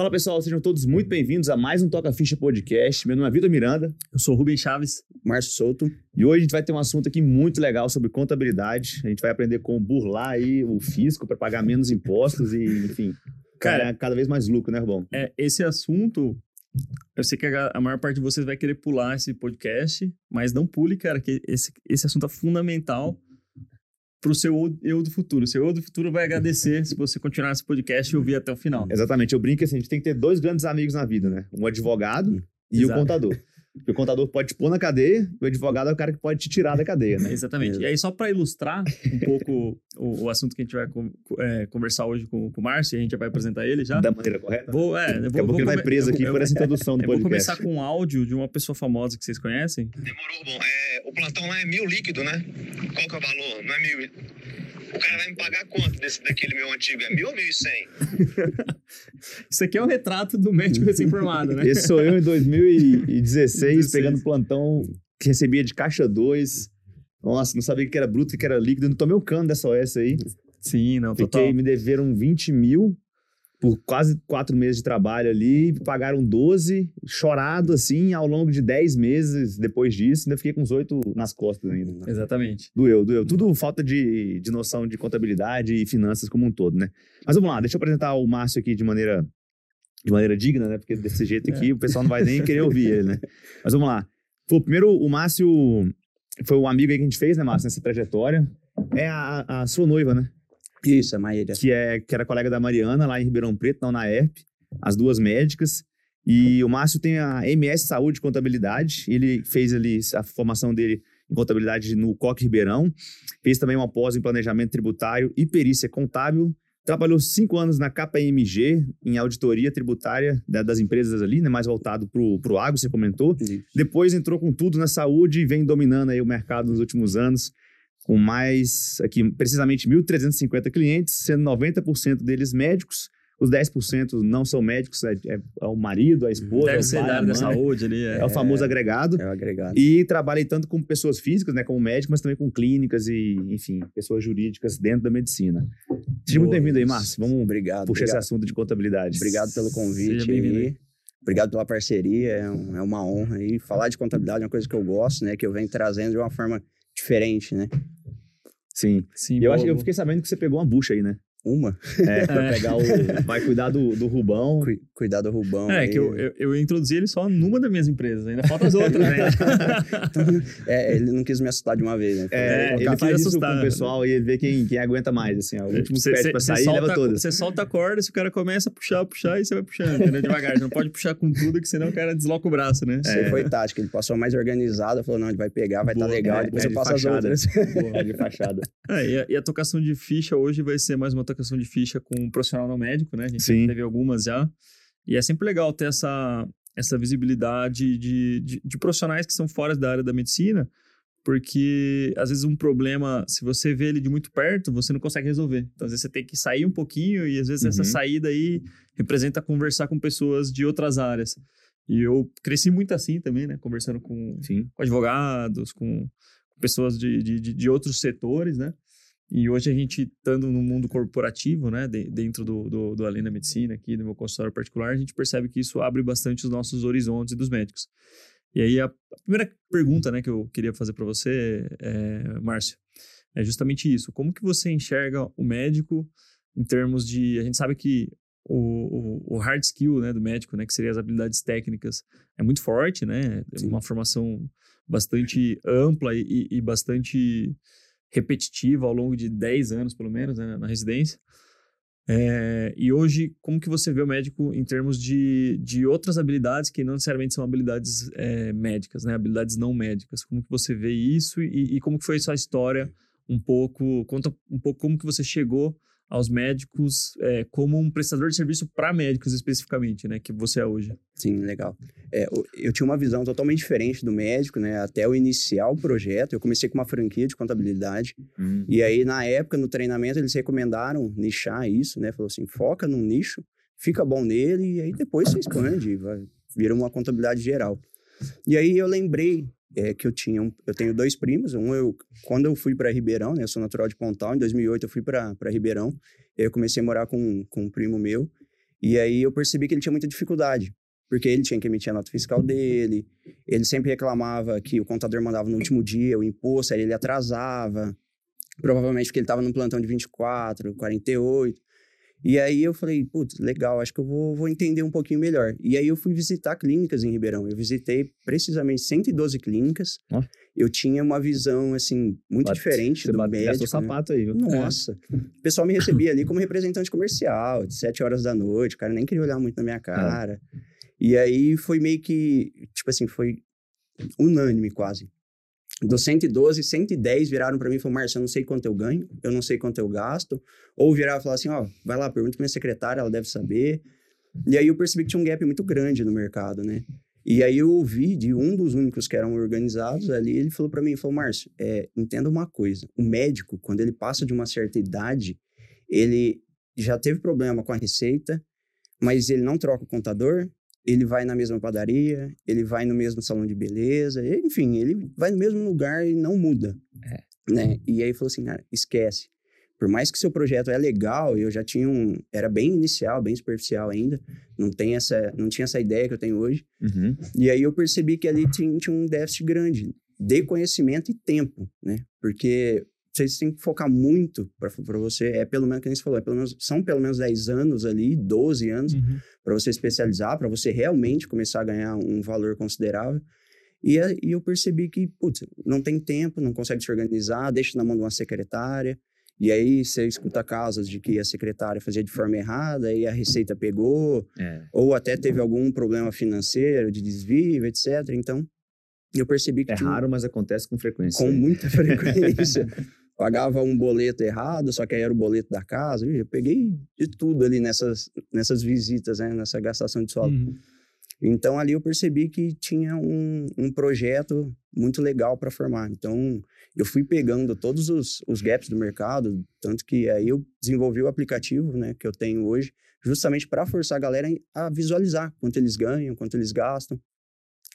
Fala pessoal, sejam todos muito bem-vindos a mais um Toca Ficha Podcast. Meu nome é Vitor Miranda. Eu sou o Rubens Chaves. Márcio Souto. E hoje a gente vai ter um assunto aqui muito legal sobre contabilidade. A gente vai aprender como burlar aí o fisco para pagar menos impostos e, enfim, cara, cada vez mais lucro, né, Rubão? É, esse assunto, eu sei que a, a maior parte de vocês vai querer pular esse podcast, mas não pule, cara, que esse, esse assunto é fundamental para o seu eu do futuro. O seu eu do futuro vai agradecer se você continuar esse podcast e ouvir até o final. Exatamente. Eu brinco assim, a gente tem que ter dois grandes amigos na vida, né? Um advogado e Exato. o contador. Porque o contador pode te pôr na cadeia, e o advogado é o cara que pode te tirar da cadeia, né? Exatamente. E aí, só para ilustrar um pouco o, o assunto que a gente vai com- é, conversar hoje com, com o Márcio, e a gente já vai apresentar ele já. Da maneira correta. Vou, é, eu Daqui a vou, pouco vou ele vai preso eu- aqui eu- por essa introdução do Eu vou podcast. começar com um áudio de uma pessoa famosa que vocês conhecem. Demorou, bom. É, o plantão lá é mil líquido, né? Qual que é o valor? Não é mil. O cara vai me pagar quanto desse daquele meu antigo? É mil ou mil e cem? Isso aqui é um retrato do médico recém-formado, né? Esse sou eu em 2016, 16. pegando plantão que recebia de caixa 2. Nossa, não sabia o que era bruto, o que era líquido. Não tomei o cano dessa OS aí. Sim, não, total. Fiquei, me deveram 20 mil por quase quatro meses de trabalho ali. Pagaram 12, chorado assim, ao longo de 10 meses depois disso. Ainda fiquei com os oito nas costas ainda. Exatamente. Doeu, doeu. Tudo falta de, de noção de contabilidade e finanças como um todo, né? Mas vamos lá, deixa eu apresentar o Márcio aqui de maneira, de maneira digna, né? Porque desse jeito aqui o pessoal não vai nem querer ouvir ele, né? Mas vamos lá. Pô, primeiro, o Márcio foi o amigo aí que a gente fez, né, Márcio, nessa trajetória. É a, a sua noiva, né? Isso, a Maíra. Que, é, que era colega da Mariana lá em Ribeirão Preto, não na ERP, as duas médicas. E o Márcio tem a MS Saúde e Contabilidade. Ele fez ali a formação dele em contabilidade no Coque Ribeirão. Fez também uma pós em planejamento tributário e perícia contábil. Trabalhou cinco anos na KPMG, em auditoria tributária da- das empresas ali, né, mais voltado para o agro, você comentou. Isso. Depois entrou com tudo na saúde e vem dominando aí o mercado nos últimos anos, com mais, aqui, precisamente 1.350 clientes, sendo 90% deles médicos. Os 10% não são médicos, é, é- é o marido, a esposa, é Deve o ser pai, da da saúde ali. É. É o famoso agregado. É o agregado. E trabalhei tanto com pessoas físicas, né, como médico, mas também com clínicas e, enfim, pessoas jurídicas dentro da medicina. Seja muito bem-vindo aí. Márcio. Vamos Obrigado. puxar esse obrigado. assunto de contabilidade. Obrigado pelo convite Seja bem-vindo. Obrigado pela parceria, é, um- é uma honra aí. Falar de contabilidade é uma coisa que eu gosto, né? Que eu venho trazendo de uma forma diferente, né? Sim. Sim, E eu, acho, eu fiquei sabendo que você pegou uma bucha aí, né? Uma, É, pra É. pegar o... Vai cuidar do, do Rubão. cu- cuidar do Rubão. É, aí. que eu, eu, eu introduzi ele só numa das minhas empresas, ainda faltam as outras, né? É, ele não quis me assustar de uma vez, né? É, É, ele isso assustar, o pessoal e vê quem, quem aguenta mais, assim, ó. O último pede você- pra sair, solta, leva todas. Você solta a corda, se o cara começa a puxar, puxar, e você vai puxando, entendeu? Devagar. Você não pode puxar com tudo, que senão o cara desloca o braço, né? Isso aí foi tática. Ele passou mais organizado, falou: não, ele vai pegar, vai estar Boa, legal, é, depois é eu de passo as fachada. outras. Boa, de fachada. É, e, a, e a tocação de ficha hoje vai ser mais uma tocação de ficha com um profissional não médico, né? A gente Sim. teve algumas já. E é sempre legal ter essa, essa visibilidade de, de, de profissionais que são fora da área da medicina, porque às vezes um problema, se você vê ele de muito perto, você não consegue resolver. Então, às vezes você tem que sair um pouquinho e às vezes essa Uhum. saída aí representa conversar com pessoas de outras áreas. E eu cresci muito assim também, né? Conversando com, com advogados, com, pessoas de, de, de- de outros setores, né? E hoje a gente, estando no mundo corporativo, né, de- dentro do, do, do Além da Medicina, aqui no meu consultório particular, a gente percebe que isso abre bastante os nossos horizontes e dos médicos. E aí, a, primeira pergunta, né, que eu queria fazer para você, é, Márcio, é justamente isso. Como que você enxerga o médico em termos de... A gente sabe que o, o, o hard skill, né, do médico, né, que seria as habilidades técnicas, é muito forte, né? É uma formação bastante ampla e, e- e bastante repetitiva ao longo de 10 anos, pelo menos, né, na residência. É, e hoje, como que você vê o médico em termos de, de outras habilidades que não necessariamente são habilidades é, médicas, né? Habilidades não médicas. Como que você vê isso e, e como que foi sua história um pouco... Conta um pouco como que você chegou aos médicos é, como um prestador de serviço para médicos especificamente, né? Que você é hoje. Sim, legal. É, eu- tinha uma visão totalmente diferente do médico, né? Até eu iniciar o projeto, eu comecei com uma franquia de contabilidade. Hum. E aí, na época, no treinamento, eles recomendaram nichar isso, né? Falou assim, foca num nicho, fica bom nele, e aí depois você expande, vai, vira uma contabilidade geral. E aí eu lembrei é, que eu tinha, um- eu tenho dois primos, um eu, quando eu fui para Ribeirão, né? Eu sou natural de Pontal, em 2008 eu fui para Ribeirão, eu comecei a morar com, com um primo meu, E aí eu percebi que ele tinha muita dificuldade, porque ele tinha que emitir a nota fiscal dele, ele sempre reclamava que o contador mandava no último dia o imposto, aí ele atrasava, provavelmente porque ele estava num plantão de 24, 48. E aí eu falei, putz, legal, acho que eu vou, vou entender um pouquinho melhor. E aí eu fui visitar clínicas em Ribeirão. Eu visitei precisamente 112 clínicas. Eu tinha uma visão, assim, muito Bate- diferente Você do bate- médico. né? sapato aí? Nossa. O pessoal me recebia ali como representante comercial, de 7 horas da noite. O cara nem queria olhar muito na minha cara. E aí foi meio que, tipo assim, foi unânime quase. Dos 112, 110 viraram pra mim e falaram, Márcio, eu não sei quanto eu ganho, eu não sei quanto eu gasto. Ou viraram e falaram assim, ó, vai lá, pergunta pra minha secretária, ela deve saber. E aí eu percebi que tinha um gap muito grande no mercado, né? E aí eu ouvi de um dos únicos que eram organizados ali, ele falou pra mim, falou, Márcio, é, entenda uma coisa, o médico, quando ele passa de uma certa idade, ele já teve problema com a receita, mas ele não troca o contador, ele vai na mesma padaria, ele vai no mesmo salão de beleza, enfim, ele vai no mesmo lugar e não muda. Né? E aí falou assim, cara, esquece. Por mais que seu projeto é legal, eu já tinha um, era bem inicial, bem superficial ainda, não tem essa, não tinha essa ideia que eu tenho hoje. Uhum. E aí eu percebi que ali tinha, tinha um déficit grande de conhecimento e tempo, né? Porque vocês têm que focar muito para você, é pelo menos, que você falou, é pelo menos, são pelo menos 10 anos ali, 12 anos, Uhum. para você especializar, para você realmente começar a ganhar um valor considerável. E, a- e eu percebi que, putz, não tem tempo, não consegue se organizar, deixa na mão de uma secretária. E aí você escuta casos de que a secretária fazia de forma errada e a receita pegou, É. ou até teve algum problema financeiro, de desvio, etc. Então, eu percebi que É tinha- raro, mas acontece com frequência. com muita frequência. Pagava um boleto errado, só que aí era o boleto da casa. Eu peguei de tudo ali nessas, nessas visitas, né? Nessa gastação de solo. Uhum. Então, ali eu percebi que tinha um, um projeto muito legal para formar. Então, eu fui pegando todos os, os gaps do mercado, tanto que aí eu desenvolvi o aplicativo, né? Que eu tenho hoje, justamente para forçar a galera a visualizar quanto eles ganham, quanto eles gastam.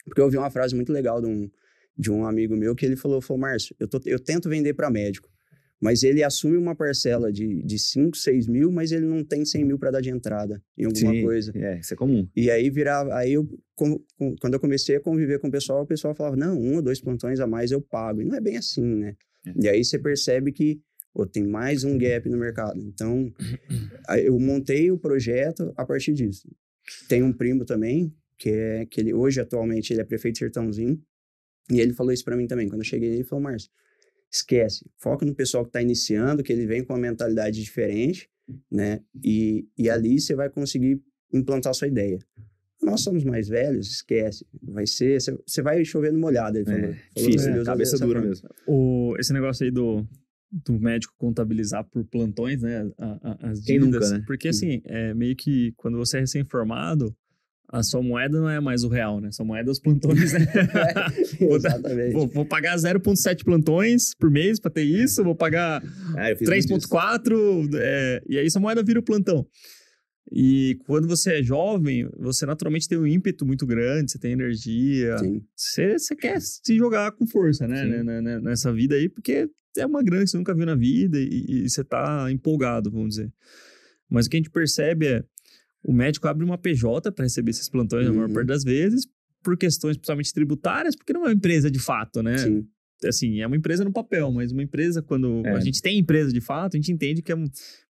Porque eu ouvi uma frase muito legal de um, de um amigo meu que ele falou, falou, Márcio, eu, tô, eu tento vender para médico, mas ele assume uma parcela de, de 5, 6 mil, mas ele não tem 100 mil para dar de entrada em alguma Sim, coisa. É, isso é comum. E aí virava, aí eu, com- com- quando eu comecei a conviver com o pessoal, o pessoal falava, não, um ou dois plantões a mais eu pago. E não é bem assim, né? É. E aí você percebe que pô, tem mais um gap no mercado. Então, eu montei o projeto a partir disso. Tem um primo também, que é que ele hoje atualmente ele é prefeito de Sertãozinho, e ele falou isso para mim também. Quando eu cheguei, ele falou: "Márcio, esquece, foca no pessoal que está iniciando, que ele vem com uma mentalidade diferente, né? E, e ali você vai conseguir implantar a sua ideia. Nós somos mais velhos, esquece. Vai ser, você- vai chover no molhado, ele falou. É, Falou difícil, né? Deus, cabeça dura forma. mesmo. O, esse negócio aí do, do médico contabilizar por plantões, né? a- a- as Quem dívidas. nunca, né? Porque, assim, é meio que quando você é recém-formado, a sua moeda não é mais o real, né? Sua moeda é os plantões, né? Vou dar- Exatamente. vou, vou pagar 0,7 plantões por mês pra ter isso, vou pagar É, eu fiz muito isso. 3.4, é, e aí essa moeda vira o plantão. E quando você é jovem, você naturalmente tem um ímpeto muito grande, você tem energia, Sim. você, você quer se jogar com força, né? Sim. né, né, né, Nessa vida aí, porque é uma grana que você nunca viu na vida e, e você tá empolgado, vamos dizer. Mas o que a gente percebe é o médico abre uma PJ para receber esses plantões na maior Uhum. parte das vezes, por questões principalmente tributárias, porque não é uma empresa de fato, né? Sim. assim, é uma empresa no papel, mas uma empresa, quando É. a gente tem empresa de fato, a gente entende que é uma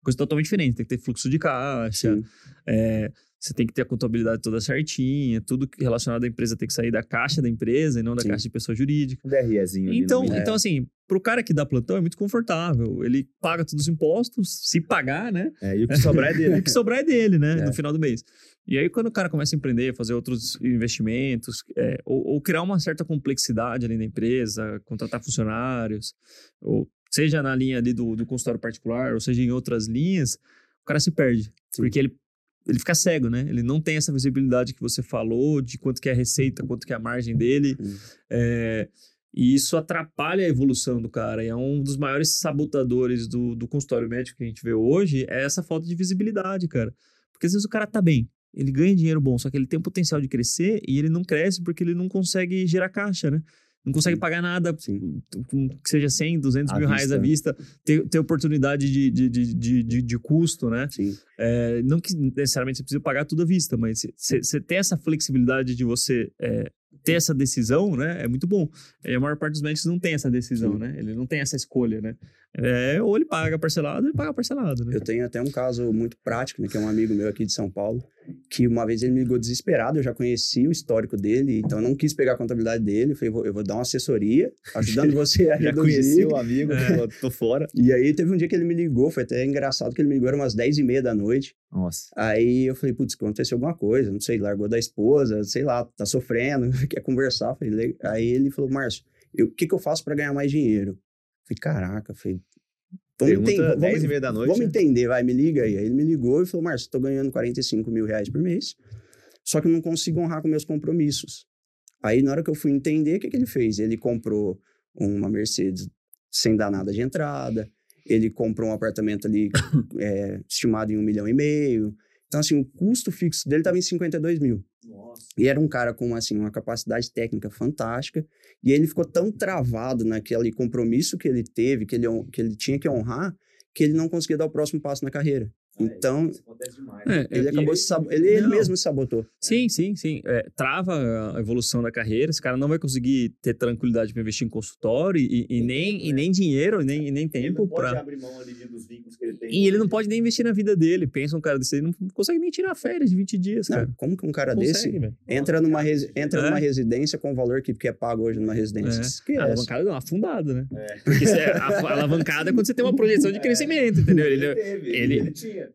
coisa totalmente diferente. Tem que ter fluxo de caixa, Sim. é, você tem que ter a contabilidade toda certinha, tudo relacionado à empresa tem que sair da caixa da empresa e não da Sim. caixa de pessoa jurídica. Um DREzinho ali Então, meio. então, assim, pro cara que dá plantão é muito confortável. Ele paga todos os impostos, se pagar, né? É, e o que sobrar é dele. o que sobrar é dele, né? É. No final do mês. E aí, quando o cara começa a empreender, fazer outros investimentos, é, ou, ou criar uma certa complexidade ali na empresa, contratar funcionários, ou seja na linha ali do, do consultório particular, ou seja em outras linhas, o cara se perde. Sim. Porque ele, ele fica cego, né? Ele não tem essa visibilidade que você falou, de quanto que é a receita, quanto que é a margem dele. Hum. É, e isso atrapalha a evolução do cara. E é um dos maiores sabotadores do, do consultório médico que a gente vê hoje, é essa falta de visibilidade, cara. Porque às vezes o cara tá bem, ele ganha dinheiro bom, só que ele tem o potencial de crescer e ele não cresce porque ele não consegue gerar caixa, né? Não consegue pagar nada, Sim. que seja 100, 200 À mil reais à vista, ter, ter oportunidade de, de, de, de, de, de custo, né? Sim. É, não que necessariamente você precisa pagar tudo à vista, mas você ter essa flexibilidade de você é, ter essa decisão, né? É muito bom. E a maior parte dos médicos não tem essa decisão, Sim. né? Ele não tem essa escolha, né? É, ou ele paga parcelado, ou ele paga parcelado, né? Eu tenho até um caso muito prático, né? Que é um amigo meu aqui de São Paulo, que uma vez ele me ligou desesperado, eu já conheci o histórico dele, então eu não quis pegar a contabilidade dele. Eu falei, vou- eu vou dar uma assessoria, ajudando você a Já conheci o amigo, É. falou, tô fora. E aí teve um dia que ele me ligou, foi até engraçado que ele me ligou, era umas 10 e meia da noite. Nossa. Aí eu falei, putz, aconteceu alguma coisa, não sei, largou da esposa, sei lá, tá sofrendo, quer conversar. Falei, "Le-" aí ele falou, Márcio, o que, que eu faço para ganhar mais dinheiro? Falei, caraca, falei, vamos, Pergunta enten- 10 vamos, e meia da noite. vamos né? entender, vai, me liga aí. Aí ele me ligou e falou, Márcio, tô ganhando 45 mil reais por mês, só que eu não consigo honrar com meus compromissos. Aí na hora que eu fui entender, o que, que ele fez? Ele comprou uma Mercedes sem dar nada de entrada, ele comprou um apartamento ali é, estimado em um milhão e meio. Então, assim, o custo fixo dele estava em 52 mil. Nossa. E era um cara com, assim, uma capacidade técnica fantástica. E ele ficou tão travado naquele compromisso que ele teve, que ele, que ele tinha que honrar, que ele não conseguia dar o próximo passo na carreira. Então, demais. É, ele e- acabou se sabo... ele, ele mesmo se sabotou. Sim, sim, sim. É, trava a evolução da carreira. Esse cara não vai conseguir ter tranquilidade para investir em consultório e, e nem, e nem dinheiro, e nem, e nem Ele tempo não pode para. abrir mão ali de- dos vínculos que ele tem. E ele não pode nem investir na vida dele. Pensa um cara desse aí, não consegue nem tirar férias de 20 dias, Não, cara. como que um cara consegue, desse velho. entra numa, resi- entra É. numa residência com o valor que, que é pago hoje numa residência? É. A alavancada não, afundada, né? É. Porque é- a, a alavancada é quando você tem uma projeção de crescimento, entendeu? Ele, teve, ele- ele tinha.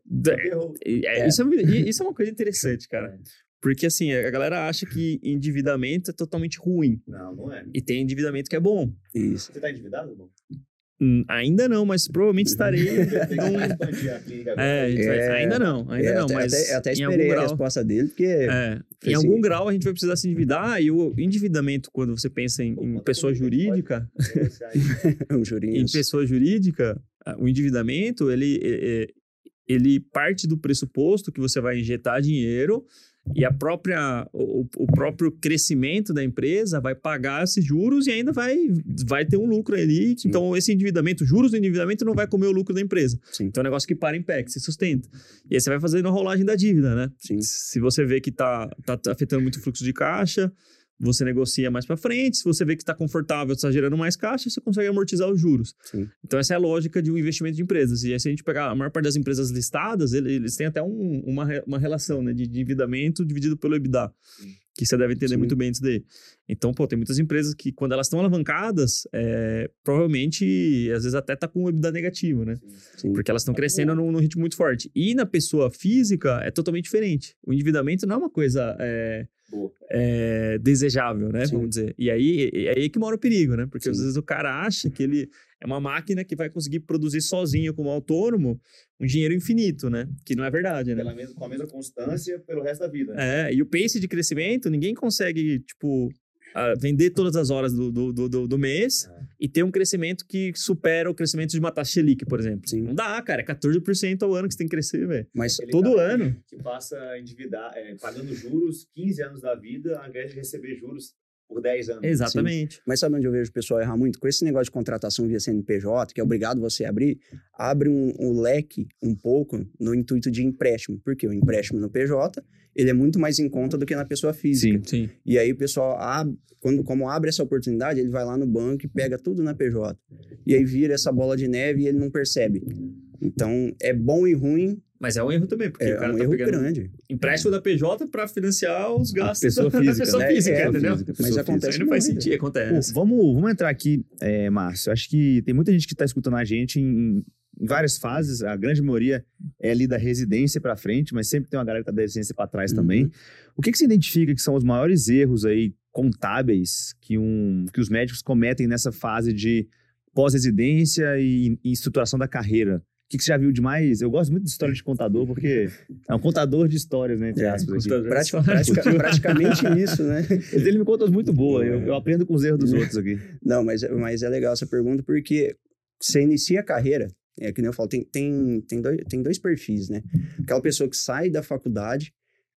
É, é, Isso, é, isso é uma coisa interessante, cara. Porque assim, a galera acha que endividamento é totalmente ruim. Não, não é. E tem endividamento que é bom. Isso. Você tá endividado, irmão? Hum, ainda não, mas provavelmente estarei. A. É, a vai- É. ainda não, ainda É, não, até, mas até, até em algum esperei a grau, resposta dele, porque é, em algum assim. grau a gente vai precisar se endividar e o endividamento quando você pensa em, Pô, em pessoa jurídica, um em pessoa jurídica, ah, o endividamento ele é- é- ele parte do pressuposto que você vai injetar dinheiro e a própria o, o próprio crescimento da empresa vai pagar esses juros e ainda vai vai ter um lucro ali. Sim. Então esse endividamento, juros do endividamento não vai comer o lucro da empresa. Sim. Então é um negócio que para em pé, que se sustenta. E aí você vai fazendo a rolagem da dívida, né? Sim. Se você vê que tá, tá afetando muito o fluxo de caixa, você negocia mais para frente. Se você vê que está confortável, está gerando mais caixa, você consegue amortizar os juros. Sim. Então, essa é a lógica de um investimento de empresas. E aí, se a gente pegar a maior parte das empresas listadas, ele- eles têm até um- uma, uma relação né, de endividamento dividido pelo EBITDA. Sim. Que você deve entender Sim. muito bem disso daí. Então, pô, tem muitas empresas que, quando elas estão alavancadas, é, provavelmente, às vezes até tá com o EBITDA negativo, né? Sim. Porque elas estão crescendo num, num ritmo muito forte. E na pessoa física é totalmente diferente. O endividamento não é uma coisa é. É, desejável, né? Sim. Vamos dizer. E aí, é aí que mora o perigo, né? Porque às Sim. vezes o cara acha que ele é uma máquina que vai conseguir produzir sozinho como autônomo um dinheiro infinito, né? Que não é verdade, né? Pela mesma, com a mesma constância pelo resto da vida. né? É, e o pace de crescimento, ninguém consegue, tipo, vender todas as horas do, do, do- do, do mês É. e ter um crescimento que supera o crescimento de uma taxa Selic, por exemplo. Sim. Não dá, cara. É 14% ao ano que você tem que crescer, velho. Mas Aquele todo cara ano. Que passa a endividar, é, pagando juros 15 anos da vida, ao invés de receber juros por 10 anos. Exatamente. Mas sabe onde eu vejo o pessoal errar muito? Com esse negócio de contratação via CNPJ, que é obrigado você a abrir, abre um, um leque um pouco no intuito de empréstimo. Porque o empréstimo no PJ, ele é muito mais em conta do que na pessoa física. Sim. E aí o pessoal, abre, quando, como abre essa oportunidade, ele vai lá no banco e pega tudo na PJ. E aí vira essa bola de neve e ele não percebe. Então, é bom e ruim, Mas é um erro também, porque é, o cara um tá erro pegando grande. empréstimo da PJ para financiar os gastos pessoa da física, pessoa né? física, É, entendeu? física, Pessoa mas física. acontece não faz muito. sentido, Pô, acontece. vamos, vamos entrar aqui, é, Márcio. Acho que tem muita gente que está escutando a gente em, em várias fases. A grande maioria é ali da residência para frente, mas sempre tem uma galera que tá da residência para trás Uhum. também. O que, que você identifica que são os maiores erros aí contábeis que, um, que os médicos cometem nessa fase de pós-residência e, e estruturação da carreira? O que, que você já viu de mais? Eu gosto muito de história de contador, porque é um contador de histórias, né? Entre É, aspas. aqui. Contador. Prati- pratica- praticamente isso, né? Ele me conta muito boas, eu, eu aprendo com os erros dos outros aqui. Não, mas, mas é legal essa pergunta porque você inicia a carreira, é que nem eu falo, tem, tem, tem, dois, tem dois perfis, né? Aquela pessoa que sai da faculdade,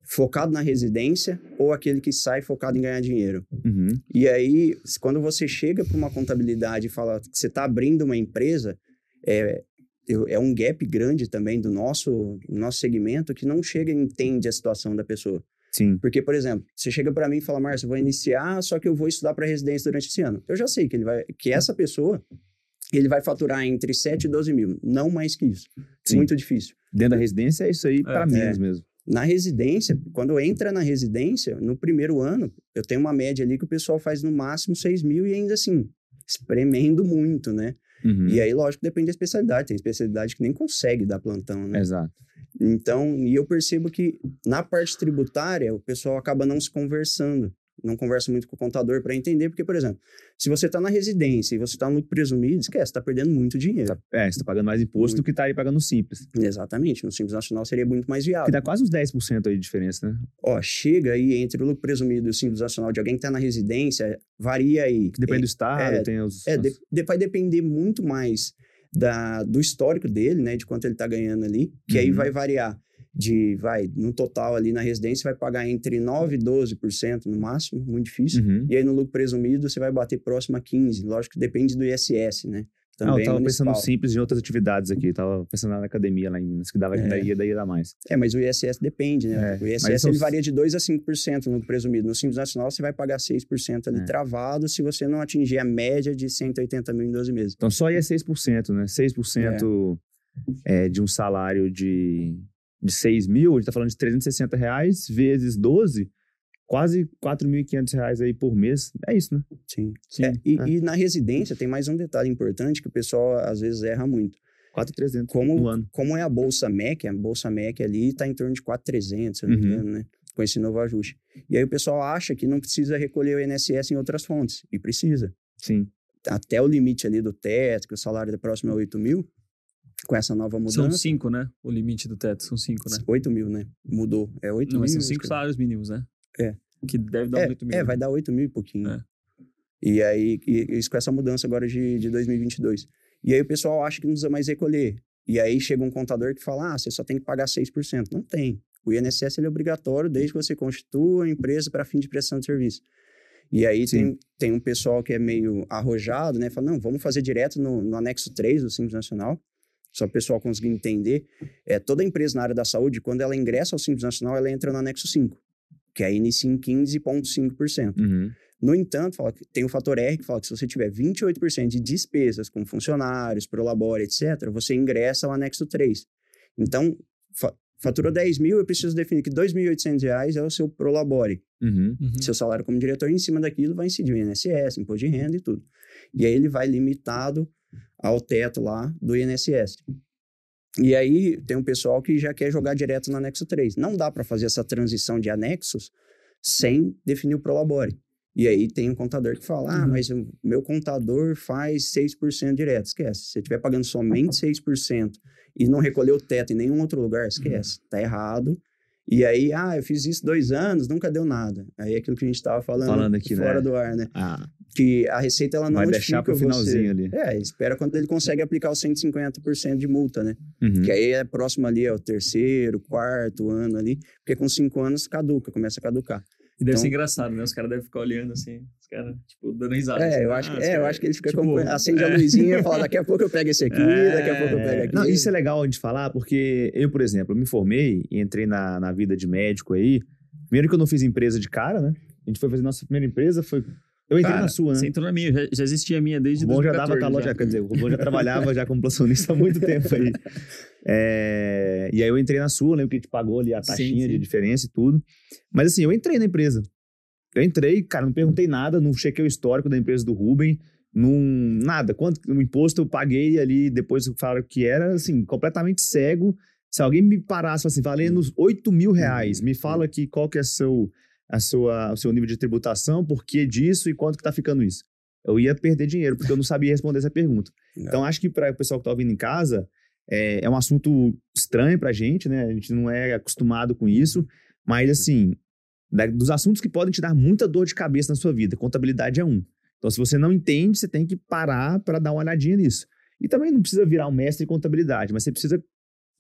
focado na residência ou aquele que sai focado em ganhar dinheiro. Uhum. E aí, quando você chega para uma contabilidade e fala que você está abrindo uma empresa, é, eu- é um gap grande também do nosso, nosso segmento que não chega e entende a situação da pessoa. Sim. Porque, por exemplo, você chega para mim e fala, Márcio, eu vou iniciar, só que eu vou estudar para residência durante esse ano. Eu já sei que ele vai, que essa pessoa, ele vai faturar entre 7 e 12 mil, não mais que isso. Sim. Muito difícil. Dentro da residência é isso aí para menos mesmo. Na residência, quando entra na residência, no primeiro ano, eu tenho uma média ali que o pessoal faz no máximo 6 mil e ainda assim, espremendo muito, né? Uhum. E aí, lógico, depende da especialidade. Tem especialidade que nem consegue dar plantão, né? Exato. Então, e eu percebo que na parte tributária, o pessoal acaba não se conversando. Não conversa muito com o contador para entender, porque, por exemplo, se você está na residência e você está no lucro presumido, esquece, está perdendo muito dinheiro. Tá- É, você tá pagando mais imposto do que tá aí pagando no Simples. Exatamente, no Simples Nacional seria muito mais Que viável. dá quase uns 10% aí de diferença, né? Ó, chega aí entre o lucro presumido e o Simples Nacional de alguém que está na residência, varia aí. Que depende do estado, é, tem os... É, de- de- vai depender muito mais da, do histórico dele, né? De quanto ele tá ganhando ali. Que aí Uhum. vai variar de, vai, no total ali na residência, vai pagar entre 9% e 12% no máximo, muito difícil. Uhum. E aí no lucro presumido, você vai bater próximo a 15%. Lógico que depende do ISS, né? Ah, Também eu tava pensando municipal. no Simples em outras atividades aqui. Tava pensando na academia lá em Minas, que dava É. daí, daí ia dar mais. É, mas o ISS depende, né? É, o ISS ele varia de 2% a 5% no lucro presumido. No Simples Nacional, você vai pagar 6% ali É. travado se você não atingir a média de 180 mil em 12 meses. Então só ia 6%, né? 6% é. de um salário de, de 6 mil, a gente tá falando de 360 reais vezes 12, quase 4.500 reais aí por mês. É isso, né? Sim. Sim. É, e, É. e na residência tem mais um detalhe importante que o pessoal às vezes erra muito. 4.300 Como, no ano. como é a Bolsa MEC, a Bolsa MEC ali está em torno de 4.300, se eu não me Uhum. engano, né? Com esse novo ajuste. E aí o pessoal acha que não precisa recolher o INSS em outras fontes. E precisa. Sim. Até o limite ali do teto, que o salário é próximo a 8 mil, com essa nova São mudança. cinco, né? O limite do teto, são cinco, né? 8 mil, né? Mudou. É 8 Não, mil. mas são cinco salários mínimos, né? É. Que deve dar É, uns 8 mil. é, vai dar 8 mil e pouquinho. É. E aí, e- isso com essa mudança agora de, de 2022. E aí o pessoal acha que não precisa mais recolher. E aí chega um contador que fala, ah, você só tem que pagar 6%. Não tem. O INSS é obrigatório desde que você constitua a empresa para fim de prestação de serviço. E aí tem, tem um pessoal que é meio arrojado, né? Fala, não, vamos fazer direto no, no anexo 3 do Simples Nacional. Só o pessoal conseguir entender. É, toda empresa na área da saúde, quando ela ingressa ao Simples Nacional, ela entra no anexo 5, que aí inicia em 15,5%. Uhum. No entanto, fala que tem o fator R que fala que se você tiver 28% de despesas com funcionários, prolabore, etc., você ingressa ao anexo 3. Então, fa faturou 10 mil, eu preciso definir que 2.800 reais é o seu prolabore. Uhum. Uhum. Seu salário como diretor, em cima daquilo, vai incidir o INSS, imposto de renda e tudo. E aí ele vai limitado ao teto lá do INSS. E aí tem um pessoal que já quer jogar direto no anexo 3. Não dá para fazer essa transição de anexos sem definir o prolabore. E aí tem um contador que fala, ah, Uhum. mas o meu contador faz 6% direto. Esquece. Se você estiver pagando somente 6% e não recolher o teto em nenhum outro lugar, esquece. Tá errado. E aí, ah, eu fiz isso dois anos, nunca deu nada. Aí é aquilo que a gente estava falando, Falando aqui, fora né? do ar, né? Ah, Que a Receita, ela não Vai deixar notifica pro finalzinho você. ali. É, espera quando ele consegue aplicar os 150% de multa, né? uhum. Que aí é próximo ali ao terceiro, quarto ano ali. Porque com cinco anos caduca, começa a caducar. E deve Então- ser engraçado, né? Os caras devem ficar olhando assim, os caras, tipo, dando risada. É, assim, eu ah, acho, que, os é, eu cara- acho que ele fica tipo, acompanhando, acende é. a luzinha e fala, daqui a pouco eu pego esse aqui, É, daqui a pouco eu pego aqui. Não, isso é legal de falar, porque eu, por exemplo, eu me formei e entrei na, na vida de médico aí. Primeiro que eu não fiz empresa de cara, né? A gente foi fazer nossa primeira empresa, foi. Eu entrei Cara, na sua, né? Você entrou na minha, já, já existia a minha desde O Rubão já 2014. dava calor, já, quer dizer, o Rubão já trabalhava já como plantonista há muito tempo aí. É, e aí eu entrei na sua, lembro que a gente pagou ali a Sim, taxinha de sim. diferença e tudo. Mas assim, eu entrei na empresa. Eu entrei, cara, não perguntei nada, não chequei o histórico da empresa do Ruben, não, nada. Quanto o imposto eu paguei ali, depois falaram que era, assim, completamente cego. Se alguém me parasse, assim, valendo 8 mil reais, me fala aqui qual que é seu, a sua, o seu nível de tributação, por que disso e quanto que tá ficando isso. Eu ia perder dinheiro, porque eu não sabia responder essa pergunta. Então, acho que para o pessoal que tá ouvindo em casa, é, é um assunto estranho pra gente, né? A gente não é acostumado com isso, mas, assim, da- dos assuntos que podem te dar muita dor de cabeça na sua vida, contabilidade é um. Então, se você não entende, você tem que parar para dar uma olhadinha nisso. E também não precisa virar um mestre em contabilidade, mas você precisa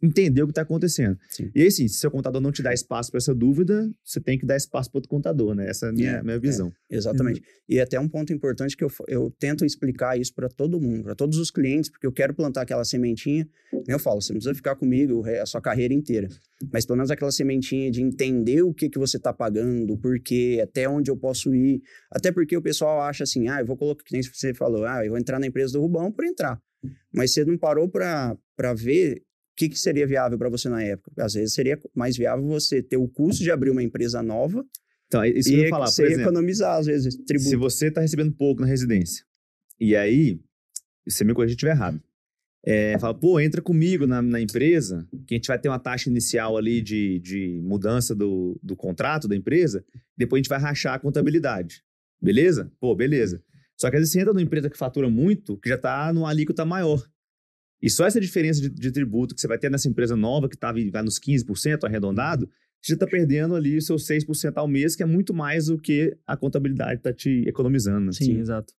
entender o que está acontecendo. Sim. E aí, assim, se seu contador não te dá espaço para essa dúvida, você tem que dar espaço para outro contador, né? Essa é a minha, É, minha visão. Exatamente. E até um ponto importante que eu, eu tento explicar isso para todo mundo, para todos os clientes, porque eu quero plantar aquela sementinha. Eu falo, você não precisa ficar comigo a sua carreira inteira, mas pelo menos aquela sementinha de entender o que, que você está pagando, o porquê, até onde eu posso ir. Até porque o pessoal acha assim, ah, eu vou colocar, que nem você falou, ah, eu vou entrar na empresa do Rubão por entrar. Mas você não parou para ver que, que seria viável para você na época. Às vezes seria mais viável você ter o custo de abrir uma empresa nova Então, é isso que eu e ia falar, você por exemplo. economizar, às vezes, tributo. Se você está recebendo pouco na residência, e aí, você me corrige se estiver errado, é, fala, pô, entra comigo na, na empresa, que a gente vai ter uma taxa inicial ali de, de mudança do, do contrato da empresa, depois a gente vai rachar a contabilidade. Beleza? Pô, beleza. Só que às vezes você entra numa empresa que fatura muito, que já está numa alíquota maior. E só essa diferença de, de tributo que você vai ter nessa empresa nova, que tá, vai nos 15% arredondado, você já está perdendo ali os seus 6% ao mês, que é muito mais do que a contabilidade está te economizando. né? Sim, exato.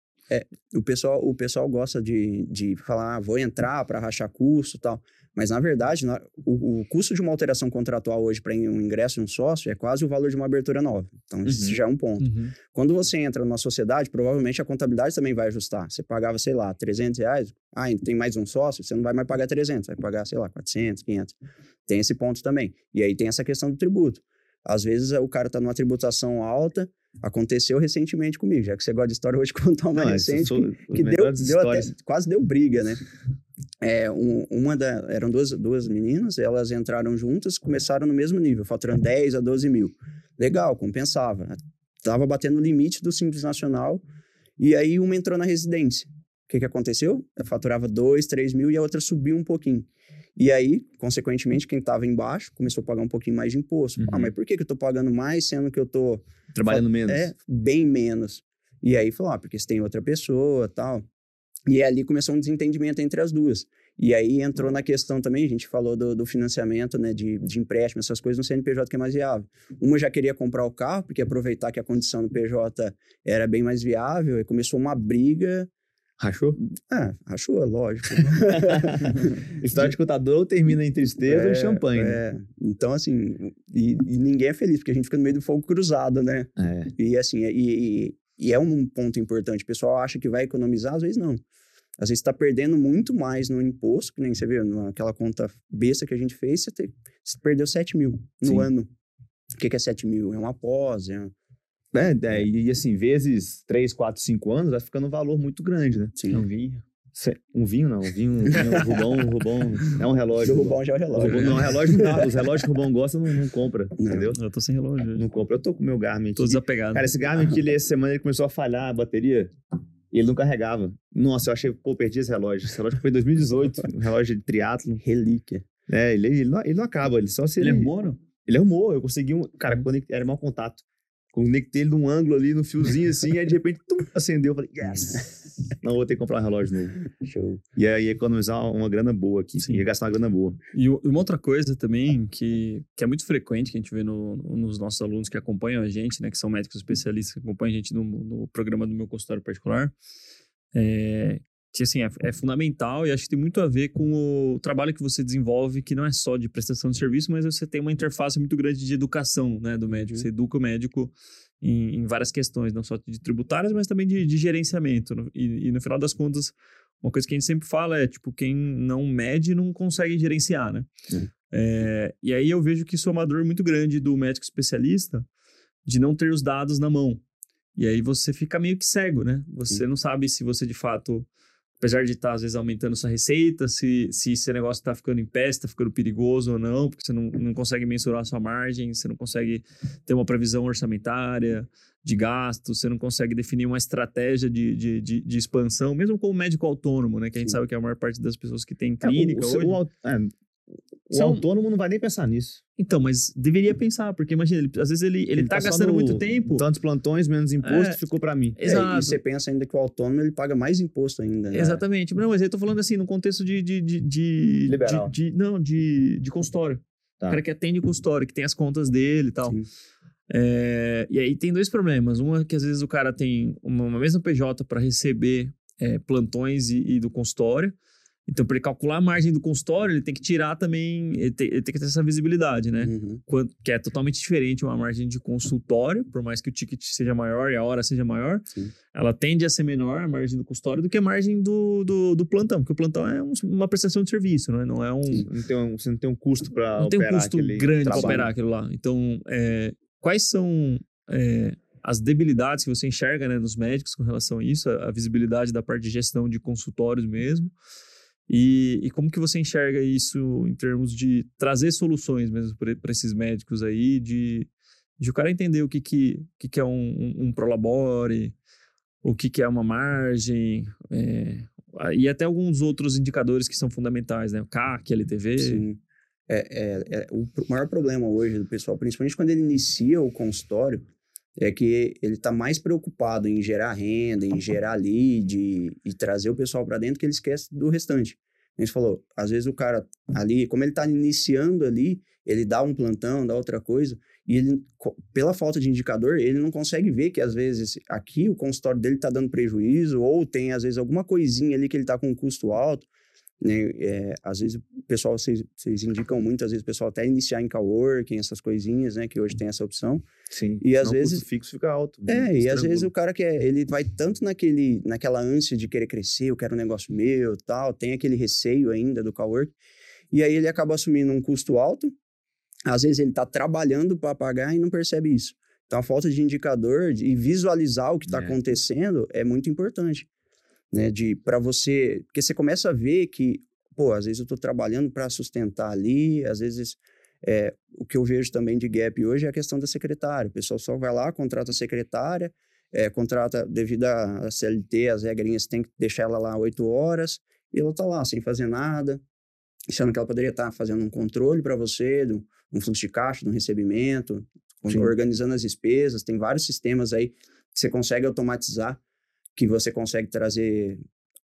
O pessoal, o pessoal gosta de, de falar, ah, vou entrar para rachar custo e tal. Mas, na verdade, na- o, o custo de uma alteração contratual hoje para um ingresso de um sócio é quase o valor de uma abertura nova. Então, isso Uhum. já é um ponto. Uhum. Quando você entra numa sociedade, provavelmente a contabilidade também vai ajustar. Você pagava, sei lá, 300 reais. Ah, tem mais um sócio, você não vai mais pagar 300, vai pagar, sei lá, 400, 500. Tem esse ponto também. E aí tem essa questão do tributo. Às vezes o cara tá numa tributação alta. Aconteceu recentemente comigo, já que você gosta de história, eu vou te contar uma Não, recente isso sou- que, que deu, deu até, quase deu briga, né? É, um- uma da, eram duas, duas meninas, elas entraram juntas, começaram no mesmo nível, faturando 10 a 12 mil. Legal, compensava. Tava batendo o limite do Simples Nacional, e aí uma entrou na residência. O que, que aconteceu? Ela faturava 2, 3 mil e a outra subiu um pouquinho. E aí, consequentemente, quem estava embaixo começou a pagar um pouquinho mais de imposto. Ah, Uhum. mas por que, que eu tô pagando mais, sendo que eu tô Trabalhando menos. é, bem menos. E aí falou, ah, porque você tem outra pessoa tal. E ali começou um desentendimento entre as duas. E aí entrou na questão também, a gente falou do, do financiamento, né, de, de empréstimo, essas coisas no CNPJ que é mais viável. Uma já queria comprar o carro, porque aproveitar que a condição do PJ era bem mais viável, e começou uma briga. Rachou? Ah, achou, lógico. História de contador termina em tristeza É, champanhe. né? é. Então, assim, e, e ninguém é feliz, porque a gente fica no meio do fogo cruzado, né? É. E assim, e, e, e é um ponto importante. O pessoal acha que vai economizar, às vezes não. Às vezes está perdendo muito mais no imposto, que nem você viu, naquela conta besta que a gente fez, você, te- você perdeu 7 mil no Sim. ano. O que, que é 7 mil? É uma pós, é... É, é, e assim, vezes 3, 4, 5 anos, vai ficando um valor muito grande, né? Sim. Não vinha. Um vinho, não. Um vinho, um vinho Rubão, Rubão. É um relógio. Jogo bom já é o O relógio. Rubão- não, relógio não. Os relógios que o Rubão gosta não, não compra, entendeu? Eu tô sem relógio hoje. Não compra. Eu tô com o meu Garmin aqui. Tô desapegado. Cara, esse Garmin aqui, ele, essa semana, ele começou a falhar a bateria. E ele não carregava. Nossa, eu achei, pô, perdi esse relógio. Esse relógio foi em 2018, um relógio de triatlo. Relíquia. É, ele, ele, não, ele não acaba, ele só se Ele ele... arrumou, não? Ele arrumou, eu consegui um. Cara, conectei, era mau contato. Conectei ele num ângulo ali, no fiozinho assim, e aí de repente tum, acendeu. Eu falei, yes! Não vou ter que comprar um relógio novo. Show. E aí economizar uma grana boa aqui. Sim. Ia gastar uma grana boa. E uma outra coisa também que, que é muito frequente, que a gente vê no- no- nos nossos alunos que acompanham a gente, né, que são médicos especialistas que acompanham a gente no, no programa do meu consultório particular, é que assim, é, é fundamental e acho que tem muito a ver com o trabalho que você desenvolve, que não é só de prestação de serviço, mas você tem uma interface muito grande de educação né, do médico. Você educa o médico em, em várias questões, não só de tributárias, mas também de, de gerenciamento. E, e no final das contas, uma coisa que a gente sempre fala é, tipo, quem não mede não consegue gerenciar, né? É, e aí eu vejo que isso é uma dor muito grande do médico especialista de não ter os dados na mão. E aí você fica meio que cego, né? Você não sabe se você de fato, apesar de estar às vezes aumentando sua receita, se, se esse negócio está ficando em pé, está ficando perigoso ou não, porque você não, não consegue mensurar a sua margem, você não consegue ter uma previsão orçamentária de gasto, você não consegue definir uma estratégia de, de, de, de expansão, mesmo como médico autônomo, né? Que a gente Sim. sabe que é a maior parte das pessoas que tem É, clínica o, o, hoje. o, é, o São- autônomo não vai nem pensar nisso. Então, mas deveria pensar, porque imagina, ele- às vezes ele, ele, tá, só gastando no muito tempo. Tantos plantões, menos imposto, É. ficou pra mim. É, Exato. e você pensa ainda que o autônomo ele paga mais imposto ainda. né? Exatamente. Não, mas eu tô falando assim, no contexto de. de, de, de- Liberal. de- de- não, de, de consultório. Tá. O cara que atende consultório, que tem as contas dele e tal. Sim. É, e aí tem dois problemas. Uma é que às vezes o cara tem uma, uma mesma PJ para receber é, plantões e, e do consultório. Então, para ele calcular a margem do consultório, ele tem que tirar também, ele tem, ele tem que ter essa visibilidade, né? Uhum. Quanto- que é totalmente diferente uma margem de consultório, por mais que o ticket seja maior e a hora seja maior, Sim. ela tende a ser menor, a margem do consultório, do que a margem do, do, do plantão, porque o plantão é um- uma prestação de serviço, né? não é um, Não tem um, você não tem um custo para não tem um custo grande para operar aquilo lá. Então, é, quais são é, as debilidades que você enxerga né, nos médicos com relação a isso, a, a visibilidade da parte de gestão de consultórios mesmo, e, e como que você enxerga isso em termos de trazer soluções mesmo para esses médicos aí, de, de o cara entender o que, que, que, que é um, um, um prolabore, o que, que é uma margem, é, e até alguns outros indicadores que são fundamentais, né? O CAC, LTV. Sim. É, é- é- o maior problema hoje do pessoal, principalmente quando ele inicia o consultório, é que ele está mais preocupado em gerar renda, em gerar lead e, e trazer o pessoal para dentro que ele esquece do restante. A gente falou, às vezes o cara ali, como ele está iniciando ali, ele dá um plantão, dá outra coisa, e ele, pela falta de indicador, ele não consegue ver que às vezes aqui o consultório dele está dando prejuízo, ou tem às vezes alguma coisinha ali que ele está com um custo alto, né? É, às vezes o pessoal, vocês, indicam muito, às vezes o pessoal até iniciar em coworking, essas coisinhas, né? Que hoje tem essa opção. Sim. E às Senão o vezes- custo fixo fica alto. É, e às vezes o cara quer, ele vai tanto naquele, naquela ânsia de querer crescer, eu quero um negócio meu, tal, tem aquele receio ainda do cowork, e aí ele acaba assumindo um custo alto, às vezes ele tá trabalhando para pagar e não percebe isso. Então a falta de indicador de- e visualizar o que está É. acontecendo é muito importante, né, de para você, porque você começa a ver que, pô, às vezes eu tô trabalhando para sustentar ali, às vezes é, o que eu vejo também de gap hoje é a questão da secretária. O pessoal só vai lá, contrata a secretária, é, contrata devido à CLT, as regrinhas, tem que deixar ela lá oito horas, e ela tá lá sem fazer nada, achando que ela poderia estar fazendo um controle para você, do, um fluxo de caixa, de um recebimento, organizando as despesas. Tem vários sistemas aí que você consegue automatizar, que você consegue trazer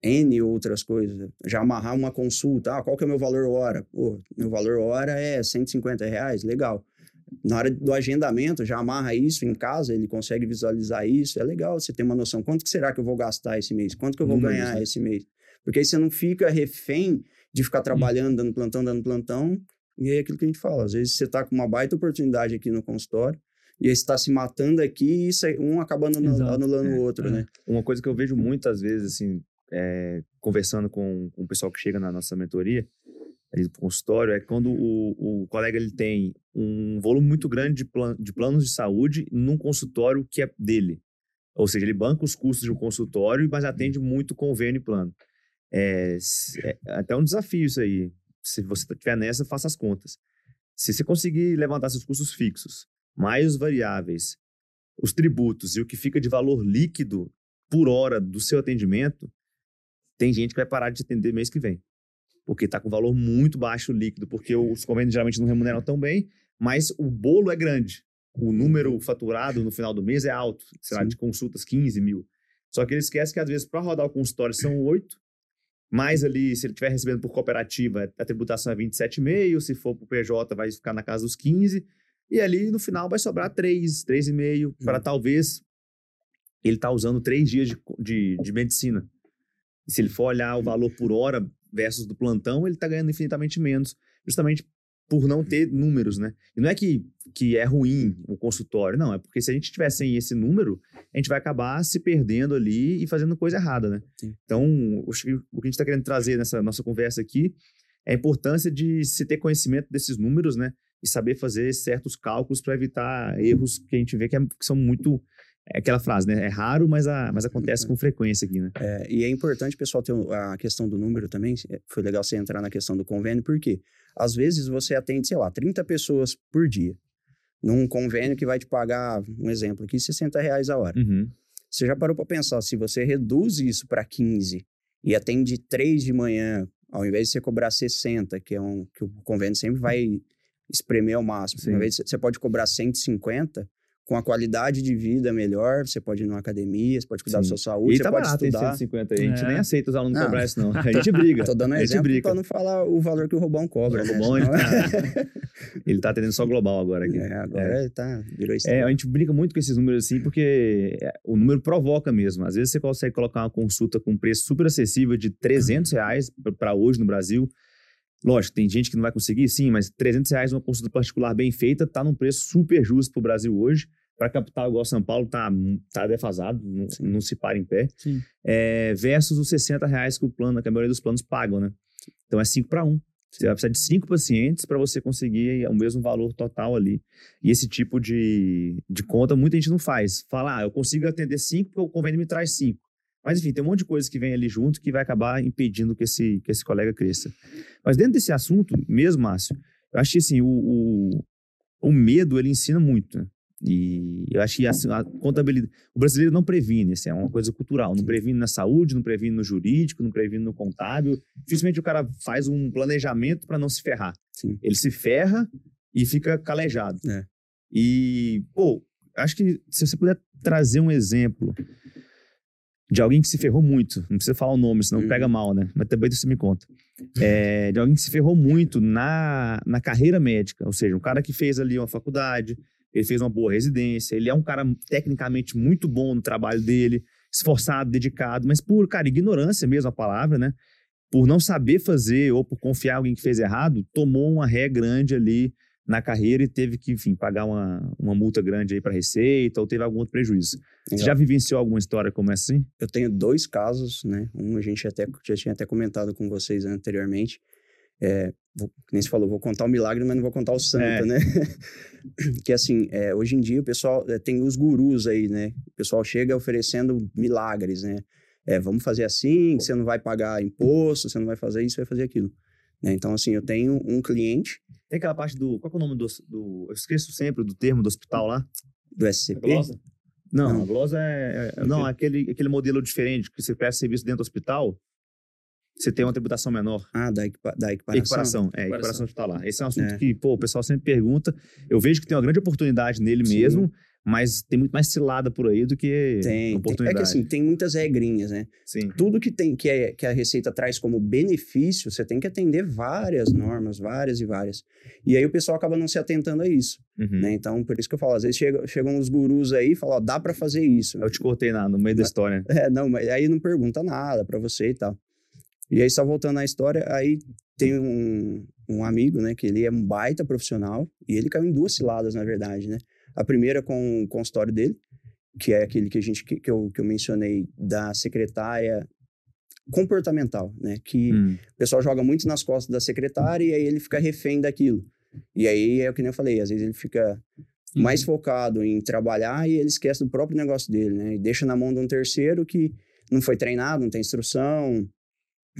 N outras coisas. Já amarrar uma consulta. Ah, qual que é o meu valor hora? Pô, meu valor hora é 150 reais. Legal. Na hora do agendamento, já amarra isso em casa, ele consegue visualizar isso. É legal você ter uma noção. Quanto que será que eu vou gastar esse mês? Quanto que eu vou Números, ganhar né? esse mês? Porque aí você não fica refém de ficar trabalhando, dando plantão, dando plantão. E é aquilo que a gente fala. Às vezes você tá com uma baita oportunidade aqui no consultório, e aí você tá se matando aqui e isso aí- um acabando anu- Exato. anulando É, o outro, é. né? Uma coisa que eu vejo muitas vezes, assim, é, conversando com, com o pessoal que chega na nossa mentoria, ali do consultório, é quando o, o colega ele tem um volume muito grande de, plan, de planos de saúde num consultório que é dele. Ou seja, ele banca os custos de um consultório, mas atende muito convênio e plano. É, se- é até um desafio isso aí. Se você estiver nessa, faça as contas. Se você conseguir levantar seus custos fixos, mais os variáveis, os tributos e o que fica de valor líquido por hora do seu atendimento, tem gente que vai parar de atender mês que vem. Porque está com valor muito baixo líquido, porque os convênios geralmente não remuneram tão bem, mas o bolo é grande. O número faturado no final do mês é alto, sei lá, Sim. de consultas, 15 mil. Só que ele esquece que às vezes para rodar o consultório são oito, mais ali, se ele estiver recebendo por cooperativa, a tributação é 27,5, se for para o PJ vai ficar na casa dos 15, e ali no final vai sobrar 3, 3,5, para Hum. talvez ele tá usando três dias de, de, de medicina. E se ele for olhar o valor por hora versus do plantão, ele tá ganhando infinitamente menos, justamente por não ter números, né? E não é que, que é ruim o consultório, não, é porque se a gente tiver sem esse número, a gente vai acabar se perdendo ali e fazendo coisa errada, né? Sim. Então, o que a gente está querendo trazer nessa nossa conversa aqui é a importância de se ter conhecimento desses números, né? E saber fazer certos cálculos para evitar erros que a gente vê que, é- que são muito. É aquela frase, né? É raro, mas, a, mas acontece com frequência aqui, né? É, e é importante, pessoal, ter a questão do número também. Foi legal você entrar na questão do convênio, porque às vezes você atende, sei lá, 30 pessoas por dia. Num convênio que vai te pagar, um exemplo aqui, 60 reais a hora. Uhum. Você já parou para pensar, se você reduz isso para 15 e atende 3 de manhã, ao invés de você cobrar 60, que é um que o convênio sempre vai espremer ao máximo, Sim. invés de você- pode cobrar 150, com a qualidade de vida melhor, você pode ir numa academia, você pode cuidar da Sim. sua saúde, E você tá pode barato estudar. 150 aí. A gente É. nem aceita os alunos Não. cobrar isso, não. A gente briga. Tô dando a gente exemplo briga. pra não falar o valor que o Robão cobra, O né? Robão, ele Senão- tá, ele tá atendendo só global agora aqui. É, agora ele tá, virou É, estrela. a gente brinca muito com esses números assim, porque é, o número provoca mesmo. Às vezes você consegue colocar uma consulta com um preço super acessível de 300 reais para hoje no Brasil. Lógico, tem gente que não vai conseguir, sim, mas 300 reais uma consulta particular bem feita tá num preço super justo para o Brasil hoje. Para capital igual São Paulo tá, tá defasado, não, não se para em pé. Sim. É, versus os 60 reais que o plano, que a maioria dos planos pagam, né? Então é 5 para 1. Você vai precisar de cinco pacientes para você conseguir o mesmo valor total ali. E esse tipo de, de conta muita gente não faz. Fala, ah, eu consigo atender cinco porque o convênio me traz cinco. Mas enfim, tem um monte de coisa que vem ali junto que vai acabar impedindo que esse, que esse colega cresça. Mas dentro desse assunto mesmo, Márcio, eu acho que assim, o, o, o medo ele ensina muito. né? E eu acho que assim, a contabilidade. O brasileiro não previne, assim, é uma coisa cultural. Não previne na saúde, não previne no jurídico, não previne no contábil. Dificilmente o cara faz um planejamento para não se ferrar. Sim. Ele se ferra e fica calejado. É. E, pô, acho que se você puder trazer um exemplo de alguém que se ferrou muito, não precisa falar o nome, senão Uhum. pega mal, né? Mas também você me conta. É, de alguém que se ferrou muito na, na carreira médica, ou seja, um cara que fez ali uma faculdade, ele fez uma boa residência, ele é um cara tecnicamente muito bom no trabalho dele, esforçado, dedicado, mas por, cara, ignorância mesmo a palavra, né? Por não saber fazer ou por confiar em alguém que fez errado, tomou uma ré grande ali na carreira e teve que, enfim, pagar uma, uma multa grande aí para Receita ou teve algum outro prejuízo. Você já vivenciou alguma história como essa assim? Eu tenho dois casos, né? Um a gente até, já tinha até comentado com vocês anteriormente. É, vou, nem você falou, vou contar o milagre, mas não vou contar o santo, É. né? que assim, é, hoje em dia o pessoal é, tem os gurus aí, né? O pessoal chega oferecendo milagres, né? É, vamos fazer assim, você não vai pagar imposto, você não vai fazer isso, vai fazer aquilo. Né? Então, assim, eu tenho um cliente Tem aquela parte do. Qual é o nome do, do. Eu esqueço sempre do termo do hospital lá. do SCP. Não, Não. a glosa é. é- não, aquele, aquele modelo diferente que você presta serviço dentro do hospital, você tem uma tributação menor. Ah, da, equipa, da equiparação. Equiparação. É, Equiparação. equiparação hospitalar. Esse é um assunto É. que, pô, o pessoal sempre pergunta. Eu vejo que tem uma grande oportunidade nele Sim. mesmo, mas tem muito mais cilada por aí do que Tem, tem. É oportunidade. que assim, tem muitas regrinhas, né? Sim. tudo que tem que, é, que a Receita traz como benefício, você tem que atender várias normas, várias e várias. E aí o pessoal acaba não se atentando a isso, Uhum. né? Então, por isso que eu falo, às vezes chega, chegam uns gurus aí e falam, ó, dá pra fazer isso. Eu te cortei na, no meio da história. É, não, mas aí não pergunta nada pra você e tal. E aí, só voltando à história, aí tem um, um amigo, né, que ele é um baita profissional, e ele caiu em duas ciladas, na verdade, né? A primeira com o consultório dele, que é aquele que a gente, que, que eu, que eu mencionei da secretária comportamental, né? Que Hum. o pessoal joga muito nas costas da secretária e aí ele fica refém daquilo. E aí é o que nem eu falei, às vezes ele fica mais focado em trabalhar e ele esquece do próprio negócio dele, né? E deixa na mão de um terceiro que não foi treinado, não tem instrução,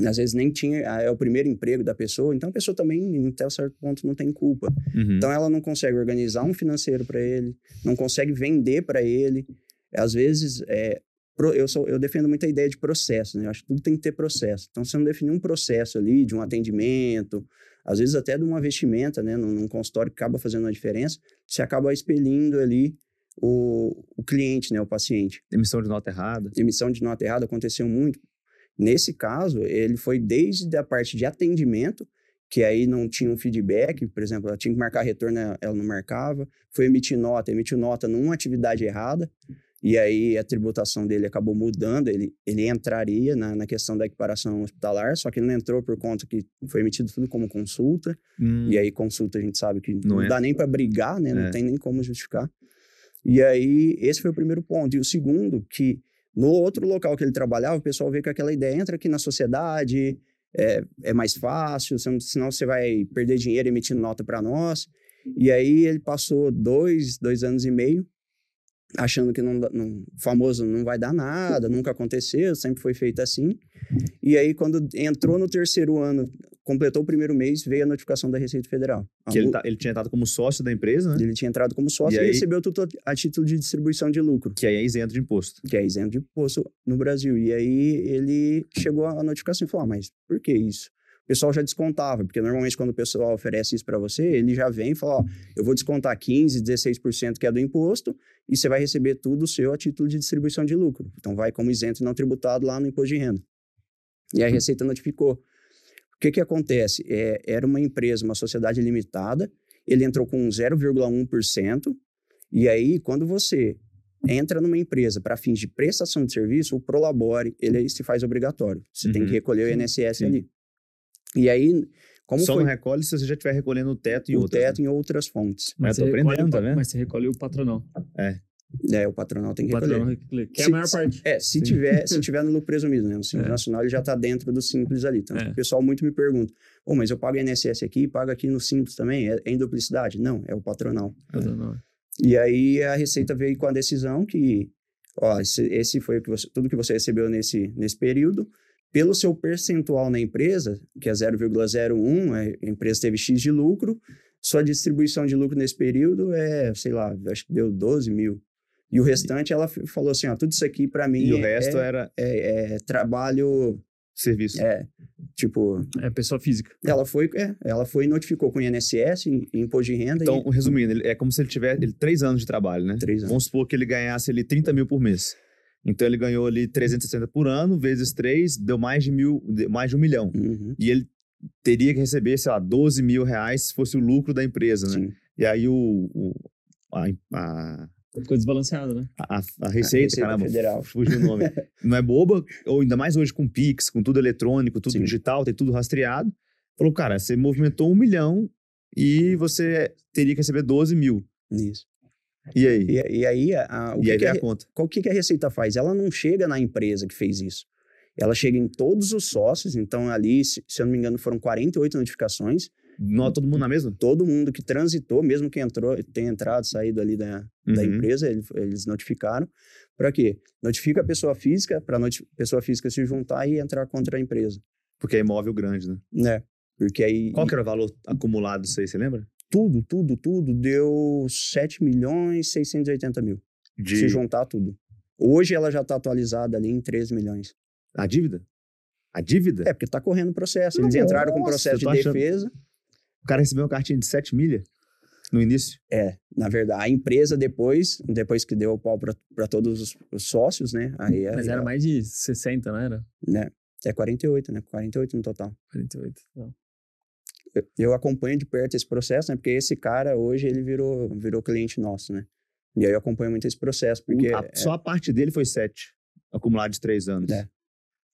às vezes nem tinha, ah, é o primeiro emprego da pessoa, então a pessoa também, até um certo ponto, não tem culpa. Uhum. Então ela não consegue organizar um financeiro para ele, não consegue vender para ele. Às vezes, é, eu, sou, eu defendo muito a ideia de processo, né? Eu acho que tudo tem que ter processo. Então, se não definir um processo ali de um atendimento, às vezes até de uma vestimenta, né? Num, num consultório que acaba fazendo uma diferença, você acaba expelindo ali o, o cliente, né? O paciente. Emissão de nota errada. Emissão de nota errada aconteceu muito. Nesse caso, ele foi desde a parte de atendimento, que aí não tinha um feedback, por exemplo, ela tinha que marcar retorno, ela não marcava, foi emitir nota, emitiu nota numa atividade errada, e aí a tributação dele acabou mudando, ele, ele entraria na, na questão da equiparação hospitalar, só que ele não entrou por conta que foi emitido tudo como consulta, Hum. e aí consulta a gente sabe que Não não, é. dá nem para brigar, né? Não É. tem nem como justificar. E aí, esse foi o primeiro ponto. E o segundo, que no outro local que ele trabalhava, o pessoal vê que aquela ideia entra aqui na sociedade, é, é mais fácil, senão você vai perder dinheiro emitindo nota para nós. E aí ele passou dois, dois anos e meio achando que não, não famoso não vai dar nada, nunca aconteceu, sempre foi feito assim. E aí, quando entrou no terceiro ano, completou o primeiro mês, veio a notificação da Receita Federal. A Que ele, mu- tá- ele tinha entrado como sócio da empresa, né? ele tinha entrado como sócio E e, aí- recebeu tudo a título de distribuição de lucro, Que aí é isento de imposto. que é isento de imposto no Brasil. E aí ele chegou à notificação e falou: ah, mas por que isso? O pessoal já descontava, porque normalmente quando o pessoal oferece isso para você, ele já vem e fala, ó, eu vou descontar 15, 16% que é do imposto e você vai receber tudo o seu a título de distribuição de lucro. Então vai como isento não tributado lá no imposto de renda. E a Receita notificou. O que que acontece? É, era uma empresa, uma sociedade limitada, ele entrou com 0,1%, e aí quando você entra numa empresa para fins de prestação de serviço, o Prolabore, ele aí se faz obrigatório. Você uhum. tem que uhum. recolher o INSS Sim. ali. E aí, como Só foi? não recolhe se você já estiver recolhendo o teto em o outras. teto né? em outras fontes. Mas, eu tô aprendendo, tá vendo? Mas você recolhe o patronal. É. É, o patronal tem que o patronal recolher. Que é a maior parte. É, se tiver, se tiver no lucro presumido, né? No Simples é. Nacional, ele já está dentro do Simples ali. Então, é. o pessoal muito me pergunta, oh, mas eu pago INSS aqui, pago aqui no Simples também? É, é em duplicidade? Não, é o patronal. Patronal. E aí, a Receita veio com a decisão que ó, esse, esse foi o que você, tudo que você recebeu nesse, nesse período. Pelo seu percentual na empresa, que é 0,01, a empresa teve X de lucro, sua distribuição de lucro nesse período é, sei lá, acho que deu 12 mil. E o restante, ela falou assim, ó, tudo isso aqui para mim E o é, resto era... É, é, trabalho... Serviço. É, tipo... É pessoa física. Ela foi, é, ela foi e notificou com o INSS, imposto de renda. Então, e... resumindo, ele, é como se ele tivesse ele, três anos de trabalho, né? Três anos. Vamos supor que ele ganhasse ali 30 mil por mês. Então, ele ganhou ali 360 por ano, vezes três, deu mais de, mil, mais de um milhão. Uhum. E ele teria que receber, sei lá, 12 mil reais se fosse o lucro da empresa, né? Sim. E aí o, o a, a, Ficou desbalanceado, né? a, a Receita, A Receita caramba, Federal. fugiu o nome. Não é boba, ou ainda mais hoje com Pix, com tudo eletrônico, tudo Sim. digital, tem tudo rastreado. Falou, cara, você movimentou um milhão e você teria que receber 12 mil. Isso. E aí? E, e aí, a, a- o e que aí que vem a, a conta. qual que, que a Receita faz? Ela não chega na empresa que fez isso. Ela chega em todos os sócios, então ali, se, se eu não me engano, foram 48 notificações. Não, todo mundo na mesma? Todo mundo que transitou, mesmo que entrou, tenha entrado, saído ali da, da Uhum. empresa, ele- eles notificaram. Para quê? Notifica a pessoa física, para a pessoa física se juntar e entrar contra a empresa. Porque é imóvel grande, né? Né? Porque aí Qual que era o valor acumulado disso aí, você lembra? tudo, tudo, tudo deu 7 milhões e 680 mil. De... Se juntar tudo. Hoje ela já está atualizada ali em 13 milhões. A dívida? A dívida? É, porque tá correndo o processo. Eles entraram com Nossa, processo de achando- defesa. O cara recebeu uma cartinha de 7 milha no início. É, na verdade, a empresa depois, depois que deu o pau para todos os, os sócios, né? Aí, Mas aí, era mais de 60, não era? né? É 48, né? 48 no total. 48. Não. Eu, eu acompanho de perto esse processo, né? Porque esse cara hoje ele virou, virou cliente nosso, né? E aí eu acompanho muito esse processo, porque a- Só a parte dele foi 7, acumulado de 3 anos. É.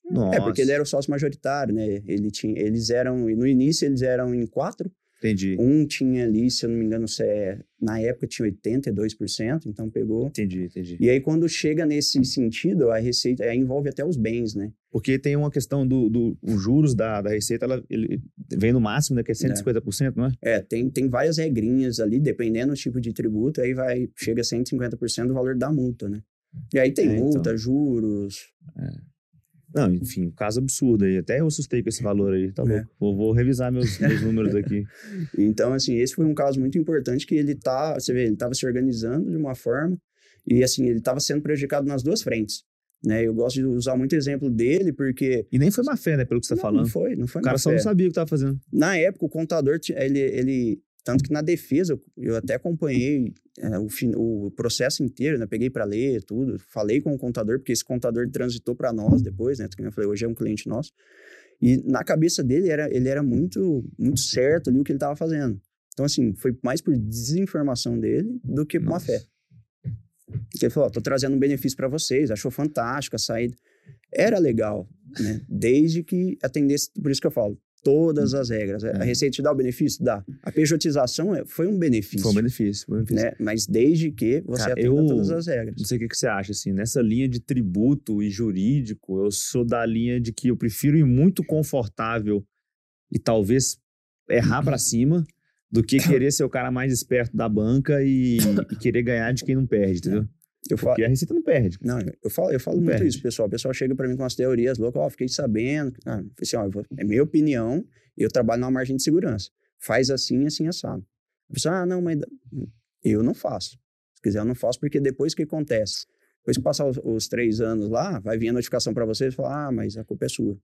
Nossa. é porque ele era o sócio majoritário, né? Ele tinha, eles eram no início eles eram em quatro. Entendi. Um tinha ali, se eu não me engano, se é- na época tinha 82%, então pegou. Entendi, entendi. E aí, quando chega nesse sentido, a receita aí envolve até os bens, né? Porque tem uma questão do, do os juros da, da Receita, ela ele vem no máximo, né? Que é 150%, não é? É, tem, tem várias regrinhas ali, dependendo do tipo de tributo, aí vai, chega a 150% do valor da multa, né? E aí tem É, então. multa, juros. Não, enfim, um caso absurdo aí. Até eu assustei com esse valor aí, tá É. louco. Vou, vou revisar meus, meus números aqui. Então, assim, esse foi um caso muito importante que ele tá, você vê, ele estava se organizando de uma forma e, assim, ele estava sendo prejudicado nas duas frentes, né? Eu gosto de usar muito exemplo dele porque... E nem foi má fé, né? Pelo que você tá não, falando. Não foi, não foi o cara só fé. não sabia o que tava fazendo. Na época, o contador, ele, ele tanto que na defesa, eu- eu até acompanhei é, o, o processo inteiro, né? Peguei para ler tudo, falei com o contador, porque esse contador transitou para nós depois, né? Que eu falei, hoje é um cliente nosso. E na cabeça dele, era, ele era muito, muito certo ali o que ele estava fazendo. Então, assim, foi mais por desinformação dele do que por má fé. Porque ele falou, ó, tô trazendo um benefício para vocês, achou fantástico a saída. Era legal, né? Desde que atendesse, por isso que eu falo, todas as regras. A É. Receita te dá o benefício? Dá. A pejotização é- foi um benefício, Foi um benefício. Foi um benefício. né? Mas desde que você Cara, atenda eu- todas as regras. Não sei o que, que você acha, assim, nessa linha de tributo e jurídico, eu sou da linha de que eu prefiro ir muito confortável e talvez errar pra cima do que querer ser o cara mais esperto da banca e, e querer ganhar de quem não perde, entendeu? Eu falo, Porque a receita não perde. não, eu falo, eu falo Não muito perde. isso, pessoal. O pessoal chega para mim com as teorias loucas, ó, fiquei sabendo. Ah, assim, ó, eu vou- é minha opinião, eu trabalho numa margem de segurança. Faz assim, assim, assado. A pessoa, ah, não, mas eu não faço. Se quiser, eu não faço, porque depois que acontece? Depois que passar os, os três anos lá, vai vir a notificação para vocês e falar, ah, mas a culpa é sua.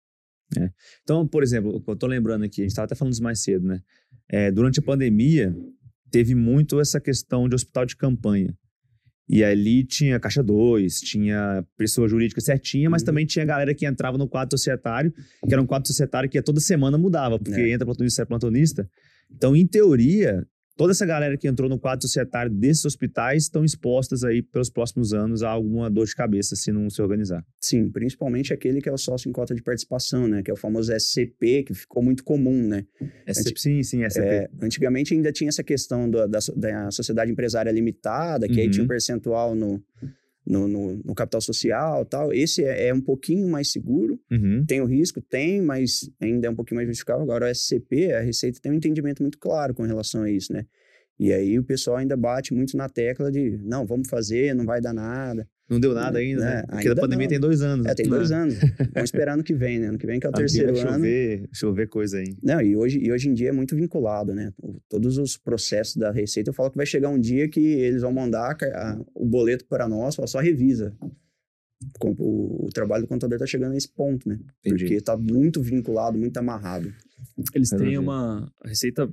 Então, por exemplo, eu tô lembrando aqui, a gente estava até falando isso mais cedo, né? É, durante a pandemia, teve muito essa questão de hospital de campanha. E ali tinha caixa 2, tinha pessoa jurídica certinha, mas Uhum. também tinha galera que entrava no quadro societário, que era um quadro societário que toda semana mudava, porque É. entra plantonista, sai plantonista. Então, em teoria, toda essa galera que entrou no quadro societário desses hospitais estão expostas aí pelos próximos anos a alguma dor de cabeça se não se organizar. Sim, principalmente aquele que é o sócio em cota de participação, né? Que é o famoso SCP, que ficou muito comum, né? SCP, sim, sim, SCP. É, antigamente ainda tinha essa questão da, da, da sociedade empresária limitada, que aí Uhum. tinha um percentual no, no, no, no capital social tal. Esse é, é um pouquinho mais seguro. Uhum. Tem o risco? Tem, mas ainda é um pouquinho mais justificável. Agora, o SCP, a Receita tem um entendimento muito claro com relação a isso, né? E aí o pessoal ainda bate muito na tecla de não, vamos fazer, não vai dar nada. Não deu nada ainda, É, né? Porque ainda da pandemia não. tem dois anos. É, tem dois anos. Vamos esperar ano que vem, né? Ano que vem que é o Aqui terceiro vai ano. chover, chover coisa aí. Não, e hoje, e hoje em dia é muito vinculado, né? O- Todos os processos da Receita, eu falo que vai chegar um dia que eles vão mandar a o boleto para nós, só revisa. O, o trabalho do contador tá chegando nesse ponto, né? Entendi. Porque tá muito vinculado, muito amarrado. Eles têm uma a receita,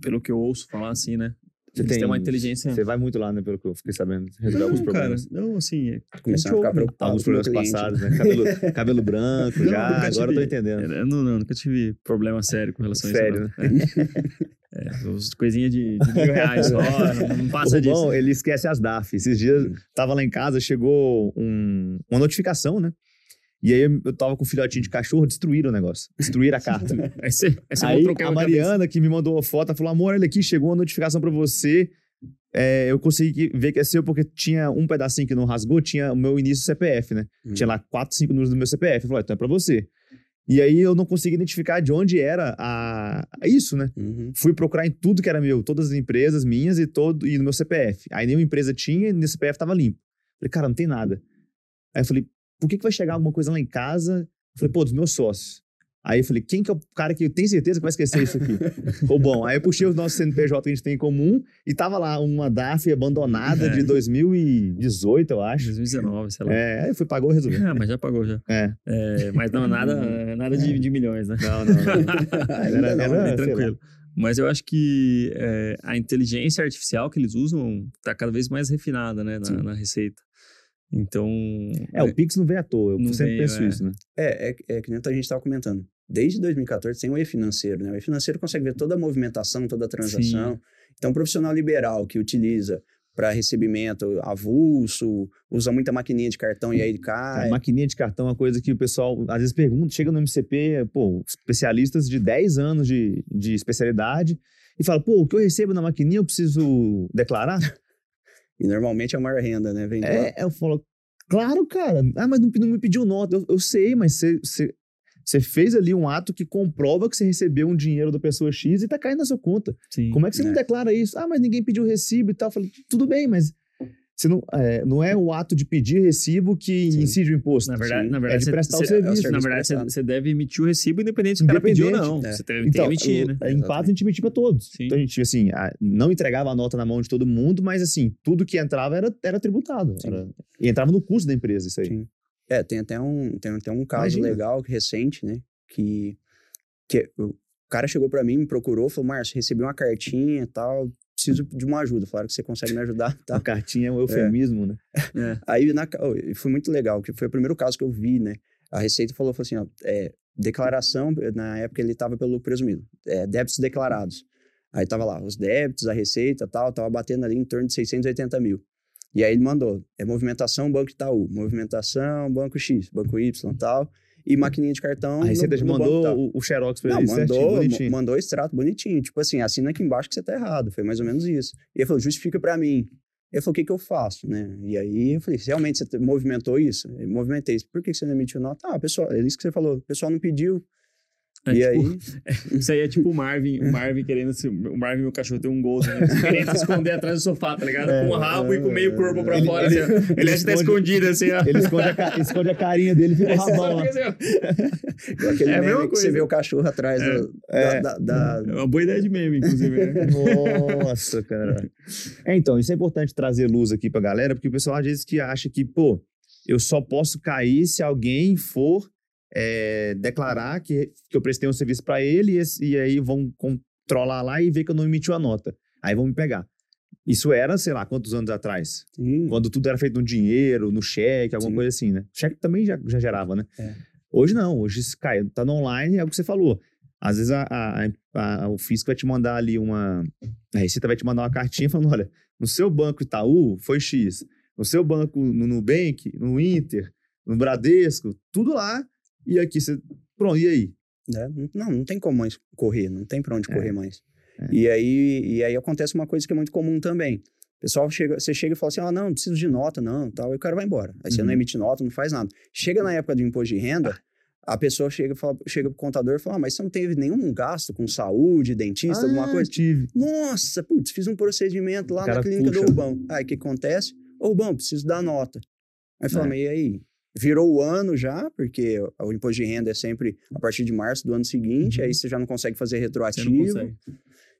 pelo que eu ouço falar assim, né? Você Eles têm uma inteligência. Você vai muito lá, né? Pelo que eu fiquei sabendo. Resolver alguns Não, cara, problemas. não, assim, é- Começaram a ficar ouve. preocupados Alguns o problemas passados, né? Cabelo, cabelo branco Não, já. Agora eu tô tive- entendendo. É, não, não, nunca tive problema sério com relação a Sério, isso. né? não. É, os coisinhas de, de mil reais só, não, não O passa disso. Rubão, ele esquece as DAF. Esses dias, tava lá em casa, chegou um- uma notificação, né? E aí eu tava com um filhotinho de cachorro, destruíram o negócio. Destruíram a carta. Aí você, aí você a cabeça. Mariana, que me mandou a foto, falou: amor, olha aqui, chegou uma notificação pra você. É, eu consegui ver que é seu porque tinha um pedacinho que não rasgou, tinha o meu início CPF, né? Hum. Tinha lá quatro, cinco números do meu CPF. Eu falei, "Ah, então é pra você. E aí eu não consegui identificar de onde era a, isso, né? Uhum. Fui procurar em tudo que era meu, todas as empresas minhas e todo e no meu CPF. Aí nenhuma empresa tinha e no CPF tava limpo. Falei, cara, não tem nada. Aí eu falei, por que, que vai chegar alguma coisa lá em casa? Eu falei, pô, dos meus sócios. Aí eu falei, quem que é o cara que eu tenho certeza que vai esquecer isso aqui? Ou bom, aí eu puxei os nossos CNPJ que a gente tem em comum e tava lá uma DAF abandonada É. de 2018, eu acho. 2019, sei lá. É, aí eu fui, pagou, resolveu. Ah, mas já pagou já. É. É, mas não, nada, nada de, de milhões, né? Não, não, não. Era- era- Bem sei lá. tranquilo. Mas eu acho que é, a inteligência artificial que eles usam tá cada vez mais refinada, né, na, na receita. Então, É, o Pix não veio à toa. Eu Não sempre veio, penso é. isso, né? É, é, é que nem a gente estava comentando. Desde 2014 tem o e-financeiro, né? O e-financeiro consegue ver toda a movimentação, toda a transação. Então, o profissional liberal que utiliza para recebimento avulso, usa muita maquininha de cartão e aí Cara, cai. maquininha de cartão é uma coisa que o pessoal às vezes pergunta, chega no MCP, pô, especialistas de 10 anos de, de especialidade, e fala, pô, o que eu recebo na maquininha eu preciso declarar? E normalmente é a maior renda, né? Vem é, eu falo, claro, cara. Ah, mas não, não me pediu nota. Eu, eu sei, mas você, fez ali um ato que comprova que você recebeu um dinheiro da pessoa X e tá caindo na sua conta. sim. Como é que você não É. declara isso? Ah, mas ninguém pediu recibo e tal. Eu falei, tudo bem, mas você não, é, não é o ato de pedir recibo que Sim. incide o imposto. Na verdade, Sim. na é verdade de você- prestar o você- serviço. é o serviço Na verdade, você, deve emitir o recibo independente se o cara pediu ou não. Você tem, Então, tem que emitir, né? em Patos a gente emitia para todos. Sim. Então a gente, assim, não entregava a nota na mão de todo mundo, mas assim, tudo que entrava era, era tributado. Era- e entrava no custo da empresa, isso aí. Sim. É, tem até um, tem até um caso Imagina. legal, recente, né? Que, que o cara chegou pra mim, me procurou, falou, Márcio, recebi uma cartinha e tal, preciso de uma ajuda. Falaram que você consegue me ajudar, A tá? cartinha é um eufemismo, né? É. Aí na, foi muito legal, que foi o primeiro caso que eu vi, né? A Receita falou, falou assim, ó, é, declaração, na época ele tava pelo presumido, é, débitos declarados. Aí tava lá, os débitos, a Receita tal, tava batendo ali em torno de 680 mil. E aí ele mandou, é movimentação Banco Itaú, movimentação Banco X, Banco Y tal, e maquininha de cartão A Receita no, já no banco mandou tal. o, o xerox pra Não, ele certinho, mandou, ma- mandou extrato bonitinho. Tipo assim, assina aqui embaixo que você tá errado. Foi mais ou menos isso. E ele falou, justifica pra mim. Ele falou, o que que eu faço, né? E aí eu falei, realmente você movimentou isso? Eu movimentei isso. Por que que você não emitiu nota? Ah, pessoal, é isso que você falou. O pessoal não pediu. É, e tipo, aí, Isso aí é tipo o Marvin, o Marvin querendo se, o Marvin meu cachorro tem um gol, né? querendo se esconder atrás do sofá, tá ligado? com o rabo e com meio corpo pra Ele- fora, ele- assim, ele, ele acha que tá escondido, assim, ó. Ele esconde a, esconde a carinha dele e fica o rabão lá. assim, aquele É a mesma que você coisa. vê o cachorro atrás É. do- É. da, da- da- É uma boa ideia de meme, inclusive. né? Nossa, cara. É, então, isso é importante trazer luz aqui pra galera, porque o pessoal às vezes que acha que, pô, eu só posso cair se alguém for é, declarar que, que eu prestei um serviço para ele e, esse- e aí vão controlar lá e ver que eu não emiti uma nota. Aí vão me pegar. Isso era, sei lá, quantos anos atrás? Sim. Quando tudo era feito no dinheiro, no cheque, alguma Sim. coisa assim, né? Cheque também já, já gerava, né? É. Hoje não, hoje isso cai, tá no online, é o que você falou. Às vezes a, a- a- o fisco vai te mandar ali uma. A Receita vai te mandar uma cartinha falando: olha, no seu banco Itaú foi X, no seu banco no Nubank, no Inter, no Bradesco, tudo lá, e aqui você. Pronto, e aí? né? Não, não tem como mais correr, não tem pra onde É. correr mais. É. E, aí, e aí acontece uma coisa que é muito comum também. O pessoal chega, você chega e fala assim: ah, não, não preciso de nota, não, tal, e o cara vai embora. Aí você Uhum. não emite nota, não faz nada. Chega na época do imposto de renda, a pessoa chega, fala, chega pro contador e fala: ah, mas você não teve nenhum gasto com saúde, dentista, alguma Ah, coisa? Tive. Nossa, putz, fiz um procedimento lá na clínica puxa. do Rubão. Aí o que acontece? Ô, Rubão, preciso dar nota. Aí fala, É. mas e aí? Virou o ano já, porque o imposto de renda é sempre a partir de março do ano seguinte, Uhum. aí você já não consegue fazer Você retroativo. consegue.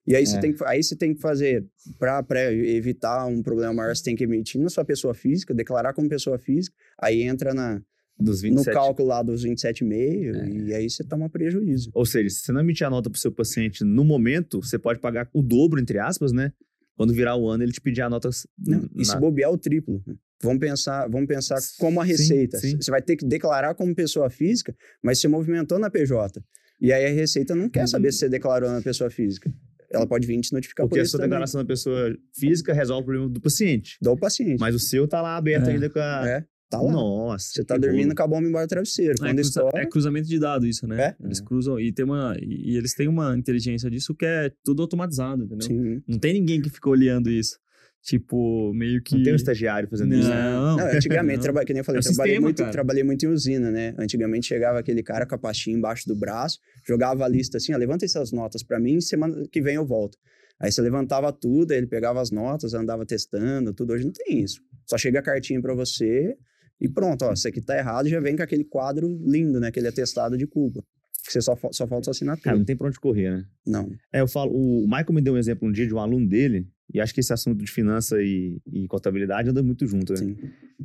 E aí você, É. tem que, aí você tem que fazer, para evitar um problema maior, você tem que emitir na sua pessoa física, declarar como pessoa física, aí entra na, Dos no 27. cálculo lá dos 27,5 É. e aí você toma prejuízo. Ou seja, se você não emitir a nota pro seu paciente no momento, você pode pagar o dobro, entre aspas, né? Quando virar o ano, ele te pedir a nota. Não, e se na- bobear o triplo. Vamos pensar, vamos pensar como a Sim, receita. sim. Você vai ter que declarar como pessoa física, mas você movimentou na PJ. E aí a Receita não quer saber se você declarou na pessoa física. Ela pode vir te notificar Porque por a isso sua também. declaração da pessoa física resolve o problema do paciente. Do paciente. Mas o seu tá lá aberto É. ainda com a. é, tá lá. Nossa. Você tá dormindo com a bomba embaixo do travesseiro. É, Quando cruza- estoura, é cruzamento de dados isso, né? É? Eles cruzam e tem uma e, e eles têm uma inteligência disso que é tudo automatizado, entendeu? sim. Não tem ninguém que fica olhando isso. Tipo, meio que Não tem um estagiário fazendo isso. né? Não. Não, antigamente, Não. traba- que nem eu falei, É trabalhei, sistema, muito, cara. trabalhei muito em usina, né? Antigamente chegava aquele cara com a pastinha embaixo do braço, jogava a lista assim, ó, levanta essas notas pra mim, semana que vem eu volto. Aí você levantava tudo, aí ele pegava as notas, andava testando, tudo. Hoje não tem isso. Só chega a cartinha pra você e pronto, ó, isso aqui tá errado, já vem com aquele quadro lindo, né? Aquele atestado de culpa. Que você só, só falta sua assinatura. Cara, não tem pra onde correr, né? Não. É, eu falo, o Michael me deu um exemplo um dia de um aluno dele, e acho que esse assunto de finança e, e contabilidade anda muito junto, né? Sim.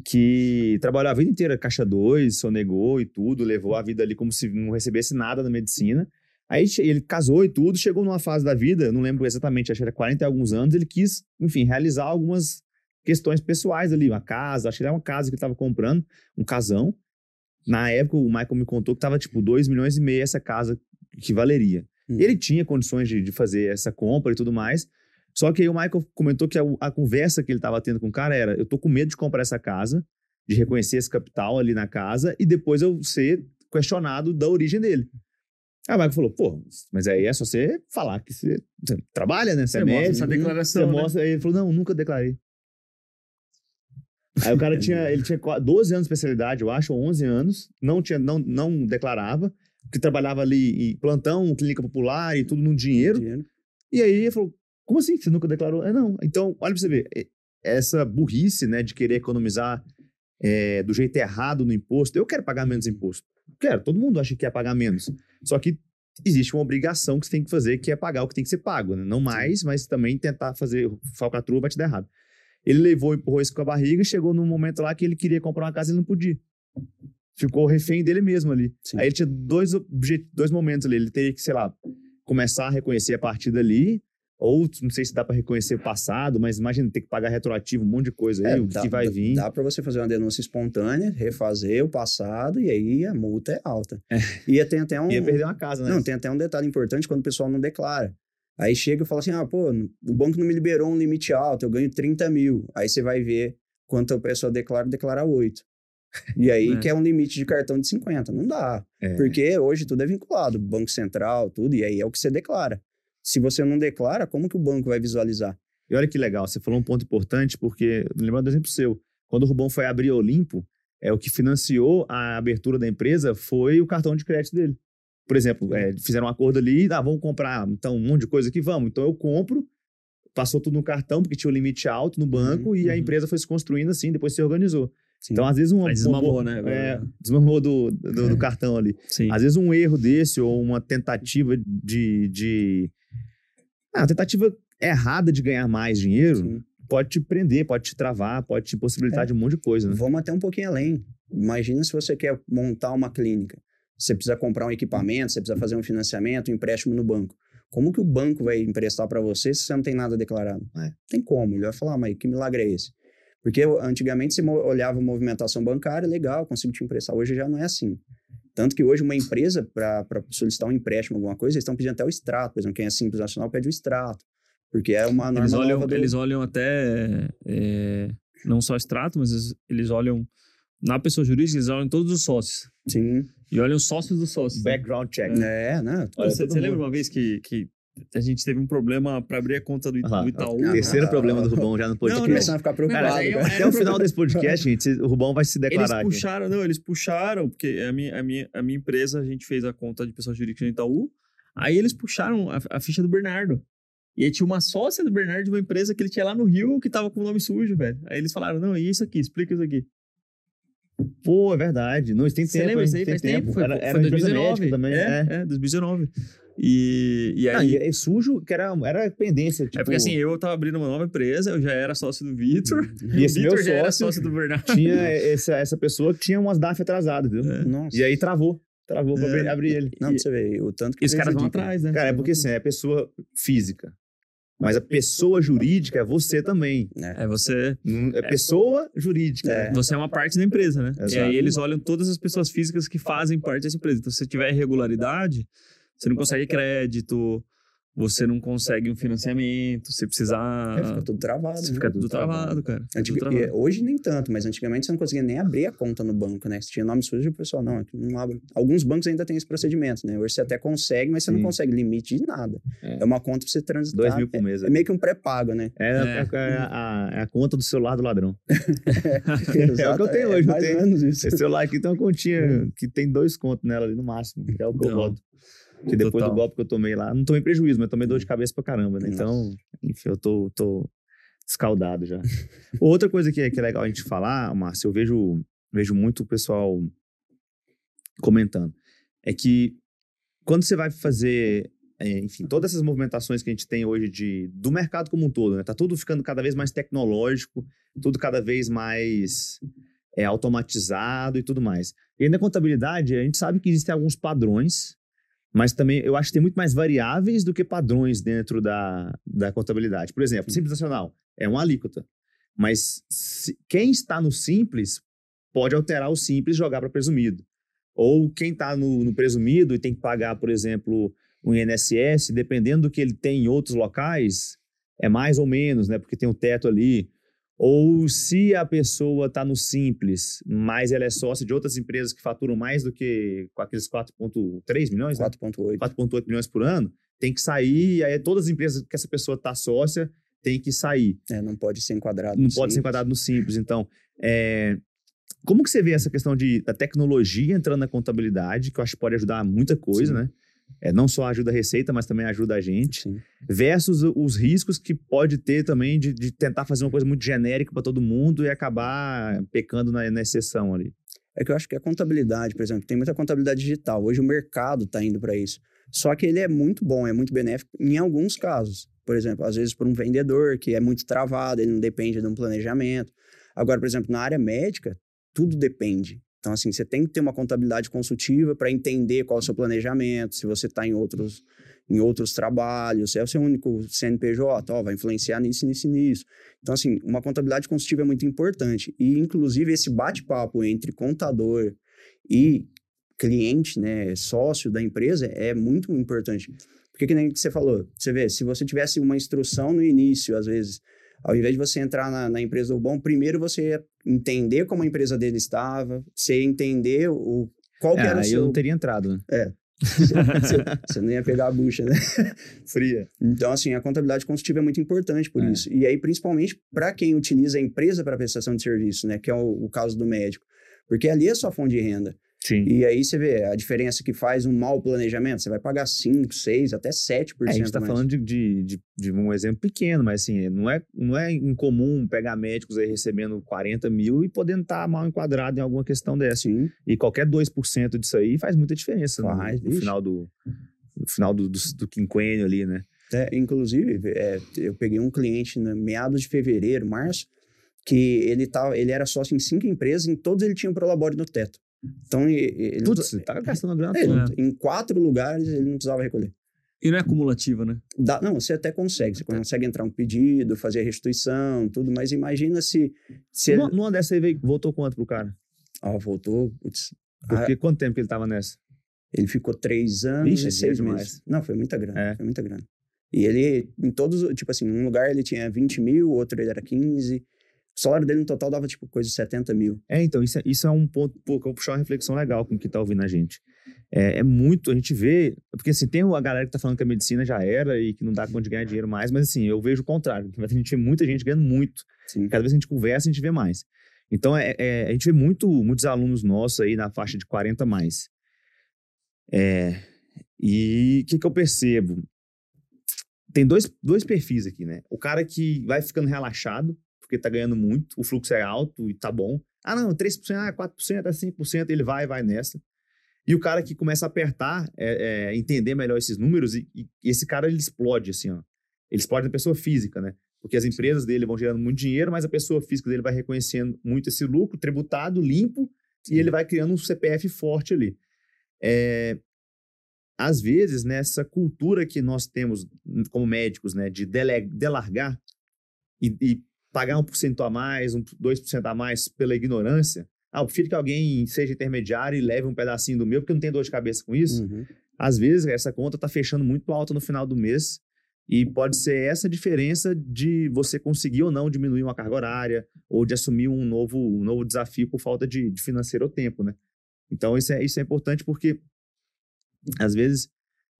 Que trabalhou a vida inteira caixa 2, sonegou e tudo, levou a vida ali como se não recebesse nada na medicina. Aí ele casou e tudo, chegou numa fase da vida, não lembro exatamente, acho que era 40 e alguns anos, ele quis, enfim, realizar algumas questões pessoais ali, uma casa, acho que era uma casa que ele estava comprando, um casão. Na época, o Michael me contou que tava tipo 2 milhões e meio essa casa que valeria. Hum. Ele tinha condições de, de fazer essa compra e tudo mais. Só que aí o Michael comentou que a, a conversa que ele estava tendo com o cara era: eu tô com medo de comprar essa casa, de reconhecer esse capital ali na casa e depois eu ser questionado da origem dele. Aí o Michael falou: pô, mas aí é só você falar que você, você trabalha, né? Você, Você é mostra médico. essa Você declaração, né? mostra. Aí ele falou: não, nunca declarei. Aí o cara tinha, ele tinha qua- 12 anos de especialidade, eu acho, ou 11 anos, não tinha, não, não declarava, porque trabalhava ali em plantão, clínica popular e tudo no dinheiro. Dinheiro. E aí ele falou: como assim? Você nunca declarou? É, não. Então, olha pra você ver, essa burrice, né, de querer economizar é, do jeito errado no imposto. Eu quero pagar menos imposto. Quero, todo mundo acha que quer pagar menos. Só que existe uma obrigação que você tem que fazer, que é pagar o que tem que ser pago, né? Não mais, mas também tentar fazer falcatrua vai te dar errado. Ele levou, empurrou isso com a barriga e chegou num momento lá que ele queria comprar uma casa e ele não podia. Ficou refém dele mesmo ali. Sim. Aí ele tinha dois, dois momentos ali. Ele teria que, sei lá, começar a reconhecer a partir dali, ou não sei se dá para reconhecer o passado, mas imagina ter que pagar retroativo, um monte de coisa aí, É, o que, dá, que vai vir. Dá para você fazer uma denúncia espontânea, refazer o passado e aí a multa é alta. E tem até um. Ia perder uma casa, né? Não, tem até um detalhe importante quando o pessoal não declara. Aí chega e fala assim: ah, pô, o banco não me liberou um limite alto, eu ganho 30 mil. Aí você vai ver quanto a pessoa declara, declara 8. E aí É. quer um limite de cartão de 50. Não dá. É. Porque hoje tudo é vinculado, Banco Central, tudo, e aí é o que você declara. Se você não declara, como que o banco vai visualizar? E olha que legal, você falou um ponto importante, porque, lembrando do exemplo seu, quando o Rubão foi abrir a Olimpo, é, o que financiou a abertura da empresa foi o cartão de crédito dele. Por exemplo, é, fizeram um acordo ali, ah, vamos comprar então um monte de coisa aqui, vamos. Então eu compro, passou tudo no cartão, porque tinha um limite alto no banco, e a uhum. empresa foi se construindo assim, depois se organizou. Sim. Então, às vezes. Aí uma desmamou, boa- né? É, desmamou do, do, do cartão ali. Sim. Às vezes um erro desse ou uma tentativa de. de... Ah, uma tentativa errada de ganhar mais dinheiro Sim. pode te prender, pode te travar, pode te possibilitar É. de um monte de coisa, né? Vamos até um pouquinho além. Imagina se você quer montar uma clínica. Você precisa comprar um equipamento, você precisa fazer um financiamento, um empréstimo no banco. Como que o banco vai emprestar para você se você não tem nada declarado? É. Não tem como. Ele vai falar, "Ah, mas que milagre é esse? Porque antigamente você olhava a movimentação bancária, legal, consigo te emprestar. Hoje já não é assim. Tanto que hoje uma empresa, para solicitar um empréstimo, alguma coisa, eles estão pedindo até o extrato. Por exemplo, quem é simples nacional pede o extrato. Porque é uma norma Eles olham, do... eles olham até é, não só extrato, mas eles- olham na pessoa jurídica, eles olham todos os sócios. Sim. E olham os sócios dos sócios. Background check. É, né? Olha, Você, você lembra uma vez que, que a gente teve um problema para abrir a conta do, Ah do Itaú? Ah, Terceiro ah, problema do Rubão já no Não, Tô podcast. começando a ficar preocupado. Não, cara. eu- Até o final desse podcast, gente, o Rubão vai se Eles declarar aqui. puxaram, não, eles puxaram, porque a minha, a, minha, a minha empresa, a gente fez a conta de pessoa jurídica no Itaú, aí eles puxaram a, a ficha do Bernardo. E aí tinha uma sócia do Bernardo de uma empresa que ele tinha lá no Rio que tava com o nome sujo, velho. Aí eles falaram, não, e isso aqui? Explica isso aqui. Pô, é verdade. Não, isso tem Você tempo. lembra hein? isso aí? Tem Faz tempo. Foi, Era, foi era empresa 2019. médica também. é, É. é, 2019. E, e Não, aí... e é sujo, que era, era pendência. Tipo, é porque assim, eu tava abrindo uma nova empresa, eu já era sócio do Vitor. E esse o Vitor já era sócio do Bernardo. tinha essa, essa pessoa que tinha umas DAF atrasadas, viu? É. Nossa. E aí travou. Travou pra É. abrir, abrir ele. Não, pra você ver o tanto que E os caras vão atrás, né? Cara, é porque assim, é pessoa física. Mas a pessoa jurídica é você também. É você... Não- É pessoa jurídica. É. Você é uma parte da empresa, né? E Exato. aí eles olham todas as pessoas físicas que fazem parte dessa empresa. Então, se você tiver irregularidade, você não consegue crédito, você não consegue um financiamento, você precisar. É, fica tudo travado. Você né? fica tudo travado, cara. Antiga- tudo travado. Hoje nem tanto, mas antigamente você não conseguia nem abrir a conta no banco, né? Você tinha nome sujo e o pessoal, não, aqui não abre. Alguns bancos ainda têm esse procedimento, né? Hoje você até consegue, mas você não Sim. consegue limite de nada. É. É, uma conta pra você transitar. Dois mil por mês. É, é meio que um pré-pago, né? É, É. é a, é a conta do celular do ladrão. Exato, o que eu tenho hoje, É não mais tem? ou menos isso. Esse celular aqui tem uma continha que tem dois contos nela ali no máximo. Que é o que eu Então, boto. Que depois total. do golpe que eu tomei lá, não tomei prejuízo, mas tomei dor de cabeça pra caramba, né? Então, enfim, eu tô, tô escaldado já. Outra coisa que é, que é legal a gente falar, Márcio, eu vejo, vejo muito o pessoal comentando, é que quando você vai fazer, é, enfim, todas essas movimentações que a gente tem hoje de, do mercado como um todo, né? Tá tudo ficando cada vez mais tecnológico, tudo cada vez mais é, automatizado e tudo mais. E aí na contabilidade, a gente sabe que existem alguns padrões, mas também eu acho que tem muito mais variáveis do que padrões dentro da, da contabilidade. Por exemplo, Simples Nacional é uma alíquota, mas se- quem está no Simples pode alterar o Simples e jogar para presumido. Ou quem está no, no presumido e tem que pagar, por exemplo, um INSS, dependendo do que ele tem em outros locais, é mais ou menos, né? Porque tem o teto ali. Ou se a pessoa está no Simples, mas ela é sócia de outras empresas que faturam mais do que com aqueles 4,3 milhões, né? 4.8. 4,8 milhões por ano, tem que sair, e aí todas as empresas que essa pessoa está sócia tem que sair. É, não pode ser enquadrado. Não pode ser simples. enquadrado no simples. Então, é, como que você vê essa questão de, da tecnologia entrando na contabilidade, que eu acho que pode ajudar muita coisa, Sim. né? É, não só ajuda a receita, mas também ajuda a gente. Sim. Versus os riscos que pode ter também de, de tentar fazer uma coisa muito genérica para todo mundo e acabar pecando na, na exceção ali. É que eu acho que a contabilidade, por exemplo, tem muita contabilidade digital. Hoje o mercado está indo para isso. Só que ele é muito bom, é muito benéfico em alguns casos. Por exemplo, às vezes para um vendedor que é muito travado, ele não depende de um planejamento. Agora, por exemplo, na área médica, tudo depende. Então, assim, você tem que ter uma contabilidade consultiva para entender qual é o seu planejamento, se você está em outros, em outros trabalhos, se é o seu único CNPJ, ó, vai influenciar nisso, nisso nisso. Então, assim, uma contabilidade consultiva é muito importante. E, inclusive, esse bate-papo entre contador e cliente, né, sócio da empresa, é muito importante. Porque, que nem que você falou, você vê, se você tivesse uma instrução no início, às vezes, ao invés de você entrar na, na empresa do bom, primeiro você entender como a empresa dele estava, você entender o, qual É, era o aí seu... eu não teria entrado, né? você, você não ia pegar a bucha, né? Fria. Então, assim, a contabilidade consultiva é muito importante por É. isso. E aí, principalmente para quem utiliza a empresa para prestação de serviço, né? Que é o, o caso do médico. Porque ali é sua fonte de renda. Sim. E aí você vê a diferença que faz um mau planejamento. Você vai pagar 5, 6, até 7% É, a gente tá mais. falando de, de, de, de um exemplo pequeno, mas assim, não é, não é incomum pegar médicos aí recebendo 40 mil e podendo estar mal enquadrado em alguma questão dessa. Sim, E qualquer 2% disso aí faz muita diferença no- Faz, no, vixe. final do no final do, do, do quinquênio ali, né? É, inclusive, é, eu peguei um cliente no meados de fevereiro, março, que ele, tava, ele era sócio em cinco empresas, em todos ele tinha um prolabore no teto. Então, ele, Putz, ele tá gastando a grana ele toda. não- em quatro lugares ele não precisava recolher. E não é cumulativa, né? Dá- não, você até consegue. Você consegue entrar um pedido, fazer a restituição, tudo, mas imagina se. se ele, Numa, numa dessa aí veio, voltou quanto pro cara? Ó, voltou. putz, ah, Porque quanto tempo que ele tava nessa? ele ficou três anos é e seis meses. Não, foi muita grana. É. Foi muita grana. E ele, em todos, os- tipo assim, num lugar ele tinha 20 mil, outro ele era 15. O salário dele no total dava, tipo, coisa de 70 mil. É, então, isso é, isso é um ponto, pô, que eu vou puxar uma reflexão legal com quem tá ouvindo a gente. É, é muito, a gente vê, porque assim, tem a galera que tá falando que a medicina já era e que não dá conta de ganhar dinheiro mais, mas assim, eu vejo o contrário. A gente vê muita gente ganhando muito. Sim. Cada vez que a gente conversa, a gente vê mais. Então, é, é- a gente vê muito, muitos alunos nossos aí na faixa de 40 a mais. É, e o que, que eu percebo? Tem dois, dois perfis aqui, né? O cara que vai ficando relaxado, porque tá ganhando muito, o fluxo é alto e tá bom. Ah, não, 3%, ah, 4%, é 5%, ele vai, vai nessa. E o cara que começa a apertar, é, é, entender melhor esses números, e, e esse cara ele explode, assim, ó. Ele explode na pessoa física, né? Porque as empresas dele vão gerando muito dinheiro, mas a pessoa física dele vai reconhecendo muito esse lucro, tributado, limpo, e ele vai criando um CPF forte ali. É, às vezes, nessa cultura que nós temos como médicos, né, de delargar e, e pagar 1% a mais, um, 2% a mais pela ignorância, ah, eu prefiro que alguém seja intermediário e leve um pedacinho do meu, porque eu não tenho dor de cabeça com isso. Uhum. Às vezes, essa conta tá fechando muito alta no final do mês e pode ser essa diferença de você conseguir ou não diminuir uma carga horária ou de assumir um novo, um novo desafio por falta de, de financeiro ou tempo, né? Então, isso é, isso é importante porque, às vezes,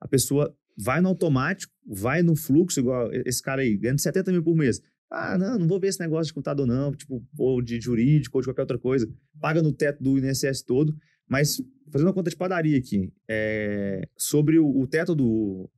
a pessoa vai no automático, vai no fluxo, igual esse cara aí, ganhando 70 mil por mês. Ah, não, não vou ver esse negócio de contador não, tipo, ou de jurídico, ou de qualquer outra coisa. Paga no teto do INSS todo, mas fazendo uma conta de padaria aqui, é, sobre o, o teto do,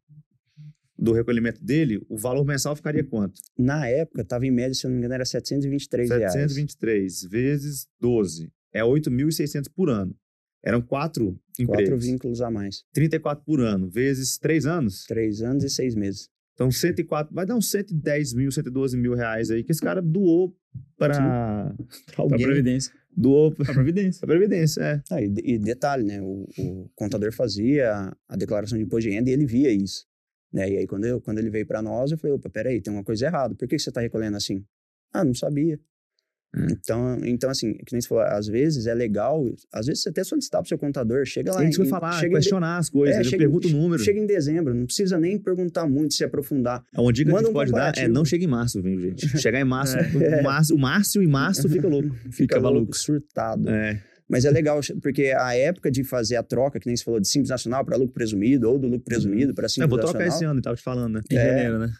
do recolhimento dele, o valor mensal ficaria quanto? Na época, tava em média, se eu não me engano, era 723 reais. 723 vezes 12 é 8.600 por ano. Eram quatro Quatro empregos. vínculos a mais. 34 por ano, vezes três anos. Três anos e seis meses. Então, 104, vai dar uns 110 mil, 112 mil reais aí que esse cara doou para Pra alguém. Previdência. Doou Pra Previdência. para Previdência, é. Ah, e, e detalhe, né? O, o contador fazia a declaração de imposto de renda e ele via isso. Né? E aí, quando, eu, quando ele veio para nós, eu falei: opa, peraí, tem uma coisa errada. Por que que você está recolhendo assim? Ah, não sabia. Então, então, assim, que nem você falou, às vezes é legal, às vezes você até solicitar pro seu contador, chega lá. A gente em- vai falar, chega em de- questionar as coisas, É, eu chega- pergunto o número. Chega em dezembro, não precisa nem perguntar muito, se aprofundar. Uma dica que a Manda gente um pode dar é não chegue em março, viu, gente? Chegar em março, É. o, Márcio, o Márcio e março fica louco. Fica maluco. louco, surtado. É. Mas é legal, porque a época de fazer a troca, que nem você falou, de Simples Nacional para lucro presumido, ou do lucro presumido para Eu Simples vou trocar Nacional. esse ano, eu tava te falando, né? Em É. janeiro, né?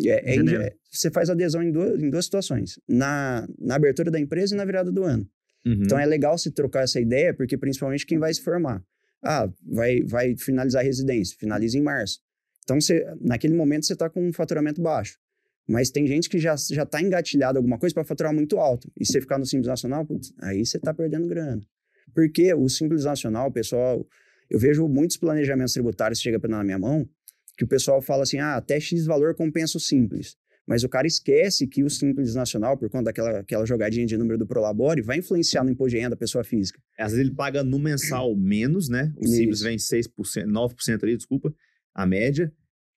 É, é, é, você faz adesão em duas, em duas situações. Na, na abertura da empresa e na virada do ano. Uhum. Então é legal se trocar essa ideia, porque principalmente quem vai se formar. Ah, vai, vai finalizar a residência, finaliza em março. Então, você, naquele momento, você está com um faturamento baixo. Mas tem gente que já já está engatilhado alguma coisa para faturar muito alto. E você ficar no Simples Nacional, putz, aí você está perdendo grana. Porque o Simples Nacional, pessoal... Eu vejo muitos planejamentos tributários que chegam na minha mão, que o pessoal fala assim, ah, até X valor compensa o Simples. Mas o cara esquece que o Simples Nacional, por conta daquela aquela jogadinha de número do Prolabore, vai influenciar no imposto de renda da pessoa física. Às vezes ele paga no mensal menos, né? O Simples Isso. vem 6%, 9% ali, desculpa, a média,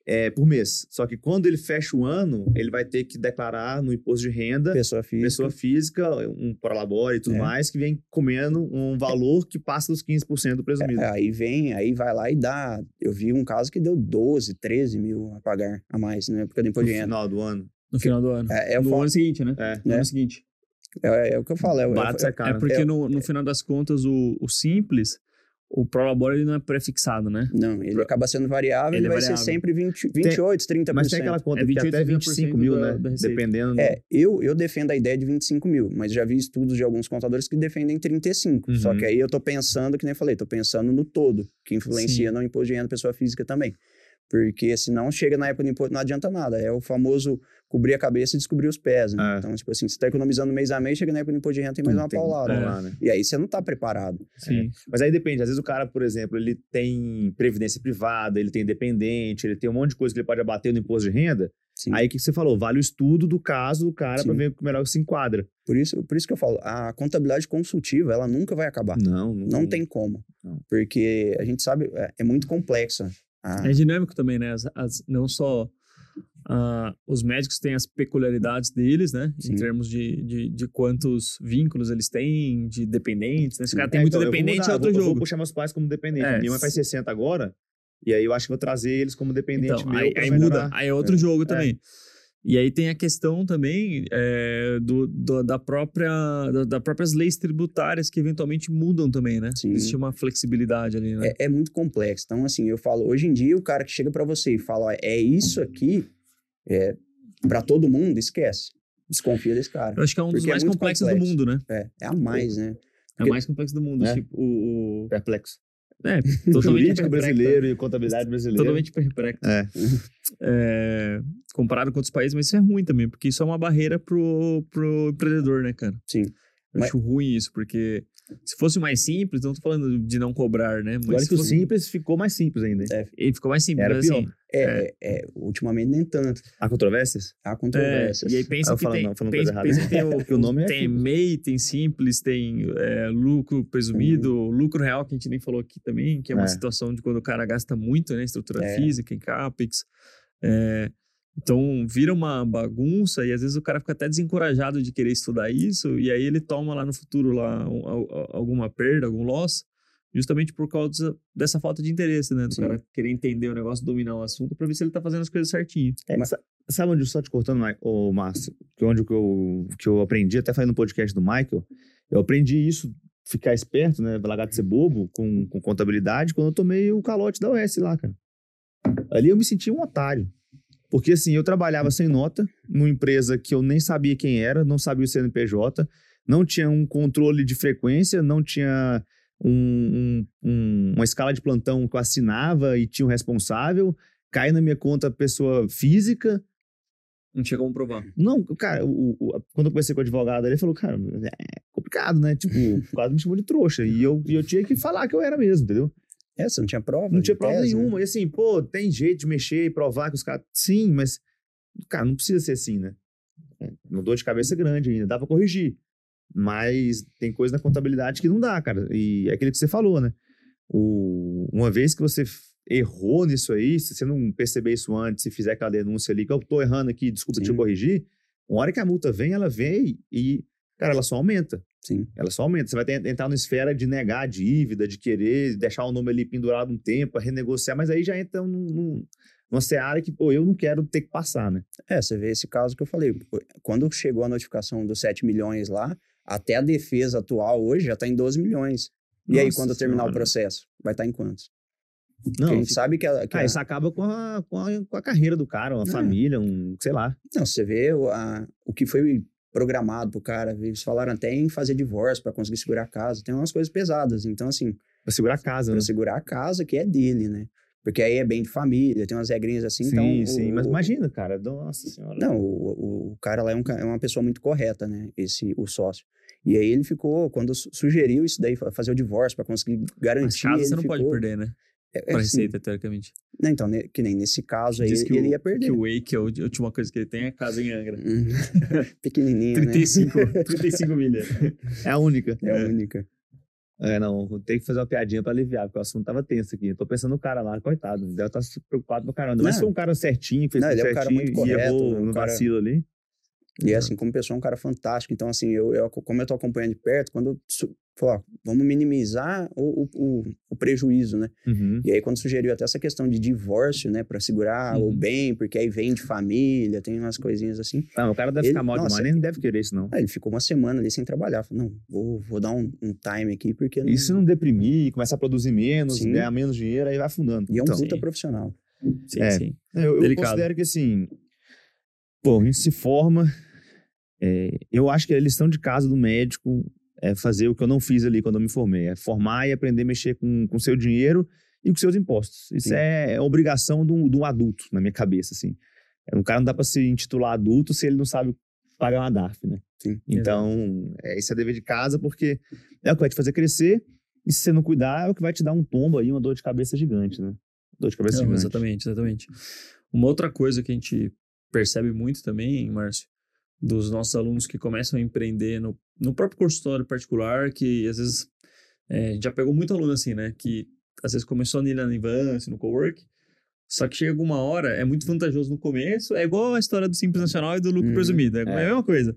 é, por mês. Só que quando ele fecha o ano, ele vai ter que declarar no imposto de renda Pessoa física. pessoa física, um prolabore e tudo É. mais, que vem comendo um valor que passa dos 15% do presumido. É, aí vem, aí vai lá e dá. Eu vi um caso que deu 12, 13 mil a pagar a mais na época do no imposto de renda. final do ano. No final do ano. É, é, no falo- ano seguinte, né? É. No Né? ano seguinte. é, é o que eu falo. É, Barato é, caro. É porque É, no, no final das contas, o, o simples, o Prolabore ele não é prefixado, né? Não, ele acaba sendo variável, Ele é vai variável. ser sempre 20, 28, 30%. Mas tem aquela conta É que 28, até 25 mil, da- né? da. Dependendo. do- É, eu, eu defendo a ideia de 25 mil, mas já vi estudos de alguns contadores que defendem 35. Só Uhum. que aí eu tô pensando, que nem eu falei, tô pensando no todo, que influencia no imposto de renda da pessoa física também. Porque senão chega na época do imposto, não adianta nada. É o famoso cobrir a cabeça e descobrir os pés. Né? É. Então, tipo assim, você tá economizando mês a mês, chega na época do imposto de renda, tem mais uma Tem- paulada. tem lá, né? E aí você não tá preparado. Sim. Mas aí depende. Às vezes o cara, por exemplo, ele tem previdência privada, ele tem dependente, ele tem um monte de coisa que ele pode abater no imposto de renda. Sim. Aí o que você falou? Vale o estudo do caso do cara pra Sim. ver o melhor que se enquadra. Por isso, por isso que eu falo, a contabilidade consultiva, ela nunca vai acabar. Não, Não tem como. Não. Porque a gente sabe, é, é muito complexa. a- É dinâmico também, né? As, as- não só ah, os médicos têm as peculiaridades deles, né? Sim. Em termos de, de, de quantos vínculos eles têm, de dependentes. Né? Se o cara tem É, muito então, eu dependente, mudar, é outro eu vou, Eu jogo. vou puxar meus pais como dependente. É, Minha mãe faz 60 agora, e aí eu acho que vou trazer eles como dependente Então, meu aí, aí muda, aí é outro É. jogo também. E aí tem a questão também é, do, do- da própria da, das próprias leis tributárias que eventualmente mudam também, né? Sim. Existe uma flexibilidade ali, né? É, é muito complexo. Então, assim, eu falo, hoje em dia, o cara que chega pra você e fala, ó, é isso aqui, é, para todo mundo, esquece. Desconfia desse cara. Eu acho que é um dos é mais muito complexos complexo. do mundo, né? É, é a mais, né? É o Porque- mais complexo do mundo. É. Tipo, o, o- Perplexo. É, totalmente brasileiro e contabilidade brasileira. Totalmente perplexo. É. É, comparado com outros países, mas isso é ruim também, porque isso é uma barreira pro, pro empreendedor, né, cara? Sim. Eu acho ruim isso, porque se fosse mais simples, não tô falando de não cobrar, né? Mas Agora se que o fosse- simples ficou mais simples ainda. hein? Ele ficou mais simples, Era mas assim, pior. É, é, ultimamente nem tanto. Há controvérsias? Há É, controvérsias. e aí pensa Ah, que tem, não, pensa, pensa que tem o, o nome é tem. MEI, tem simples, tem é, lucro presumido, lucro real, que a gente nem falou aqui também, que é uma É. situação de quando o cara gasta muito, né? Estrutura É. física, em CAPEX. É, então, vira uma bagunça e às vezes o cara fica até desencorajado de querer estudar isso e aí ele toma lá no futuro lá um- al- alguma perda, algum loss, justamente por causa dessa falta de interesse, né? Do Sim. cara querer entender o negócio, dominar o assunto pra ver se ele tá fazendo as coisas certinho. É, sa- sabe onde, só te cortando, ô, Márcio, que onde que eu, que eu aprendi, até falei no podcast do Michael, eu aprendi isso, ficar esperto, né, largar de ser bobo com, com contabilidade, quando eu tomei o calote da OS lá, cara. Ali eu me senti um otário. Porque, assim, eu trabalhava sem nota, numa empresa que eu nem sabia quem era, não sabia o CNPJ, não tinha um controle de frequência, não tinha um- um- um- uma escala de plantão que eu assinava e tinha um responsável, cai na minha conta pessoa física. Não tinha como provar. Não, cara, o- o- quando eu conversei com o advogado, ele falou, cara, é complicado, né? Tipo, quase me chamou de trouxa. E eu, e eu tinha que falar que eu era mesmo, entendeu? É, você não tinha prova? Não tinha prova tese, né? nenhuma. E assim, pô, tem jeito de mexer e provar que os caras. Sim, mas, cara, não precisa ser assim, né? É, Uma dor de cabeça grande ainda, dá pra corrigir. Mas tem coisa na contabilidade que não dá, cara. E é aquilo que você falou, né? O, uma vez que você errou nisso aí, se você não perceber isso antes, se fizer aquela denúncia ali, que eu tô errando aqui, desculpa te Sim. corrigir, uma hora que a multa vem, ela vem e, cara, ela só aumenta. Sim. Ela só aumenta. Você vai entrar na esfera de negar a dívida, de querer deixar o nome ali pendurado um tempo, renegociar, mas aí já entra num, num, numa seara que, pô, eu não quero ter que passar, né? É, você vê esse caso que eu falei. Quando chegou a notificação dos 7 milhões lá, até a defesa atual hoje já está em 12 milhões. E aí, Nossa quando terminar o Senhora. processo, vai estar em quantos? Porque Não, a gente sabe que, a, que ah, a- isso acaba com a, com, a, com a carreira do cara, uma É. família, um, sei lá. Não, você vê o, a- o que foi programado pro cara. Eles falaram até em fazer divórcio para conseguir segurar a casa. Tem umas coisas pesadas. Então, assim, Pra segurar a casa, para né? segurar a casa que é dele, né? Porque aí é bem de família, tem umas regrinhas assim. sim, então, sim. o- Mas imagina, cara. Nossa senhora. Não, o, o- cara lá é, um é uma pessoa muito correta, né? Esse, o sócio. E aí ele ficou, quando su- sugeriu isso daí, fa- fazer o divórcio para conseguir Mas garantir. casa ele você não pode ficou- perder, né? É, é, Pra assim, receita, teoricamente. né, então, né, que nem nesse caso aí, ele, que, ele ia perder. que o Wake, a ulti- a última coisa que ele tem é casa em Angra. Hum, Pequenininha, 35, né? 35 milhas. É a única. É a única. É, não, tem que fazer uma piadinha pra aliviar, porque o assunto tava tenso aqui. Eu tô pensando no cara lá, coitado. Deve estar preocupado pra caramba. Mas foi um cara certinho, fez Não, ele é um cara certinho muito e correto, errou um no cara- vacilo ali. E assim, como pessoa, é um cara fantástico. Então, assim, eu, eu como eu tô acompanhando de perto, quando falou, ó, vamos minimizar o, o, o, o prejuízo, né? Uhum. E aí, quando sugeriu até essa questão de divórcio, né, para segurar o Uhum. bem, porque aí vem de família, tem umas coisinhas assim. Ah, o cara deve Ele- ficar mal nossa, demais, nem não deve querer isso, não. Aí ele ficou uma semana ali sem trabalhar. Falei, não, vou, vou dar um, um time aqui, porque não... E se não deprimir, começar a produzir menos, Sim. ganhar menos dinheiro, aí vai afundando. E é um Então, puta sim. profissional. Sim, É. sim. Eu, eu Delicado. considero que assim, pô, a gente se forma. é, eu acho que a lição de casa do médico é fazer o que eu não fiz ali quando eu me formei, é formar e aprender a mexer com o seu dinheiro e com seus impostos. Isso Sim. é, é obrigação de um, de um adulto, na minha cabeça, assim. Um cara não dá pra se intitular adulto se ele não sabe pagar uma DARF, né? Sim. Então, é, isso é dever de casa, porque é o que vai te fazer crescer, e se você não cuidar, é o que vai te dar um tombo aí, uma dor de cabeça gigante, né? Dor de cabeça Não, gigante. exatamente, exatamente. Uma outra coisa que a gente percebe muito também, Márcio, dos nossos alunos que começam a empreender no, no próprio consultório particular, que às vezes é, a gente já pegou muito aluno assim, né? Que às vezes começou ali na Advance, no Cowork, só que chega alguma hora, é muito vantajoso no começo, é igual a história do Simples Nacional e do lucro Uhum, presumido, é, é. a mesma coisa.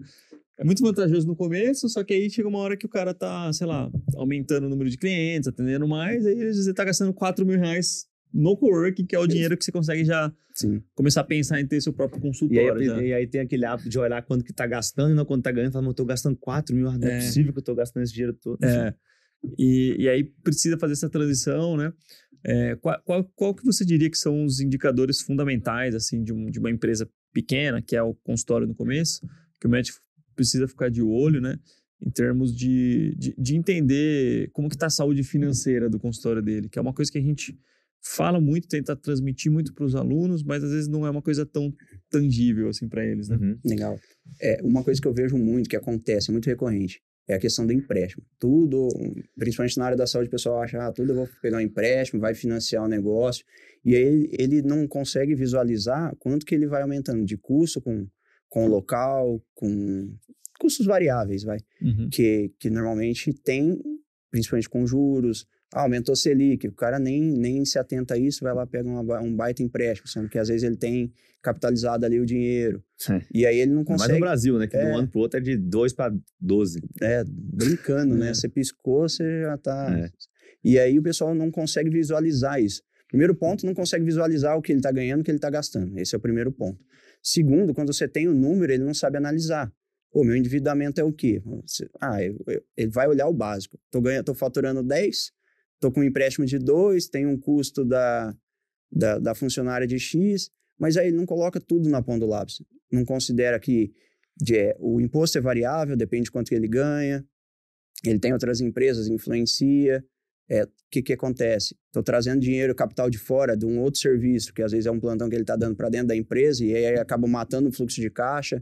É muito vantajoso no começo, só que aí chega uma hora que o cara tá, sei lá, aumentando o número de clientes, atendendo mais, aí às vezes você tá gastando 4 mil reais no coworking, que é o dinheiro que você consegue já Sim. começar a pensar em ter seu próprio E consultório. aí, já. e aí tem aquele hábito de olhar quanto que tá gastando e não quanto tá ganhando. Fala, mas eu tô gastando 4 mil, não é, É. possível que eu tô gastando esse dinheiro todo. É. E, e aí precisa fazer essa transição, né? É, qual, qual, qual que você diria que são os indicadores fundamentais, assim, de, um- de uma empresa pequena, que é o consultório no começo, que o médico precisa ficar de olho, né? Em termos de, de, de entender como que está a saúde financeira do consultório dele, que é uma coisa que a gente fala muito, tenta transmitir muito para os alunos, mas às vezes não é uma coisa tão tangível assim para eles, né? Uhum. Legal. É, uma coisa que eu vejo muito, que acontece, é muito recorrente, é a questão do empréstimo. Tudo, principalmente na área da saúde, o pessoal acha, ah, tudo eu vou pegar um empréstimo, vai financiar o negócio. E aí ele, ele não consegue visualizar quanto que ele vai aumentando de custo com, com o local, com custos variáveis, vai. Uhum. Que, que normalmente tem, principalmente com juros, ah, aumentou Selic, o cara nem, nem se atenta a isso, vai lá pega uma um baita empréstimo, sendo que às vezes ele tem capitalizado ali o dinheiro. É. E aí ele não Mas consegue. no Brasil, né? Que de um É. ano pro outro é de 2 para 12. É, brincando, né? É. Você piscou, você já tá. É. E aí o pessoal não consegue visualizar isso. Primeiro ponto, não consegue visualizar o que ele tá ganhando, o que ele tá gastando. Esse é o primeiro ponto. Segundo, quando você tem o número, ele não sabe analisar. Pô, meu endividamento é o quê? Ah, eu- eu- ele vai olhar o básico. Tô, ganhando, tô faturando 10, tô com um empréstimo de 2, tem um custo da, da, da funcionária de X, mas aí não coloca tudo na ponta do lápis. Não considera que de- é, o imposto é variável, depende de quanto ele ganha, ele tem outras empresas, influencia. É, O que, que acontece? Estou trazendo dinheiro, capital de fora de um outro serviço, que às vezes é um plantão que ele está dando para dentro da empresa e aí acaba matando o fluxo de caixa.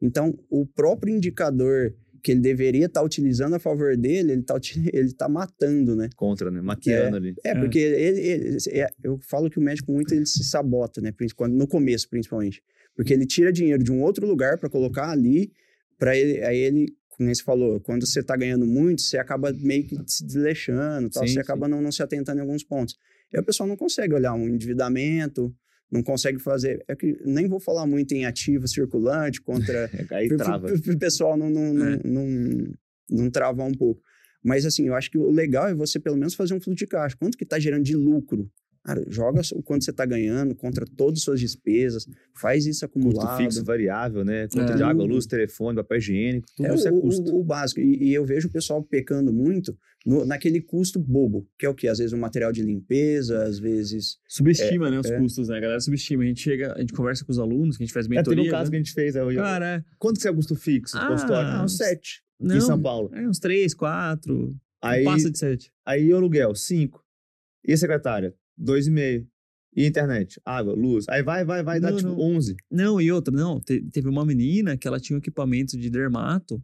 Então, o próprio indicador que ele deveria estar utilizando a favor dele, ele está ele tá matando, né? Contra, né? Maquiando ali. É, É. porque ele, ele- é, eu falo que o médico muito ele se sabota, né? Quando- No começo, principalmente. Porque ele tira dinheiro de um outro lugar para colocar ali, para ele, aí ele, como você falou, quando você tá ganhando muito, você acaba meio que se desleixando, tal, Sim, você sim. acaba não, não se atentando em alguns pontos. E aí o pessoal não consegue olhar um endividamento, não consegue fazer. É que nem vou falar muito em ativo circulante contra Aí trava. pro pessoal não, não, não, É. não, não travar um pouco. Mas assim, eu acho que o legal é você pelo menos fazer um fluxo de caixa. Quanto que tá gerando de lucro? Cara, joga o quanto você tá ganhando contra todas as suas despesas, faz isso Custo acumulado. fixo, variável, né? Conta É. de água, luz, telefone, papel higiênico, tudo É isso é o, custo. o- o básico. E, e eu vejo o pessoal pecando muito no- naquele custo bobo, que é o que? Às vezes o material de limpeza, às vezes. Subestima, né, os é. custos, né? A galera subestima. A gente chega, a gente conversa com os alunos, que a gente faz É, mentoria. teve um caso né? que a gente fez. Aí, eu- Cara, é, Quanto que é o custo fixo Ah, consultório? Ah, uns 7 não, em São Paulo. é uns três, quatro, Aí, não passa de sete. aí o aluguel, 5. E a secretária? 2,5. E internet? Água, luz. Aí vai, vai, vai, dá Não, tipo não. 11. Não, e outra, não. te- teve uma menina que ela tinha um equipamento de dermato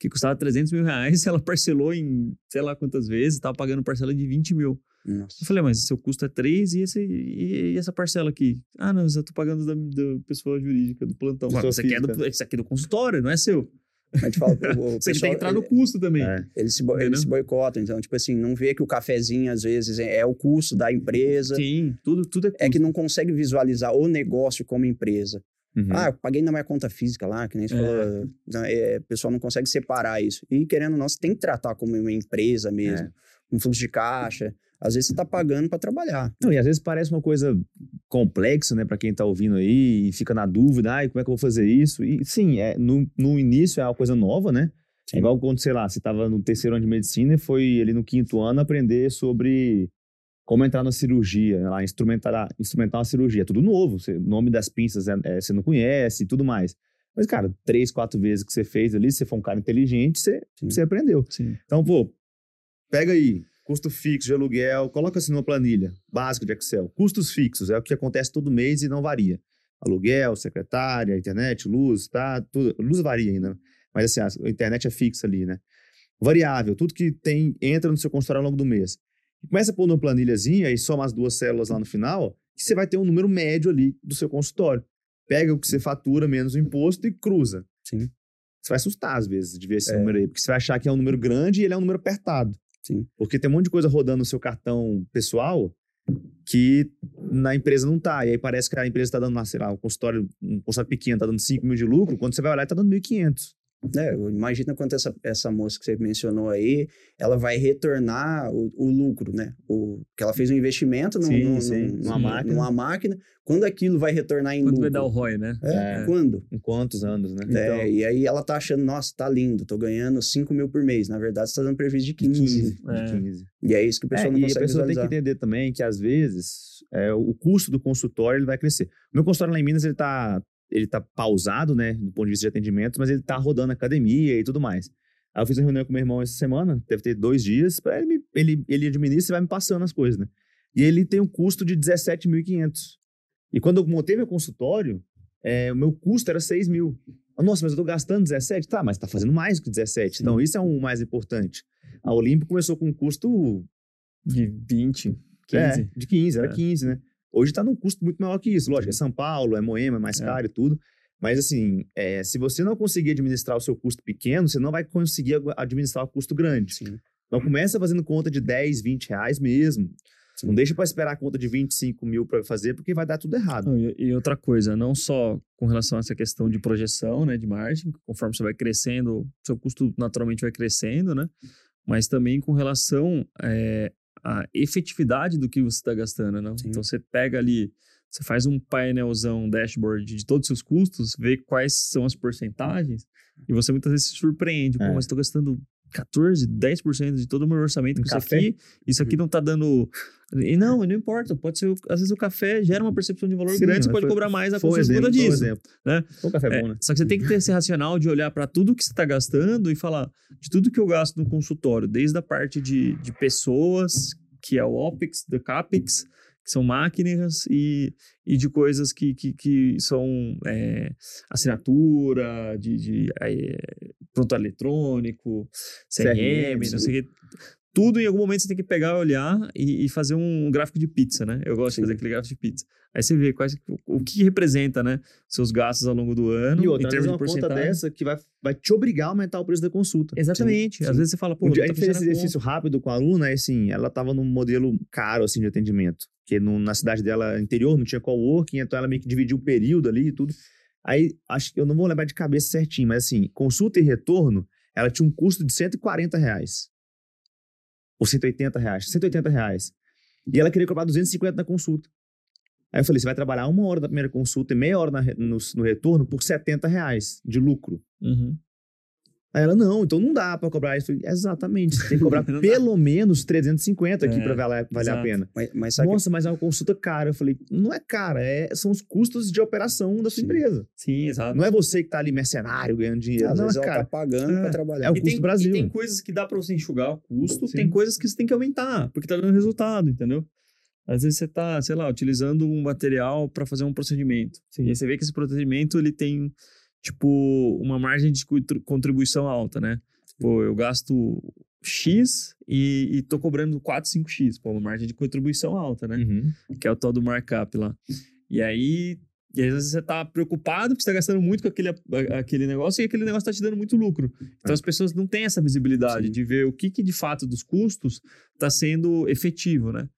que custava 300 mil reais, ela parcelou em sei lá quantas vezes, tava pagando parcela de 20 mil. Nossa. Eu falei, mas seu custo é 3 e, esse, e, e essa parcela aqui? Ah, não, eu tô pagando da, da pessoa jurídica, do plantão. Isso aqui, é do, isso aqui é do consultório, não é seu. A gente fala, o, o Você tem que entrar no custo também. É. Eles se, Entendeu? eles se boicotam. Então, tipo assim, não vê que o cafezinho, às vezes, é, é o custo da empresa. Sim, tudo, tudo é custo. É que não consegue visualizar o negócio como empresa. Uhum. Ah, eu paguei na minha conta física lá, que nem você É. falou. Não, é, o pessoal não consegue separar isso. E querendo ou não, você tem que tratar como uma empresa mesmo. É. Um fluxo de caixa. Às vezes você tá pagando para trabalhar. Não, e às vezes parece uma coisa complexa, né, pra quem tá ouvindo aí e fica na dúvida, ai, como é que eu vou fazer isso? E sim, é, no, no início é uma coisa nova, né? É igual quando, sei lá, você tava no terceiro ano de medicina e foi ali no quinto ano aprender sobre como entrar na cirurgia, lá, instrumentar, instrumentar uma cirurgia. É tudo novo, você- o nome das pinças é, é, você não conhece e tudo mais. Mas, cara, três, quatro vezes que você fez ali, se você for um cara inteligente, você, Sim. você aprendeu. Sim. Então, pô, pega aí, custo fixo de aluguel, coloca assim numa planilha básica de Excel. Custos fixos é o que acontece todo mês e não varia. Aluguel, secretária, internet, luz, tá? Tudo, luz varia ainda, né? mas assim, a internet é fixa ali, né? Variável, tudo que tem entra no seu consultório ao longo do mês. E começa a pôr numa planilhazinha e soma as duas células lá no final, que você vai ter um número médio ali do seu consultório. pega o que você fatura menos o imposto e cruza. Sim. Você vai assustar às vezes de ver esse É. número aí, porque você vai achar que é um número grande e ele é um número apertado. Sim. Porque tem um monte de coisa rodando no seu cartão pessoal que na empresa não tá. E aí parece que a empresa tá dando, sei lá, um consultório, um consultório pequeno tá dando 5 mil de lucro, quando você vai olhar, tá dando 1.500. É, imagina quanto essa, essa moça que você mencionou aí, ela vai retornar o, o lucro, né? O, que ela fez um investimento num- Sim, num- sim, num- numa num- máquina. numa máquina. Quando aquilo vai retornar em Quando lucro? vai dar o ROI, né? É, É. quando? Em quantos anos, né? É, e aí ela tá achando, nossa, tá lindo, tô ganhando 5 mil por mês. Na verdade, você tá dando prejuízo de 15. 15. É. De 15. E é isso que o pessoal É, não e a consegue pessoa tem que visualizar. entender também que, às vezes, é, o custo do consultório ele vai crescer. O meu consultório lá em Minas, ele tá, ele tá pausado, né, do ponto de vista de atendimento, mas ele tá rodando academia e tudo mais. Aí eu fiz uma reunião com meu irmão essa semana, deve ter dois dias, pra ele, me- ele, ele administra e vai me passando as coisas, né? E ele tem um custo de 17.500. E quando eu montei meu consultório, é, o meu custo era 6 mil. Nossa, mas eu tô gastando 17? Tá, mas tá fazendo mais que 17. Sim. Então, isso é o mais importante. A Olimpo começou com um custo De 20, 15. é, de 15, era É. 15, né? Hoje tá num custo muito maior que isso. Lógico, é São Paulo, é Moema, é mais É. caro e tudo. Mas, assim, é, se você não conseguir administrar o seu custo pequeno, você não vai conseguir administrar o custo grande. Sim. Então, começa fazendo conta de 10, 20 reais mesmo. Sim. Não deixa para esperar a conta de 25 mil para fazer, porque vai dar tudo errado. Não, e, e outra coisa, não só com relação a essa questão de projeção, né, de margem, conforme você vai crescendo, seu custo naturalmente vai crescendo, né? Mas também com relação é, à efetividade do que você está gastando, né? Sim. Então você pega ali, você faz um painelzão, um dashboard de todos os seus custos, vê quais são as porcentagens e você muitas vezes se surpreende. Pô, É. mas estou gastando 14, 10% de todo o meu orçamento Um com isso café? aqui. Isso aqui não tá dando. E não, não importa. Pode ser. Às vezes o café gera uma percepção de valor Sim, grande, você pode foi- cobrar mais a um um disso. exemplo. né? Foi um café É, bom, né? Só que você tem que ter esse racional de olhar para tudo que você está gastando e falar de tudo que eu gasto no consultório, desde a parte de, de pessoas, que é o OPEX, do CAPEX, que são máquinas, e, e de coisas que, que, que são é, assinatura, de, de é, pronto eletrônico, CRM, CRM, não sei o que. Tudo em algum momento você tem que pegar, olhar e, e fazer um gráfico de pizza, né? Eu gosto Sim. de fazer aquele gráfico de pizza. Aí você vê quais, o que representa, né? Seus gastos ao longo do ano, E outra, em termos de uma conta porcentagem. dessa que vai, vai te obrigar a aumentar o preço da consulta. Exatamente. Sim, Às sim. vezes você fala, pô, Um dia a gente fez esse exercício rápido com a aluna, e assim, ela tava num modelo caro, assim, de atendimento. Porque no- na cidade dela, interior, não tinha coworking, então ela meio que dividiu o período ali e tudo. Aí, acho que eu não vou lembrar de cabeça certinho, mas assim, consulta e retorno, ela tinha um custo de 140 reais. Ou 180 reais. 180 reais. E ela queria cobrar 250 na consulta. Aí eu falei, você vai trabalhar uma hora da primeira consulta e meia hora na no, no retorno por 70 reais de lucro. Uhum. Aí ela, não, então não dá pra cobrar isso. Exatamente, você tem que cobrar Não dá. pelo menos 350 aqui É, pra valer, valer a pena. Mas, mas Nossa, mas é uma consulta cara. Eu falei, não é cara, é, são os custos de operação da sua Sim. empresa. Sim, exato. Não é você que tá ali mercenário ganhando que dinheiro. às não, vezes ela cara. tá pagando É. pra trabalhar. É o E custo tem, do Brasil. E tem coisas que dá pra você enxugar o custo, Sim. tem coisas que você tem que aumentar, porque tá dando resultado, entendeu? Às vezes você tá, sei lá, utilizando um material para fazer um procedimento. Sim. E aí você vê que esse procedimento ele tem, tipo, uma margem de contri- contribuição alta, né? Pô, eu gasto X e, e tô cobrando 4, 5X. Pô, uma margem de contribuição alta, né? Uhum. que é o tal do markup lá. E aí, e às vezes você tá preocupado porque você tá gastando muito com aquele, aquele negócio e aquele negócio tá te dando muito lucro. Então as pessoas não têm essa visibilidade Sim. de ver o que, que de fato dos custos tá sendo efetivo, né?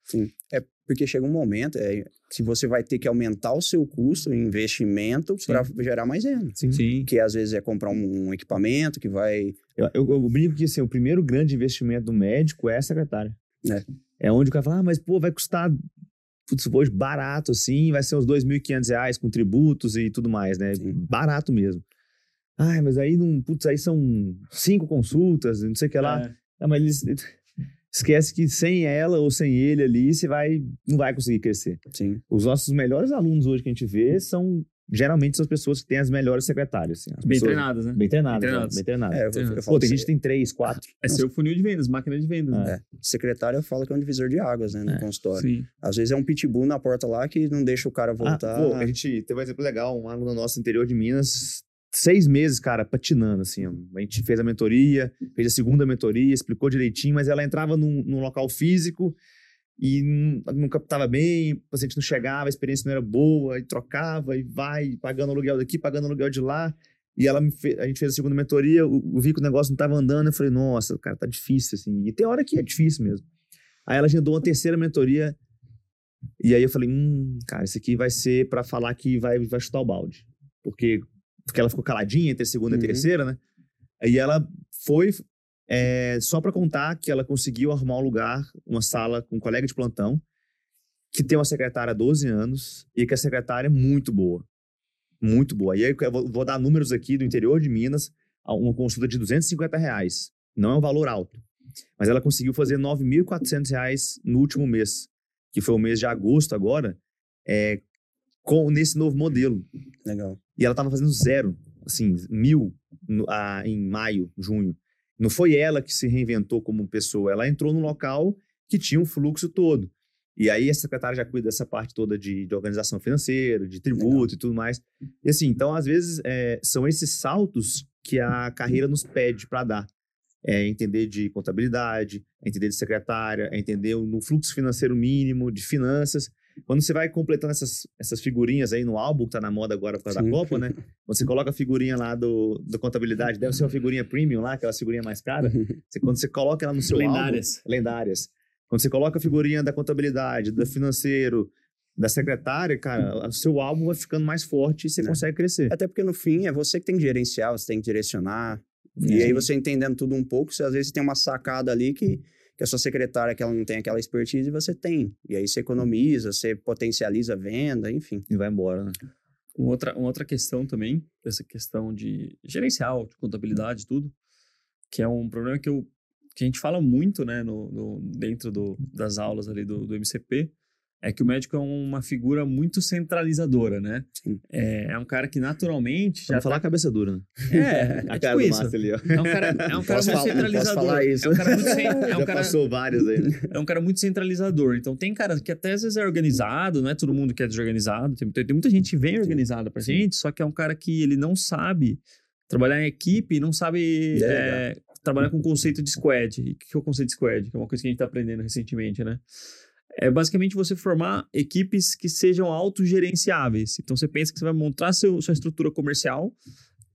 Porque chega um momento é, que você vai ter que aumentar o seu custo, investimento, Sim. para gerar mais renda. Sim. Que às vezes é comprar um, um equipamento que vai. Eu, eu, eu brinco que assim, o primeiro grande investimento do médico é a secretária. É. É onde o cara fala, ah, mas pô, vai custar putz, hoje barato assim, vai ser uns 2.500 reais com tributos e tudo mais, né? Sim. Barato mesmo. Ai, mas aí não, putz, aí são cinco consultas, não sei o que lá. É. Ah, mas eles esquece que sem ela ou sem ele ali, você vai não vai conseguir crescer. Sim. Os nossos melhores alunos hoje que a gente vê são geralmente são as pessoas que têm as melhores secretárias, assim, as Bem pessoas- treinadas, né? Bem treinadas, Bem né? treinadas. bem treinadas. É, eu, eu Pô, falo Pô, tem gente que tem três, quatro. É seu funil de vendas, máquina de vendas. né? É. secretário fala que é um divisor de águas, né, no É. consultório. Sim. Às vezes é um pitbull na porta lá que não deixa o cara voltar. Ah, pô, a gente teve um exemplo legal, um aluno nosso interior de Minas, seis meses, cara, patinando, assim. A gente fez a mentoria, fez a segunda mentoria, explicou direitinho, mas ela entrava num, num local físico e não, não captava bem, o paciente não chegava, a experiência não era boa, e trocava, e vai, pagando aluguel daqui, pagando aluguel de lá. E ela me fe- a gente fez a segunda mentoria, eu, eu vi que o negócio não estava andando, eu falei, nossa, cara, tá difícil, assim. E tem hora que é difícil mesmo. Aí ela agendou uma terceira mentoria, e aí eu falei, hum, cara, isso aqui vai ser para falar que vai, vai chutar o balde. Porque, porque ela ficou caladinha entre a segunda Uhum. e a terceira, né? Aí ela foi é, só para contar que ela conseguiu arrumar um lugar, uma sala com um colega de plantão, que tem uma secretária há 12 anos e que a secretária é muito boa. Muito boa. E aí eu vou, dar números aqui do interior de Minas, uma consulta de 250 reais. Não é um valor alto. Mas ela conseguiu fazer 9.400 reais no último mês, que foi o mês de agosto agora, é, com, nesse novo modelo. Legal. E ela tava fazendo zero, assim, mil no- ah, em maio, junho. Não foi ela que se reinventou como pessoa, ela entrou num local que tinha um fluxo todo. E aí a secretária já cuida dessa parte toda de, de organização financeira, de tributo Legal. e tudo mais. E assim, então às vezes é, são esses saltos que a carreira nos pede para dar. É entender de contabilidade, é entender de secretária, é entender no fluxo financeiro mínimo, de finanças. Quando você vai completando essas, essas figurinhas aí no álbum, que tá na moda agora por causa da Sim. Copa, né? Quando você coloca a figurinha lá do, da contabilidade, deve ser uma figurinha premium lá, aquela figurinha mais cara. Você- quando você coloca ela no seu Lendárias. álbum... Lendárias. Quando você coloca a figurinha da contabilidade, do financeiro, da secretária, cara, o seu álbum vai ficando mais forte e você É. consegue crescer. Até porque no fim é você que tem que gerenciar, você tem que direcionar. E Sim. aí você entendendo tudo um pouco, você às vezes tem uma sacada ali que, que a sua secretária que ela não tem aquela expertise você tem. E aí você economiza, você potencializa a venda, enfim. E vai embora, né? Uma outra, uma outra questão também, essa questão de gerencial, de contabilidade, tudo, que é um problema que, eu, que a gente fala muito, né, no, no- dentro do, das aulas ali do, do MCP, é que o médico é uma figura muito centralizadora, né? Sim. É, é um cara que naturalmente já Já falar a cabeça dura, né? tá- É, A é cara tipo do isso. Ali, ó. É um cara, é um cara muito falar- centralizador. falar isso. É um cara muito, é um Já cara, passou várias aí. né? é um cara muito centralizador. Então, tem cara que até às vezes é organizado, não é todo mundo que é desorganizado. Tem, tem muita gente que vem organizada pra gente, só que é um cara que ele não sabe trabalhar em equipe, não sabe Delegar. é, trabalhar com o conceito de squad. E o que é o conceito de squad? Que é uma coisa que a gente tá aprendendo recentemente, né? É basicamente você formar equipes que sejam autogerenciáveis. Então, você pensa que você vai montar seu, sua estrutura comercial,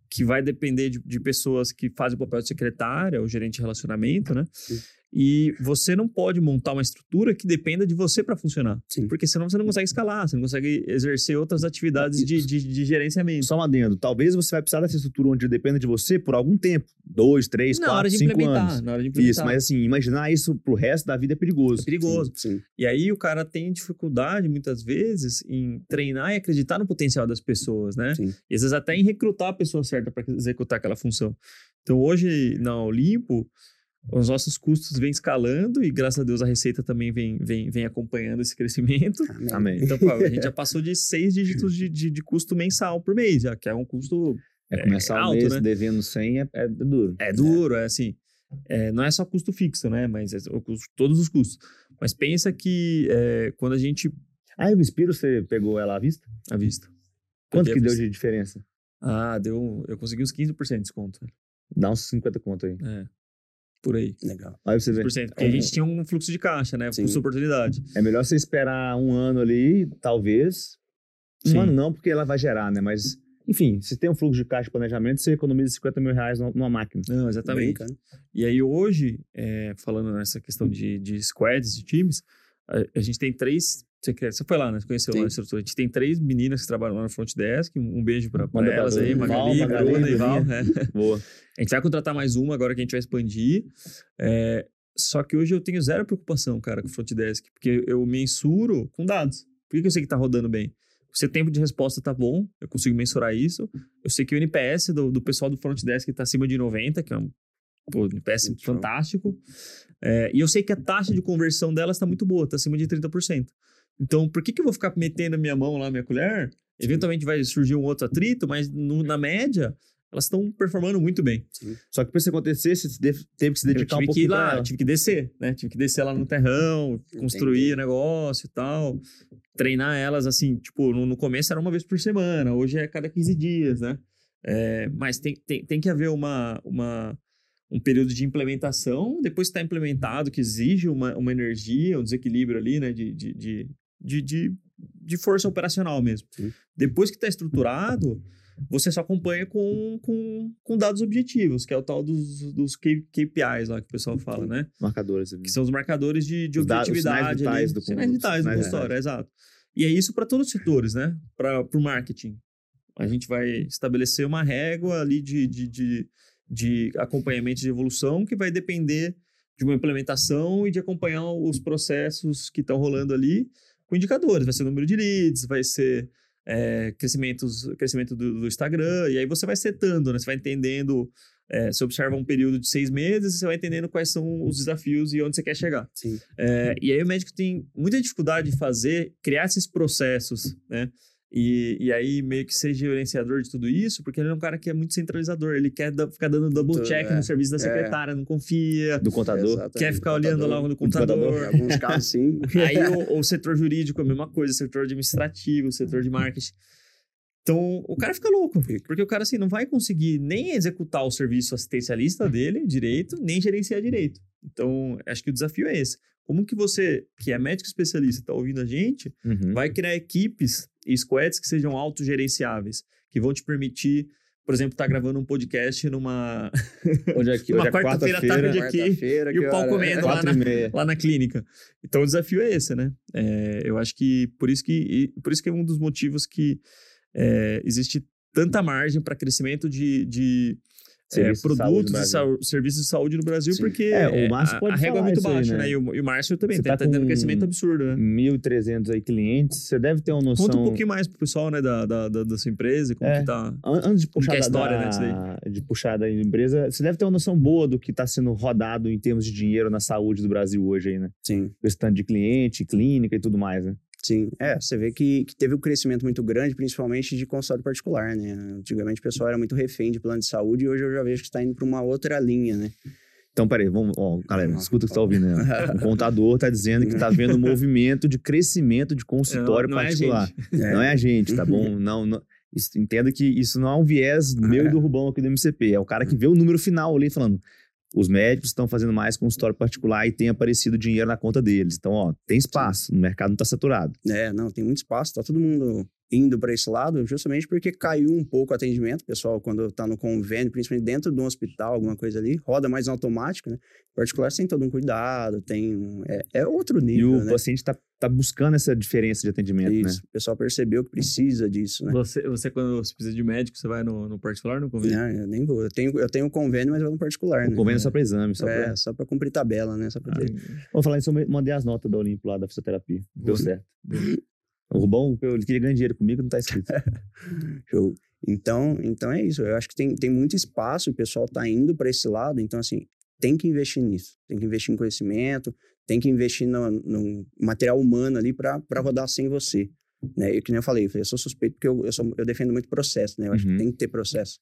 que vai depender de, de pessoas que fazem o papel de secretária ou gerente de relacionamento, né? Sim. E você não pode montar uma estrutura que dependa de você para funcionar. Sim. Porque senão você não consegue escalar, você não consegue exercer outras atividades de, de, de gerenciamento. Só um adendo. Talvez você vai precisar dessa estrutura onde dependa de você por algum tempo. Dois, três, na hora quatro, de cinco implementar, anos. na hora de implementar. Isso, mas assim, imaginar isso pro resto da vida é perigoso. é perigoso. Sim. E aí o cara tem dificuldade, muitas vezes, em treinar e acreditar no potencial das pessoas, né? Sim. E às vezes até em recrutar a pessoa certa para executar aquela função. Então hoje, na Olimpo, os nossos custos vêm escalando e graças a Deus a receita também vem, vem, vem acompanhando esse crescimento. Amém. Então, pô, a gente já passou de seis dígitos de, de, de custo mensal por mês, já, que é um custo É começar É o alto, mês né? devendo 100 é, é duro. É duro, é assim. é, não é só custo fixo, né? Mas é o custo- todos os custos. Mas pensa que é, quando a gente. Ah, e o Inspiro você pegou ela à vista? À vista. Quanto Peguei que deu de diferença? Ah, deu. Eu consegui uns 15% de desconto. Dá uns 50 conto aí. É. Por aí. Legal. Aí você vê. 15%. Porque a gente tinha um fluxo de caixa, né? Sim. Custo de oportunidade. É melhor você esperar um ano ali, talvez. Um Sim. ano não, porque ela vai gerar, né? Mas, enfim, se tem um fluxo de caixa de planejamento, você economiza 50 mil reais numa- máquina. Não, exatamente. Brincando. E aí hoje, é, falando nessa questão de, de squads, de times, a, a gente tem três. Você, quer- você foi lá, né? Você conheceu lá Sim. a estrutura. A gente tem três meninas que trabalham lá no front desk. Um, beijo para pra elas aí, Magali, Val, Magali, Bruna e Val. É. Boa. A gente vai contratar mais uma agora que a gente vai expandir. É, só que hoje eu tenho zero preocupação, cara, com o front desk, porque eu mensuro com dados. Por que, eu sei que tá rodando bem? O tempo de resposta tá bom, eu consigo mensurar isso. Eu sei que o NPS do, do pessoal do front desk tá acima de 90, que é um pô, NPS Muito fantástico. É, e eu sei que a taxa de conversão delas tá muito boa, tá acima de 30%. Então, por que, que eu vou ficar metendo a minha mão lá, minha colher? Eventualmente vai surgir um outro atrito, mas no- na média, elas estão performando muito bem. Só que pra isso acontecer, você teve que se dedicar um tive que lá, tive que descer, né? Tive que descer lá no terrão, construir o negócio e tal. Treinar elas, assim, tipo, no, no começo era uma vez por semana, hoje é cada 15 dias, né? É, mas tem, tem, tem que haver uma, uma, um período de implementação, depois que está implementado, que exige uma, uma energia, um desequilíbrio ali, né, de, de, de, de, de, de força operacional mesmo. Sim. Depois que está estruturado, você só acompanha com, com, com dados objetivos, que é o tal dos, dos KPIs lá que o pessoal fala, né? Marcadores. Que são os marcadores de, de Os dados- os sinais objetividade. vitais ali, do sinais vitais do consultório, exato. E é isso para todos os setores, né? Para o marketing. A gente vai estabelecer uma régua ali de, de, de, de acompanhamento de evolução que vai depender de uma implementação e de acompanhar os processos que estão rolando ali com indicadores. Vai ser o número de leads, vai ser é, crescimentos, crescimento do, do Instagram, e aí você vai setando, né? Você vai entendendo, é, você observa um período de seis meses, você vai entendendo quais são os desafios e onde você quer chegar. É, e aí o médico tem muita dificuldade de fazer, criar esses processos, né? E, e aí meio que ser gerenciador de tudo isso, porque ele é um cara que é muito centralizador, ele quer da- ficar dando double Tudo, check é, no serviço da é. secretária, não confia, Do contador. Quer ficar olhando lá no computador. computador. Em alguns casos, sim. Aí o, o setor jurídico é a mesma coisa, setor administrativo, setor de marketing. Então, o cara fica louco, porque o cara assim não vai conseguir nem executar o serviço assistencialista dele direito, nem gerenciar direito. Então, acho que o desafio é esse. Como que você, que é médico especialista, está ouvindo a gente, Uhum. vai criar equipes e squads que sejam autogerenciáveis, que vão te permitir, por exemplo, estar gravando um podcast numa Hoje é, aqui, Uma hoje é quarta-feira à quarta-feira, tarde aqui, Quarta-feira, e o pau comendo lá na- lá na clínica. Então o desafio é esse, né? É, eu acho que por isso que por isso que é um dos motivos que é, existe tanta margem para crescimento de, de é, Serviços de saúde produtos e serviços de saúde no Brasil, Sim. porque É, o Márcio a, pode a régua é muito isso aí, baixa, né? né? E, o, e o Márcio também Você tá, tendo com crescimento absurdo, né? 1.300 aí clientes, você deve ter uma noção... Conta um pouquinho mais pro pessoal, né, da, da, da, da sua empresa, como É. que tá. An- Antes de puxar, é a da- história, né, de puxar da empresa, você deve ter uma noção boa do que está sendo rodado em termos de dinheiro na saúde do Brasil hoje aí, né? Sim. Esse tanto de cliente, clínica e tudo mais, né? Sim, é, você vê que, que teve um crescimento muito grande, principalmente de consultório particular, né? Antigamente o pessoal era muito refém de plano de saúde e hoje eu já vejo que está indo para uma outra linha, né? Então, peraí, vamos, ó, galera, escuta o que você tá ouvindo, né? O contador tá dizendo que tá vendo um movimento de crescimento de consultório Não- não é particular. É. Não é a gente, tá bom? Não, não- isso- entenda que isso não é um viés meu e do Rubão aqui do MCP. É o cara que vê o número final ali falando. Os médicos estão fazendo mais consultório particular e tem aparecido dinheiro na conta deles. Então, ó, tem espaço, o mercado não tá saturado. É, não, tem muito espaço, tá todo mundo indo para esse lado, justamente porque caiu um pouco o atendimento, pessoal, quando tá no convênio, principalmente dentro de um hospital, alguma coisa ali, roda mais automático, né? Particular tem todo um cuidado, tem um, é, é outro e nível, o né? paciente tá, tá buscando essa diferença de atendimento, né? Isso, o pessoal percebeu que precisa disso, né? Você, você, quando você precisa de médico, você vai no, no particular ou no convênio? Não, eu nem vou. Eu tenho, eu tenho um convênio, mas eu vou no particular, O né? convênio é só para exame, só é, pra... só pra cumprir tabela, né? Só pra ter. Vou falar isso, eu mandei as notas da Olimpo lá da fisioterapia. Deu certo. O Rubão, ele queria ganhar dinheiro comigo, não tá escrito. Show. Então, então é isso. Eu acho que tem, tem muito espaço, o pessoal tá indo para esse lado. Então, assim, tem que investir nisso. Tem que investir em conhecimento, tem que investir no, no material humano ali para rodar sem você. Né? E que nem eu falei, eu sou suspeito porque eu, eu, sou- eu defendo muito processo, né? Eu acho Uhum. que tem que ter processo.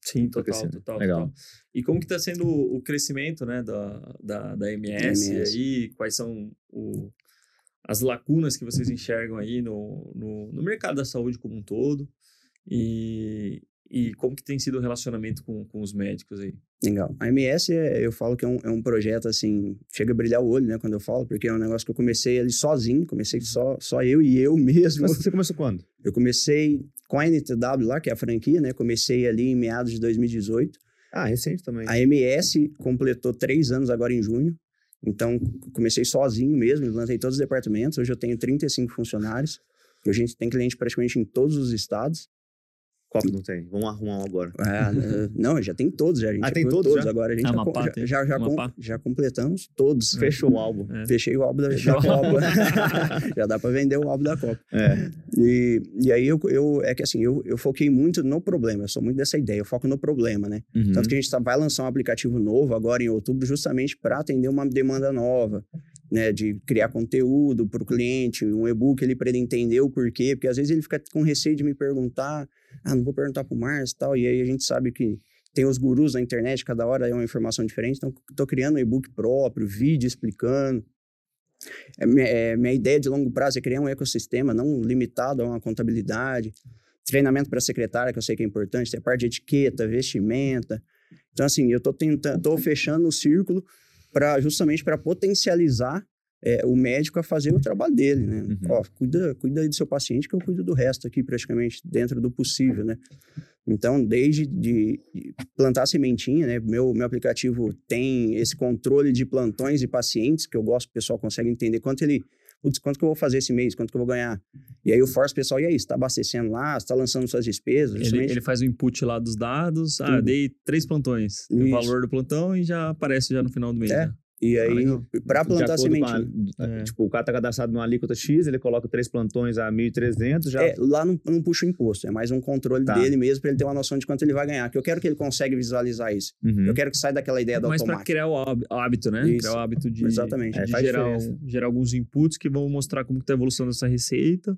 Sim, total, total, Legal. total. E como que está sendo o crescimento, né, da, da, da MS, MS. aí? Quais são o, as lacunas que vocês enxergam aí no, no, no mercado da saúde como um todo? E, e como que tem sido o relacionamento com, com os médicos aí? Legal. A MS, eu falo que é um, é um projeto, assim, chega a brilhar o olho, né? Quando eu falo, porque é um negócio que eu comecei ali sozinho, comecei só, só eu e eu mesmo. Mas você começou quando? Eu comecei com a NTW lá, que é a franquia, né? Comecei ali em meados de 2018. Ah, recente também. A MS completou três anos agora em junho. Então, comecei sozinho mesmo, implantei todos os departamentos. Hoje eu tenho 35 funcionários. A gente tem cliente praticamente em todos os estados. Qual que não tem? Vamos arrumar um agora. Ah, eh, não, já tem todos. Já, a gente Ah, já tem com todos já? agora. A gente Ah, já, com- já, já, com- já completamos todos. Fechou o álbum. É. Fechei o álbum da, da Copa. já dá para vender o álbum da Copa. É. E, e aí eu, eu é que assim, eu, eu foquei muito no problema. Eu sou muito dessa ideia. Eu foco no problema, né? Uhum. Tanto que a gente tá- vai lançar um aplicativo novo agora em outubro, justamente para atender uma demanda nova, né? De criar conteúdo para o cliente, um e-book ali para ele entender o porquê, porque às vezes ele fica com receio de me perguntar, ah, não vou perguntar pro Márcio e tal, e aí a gente sabe que tem os gurus na internet, cada hora é uma informação diferente, então tô criando um e-book próprio, vídeo explicando. É, é, minha ideia de longo prazo é criar um ecossistema não limitado a uma contabilidade, treinamento para secretária, que eu sei que é importante, tem a parte de etiqueta, vestimenta, Então, assim, eu tô tentando, tô fechando o círculo para justamente para potencializar é, o médico a fazer o trabalho dele, né? Uhum. Ó, cuida, cuida aí do seu paciente que eu cuido do resto aqui, praticamente, dentro do possível, né? Então, desde de de plantar sementinha, né? Meu, meu aplicativo tem esse controle de plantões e pacientes, que eu gosto que o pessoal consegue entender quanto ele... Putz, quanto que eu vou fazer esse mês? Quanto que eu vou ganhar? E aí eu forço o pessoal, e aí, você tá abastecendo lá? Você tá lançando suas despesas? Ele, Justamente- ele faz o input lá dos dados. Ah, Tudo. dei três plantões. O valor do plantão e já aparece já no final do mês. É. né? E aí, para De plantar a acordo com a- sementinha. É. Tipo, o cara tá cadastrado numa alíquota X, ele coloca três plantões a 1.300, já... É, lá não, não puxa o imposto, é mais um controle Tá. dele mesmo para ele ter uma noção de quanto ele vai ganhar. Que eu quero que ele consiga visualizar isso. Uhum. Eu quero que saia daquela ideia do Mas para automático. criar o hábi- hábito, né? Isso. Criar o hábito de, Exatamente. de É, faz gerar, gerar alguns inputs que vão mostrar como que tá a evolução dessa receita.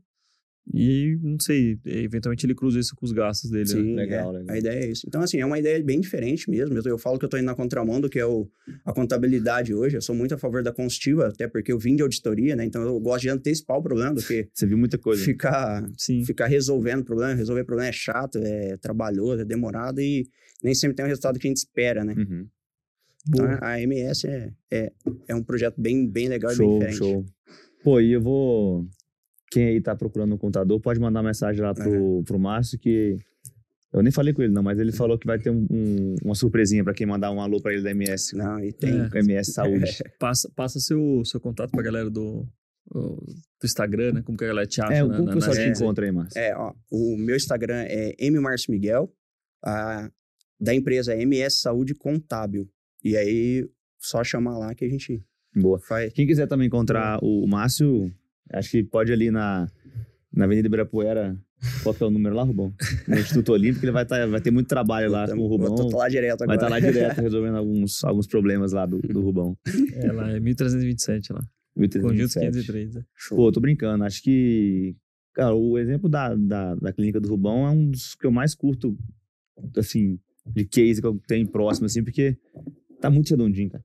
E, não sei, eventualmente ele cruza isso com os gastos dele. né? Sim, Legal, é. legal. A ideia é isso. Então, assim, é uma ideia bem diferente mesmo. Eu, eu falo que eu tô indo na contramão do que é o, a contabilidade hoje. Eu sou muito a favor da consultiva, até porque eu vim de auditoria, né? Então, eu gosto de antecipar o problema do que Você viu muita coisa. ficar, Sim. ficar resolvendo problema. Resolver problema é chato, é trabalhoso, é demorado e nem sempre tem o resultado que a gente espera, né? Uhum. Então, a MS é, é, é um projeto bem, bem legal e bem Show, diferente. show. Pô, e eu vou... Quem aí tá procurando um contador, pode mandar mensagem lá pro, pro Márcio que... Eu nem falei com ele não, mas ele falou que vai ter um- um- uma surpresinha pra quem mandar um alô pra ele da MS. Não, e tem. É. Com a MS Saúde. Passa, passa seu, seu contato pra galera do, do Instagram, né? Como que a galera te acha É, como na, que o pessoal te encontra aí, Márcio? É, ó, o meu Instagram é M. Márcio Miguel, a, da empresa é MS Saúde Contábil. E aí, só chamar lá que a gente Boa. faz. Quem quiser também encontrar o Márcio, acho que pode ali na, na Avenida Ibirapuera. Qual que é o número lá, Rubão? No Instituto Olímpico, ele vai, tá, vai ter muito trabalho lá com o Rubão. tô lá direto Vai agora. estar lá direto resolvendo alguns, alguns problemas lá do, do Rubão. É, lá é 1327 lá. Conjunto 1327. 503. né? Pô, tô brincando. Acho que. Cara, o exemplo da, da, da clínica do Rubão é um dos que eu mais curto, assim, de case que eu tenho próximo, assim, porque tá muito redondinho, cara.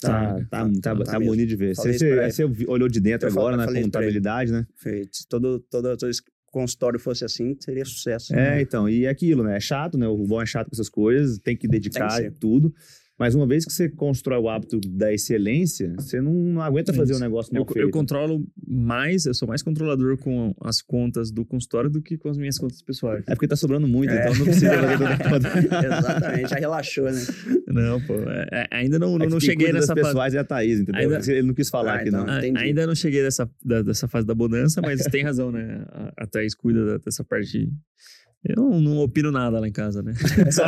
Tá, Tá, tá, tá, tá, tá tá bonito de ver. Falei Você, você, você olhou de dentro Eu agora na falei ele. contabilidade, né? Feito. Se todo, todo, todo esse consultório fosse assim, seria sucesso. É, então, e é aquilo, né? É chato, né? O Rubão é chato com essas coisas, tem que dedicar Tem que e tudo. Mas uma vez que você constrói o hábito da excelência, você não, não aguenta fazer o negócio mal Eu, feito. eu controlo mais, eu sou mais controlador com as contas do consultório do que com as minhas contas pessoais. É porque tá sobrando muito, É. então não precisa fazer toda. Exatamente, já relaxou, né? Não, pô, é- é- ainda não, É não, que não cheguei nessa das fase. pessoais é a Thaís, entendeu? Ainda- Ele não quis falar Ah, aqui, então. não. A- entendi. Ainda não cheguei dessa, da- dessa fase da bonança, mas tem razão, né? A, a Thaís cuida da- dessa parte. Eu não, opino nada lá em casa, né? Só,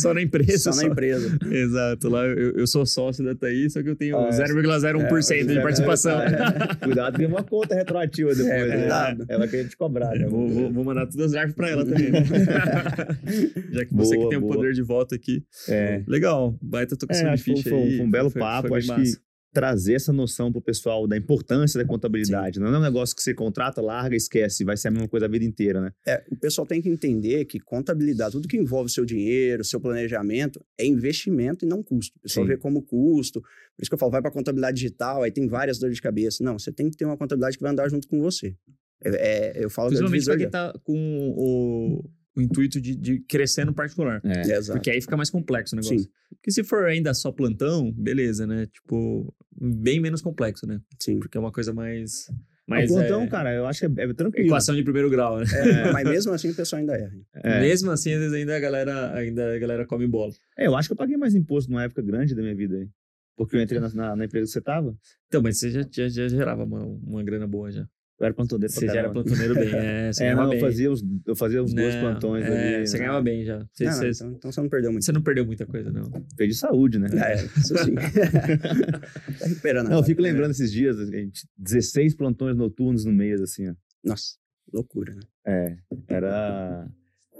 só na empresa. Só na empresa. Exato. Lá eu, eu sou sócio da Thaís, só que eu tenho Ah, é. 0,01% de É, participação. É, Cuidado, tem uma conta retroativa depois. É, né? Ela quer te cobrar. né? É, vou, vou- vou mandar todas as árvores pra ela também. né? Já que você Boa, que tem o boa. poder de voto aqui. É. Legal. Baita tocação É, de ficha foi um- aí. foi um belo Foi- papo. foi acho massa. que trazer essa noção pro pessoal da importância da contabilidade. Não é um negócio que você contrata, larga, esquece. Vai ser a mesma coisa a vida inteira, né? É, o pessoal tem que entender que contabilidade, tudo que envolve seu dinheiro, seu planejamento, é investimento e não custo. O pessoal Sim. vê como custo. Por isso que eu falo, vai para contabilidade digital, aí tem várias dores de cabeça. Não, você tem que ter uma contabilidade que vai andar junto com você. É, é, eu falo do Principalmente divisor quem de... tá com o, o intuito de, de crescer no particular. É. É, exato. Porque aí fica mais complexo o negócio. Sim. Porque se for ainda só plantão, beleza, né? Tipo, bem menos complexo, né? Sim. Porque é uma coisa mais. o mais plantão, é, cara, eu acho que é, é tranquilo. Equação de primeiro grau, né? É, mas mesmo assim o pessoal ainda erra. É. Mesmo assim, às vezes ainda a galera, ainda a galera come bola. É, eu acho que eu paguei mais imposto numa época grande da minha vida aí. Porque eu entrei na, na, na empresa que você tava, Então, mas você já, já, já gerava uma, uma grana boa já. Eu era plantoneiro Você já era plantoneiro bem. É, você É, não, bem. eu fazia os, eu fazia os dois Não, plantões é, ali. Você né? ganhava bem já. Você, não, você- então, então você não perdeu muito. você não perdeu muita coisa, não. Perdi saúde, né? É, isso sim. tá recuperando. Não, eu fico lembrando esses dias, gente, 16 plantões noturnos no mês, assim, ó. Nossa, loucura, né? É, era.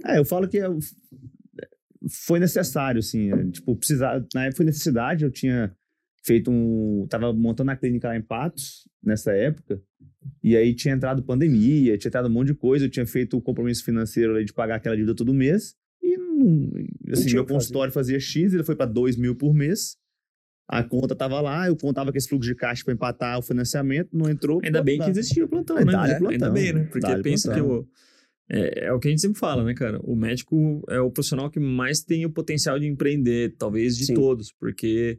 É, eu falo que eu- foi necessário, assim. é, Tipo, precisar. Na época foi necessidade, eu tinha feito um. Tava montando a clínica lá em Patos, nessa época. E aí tinha entrado pandemia, tinha entrado um monte de coisa. Eu tinha feito o compromisso financeiro de pagar aquela dívida todo mês. E não. Assim, meu consultório fazia X, ele foi para 2 mil por mês. A conta tava lá, eu contava com esse fluxo de caixa para empatar o financiamento, não entrou. Ainda bem que existia o plantão, É, né? dá-lhe Ainda plantão, bem, né? Porque pensa que plantão. o, É, é o que a gente sempre fala, né, cara? O médico é o profissional que mais tem o potencial de empreender, talvez de Sim. todos, porque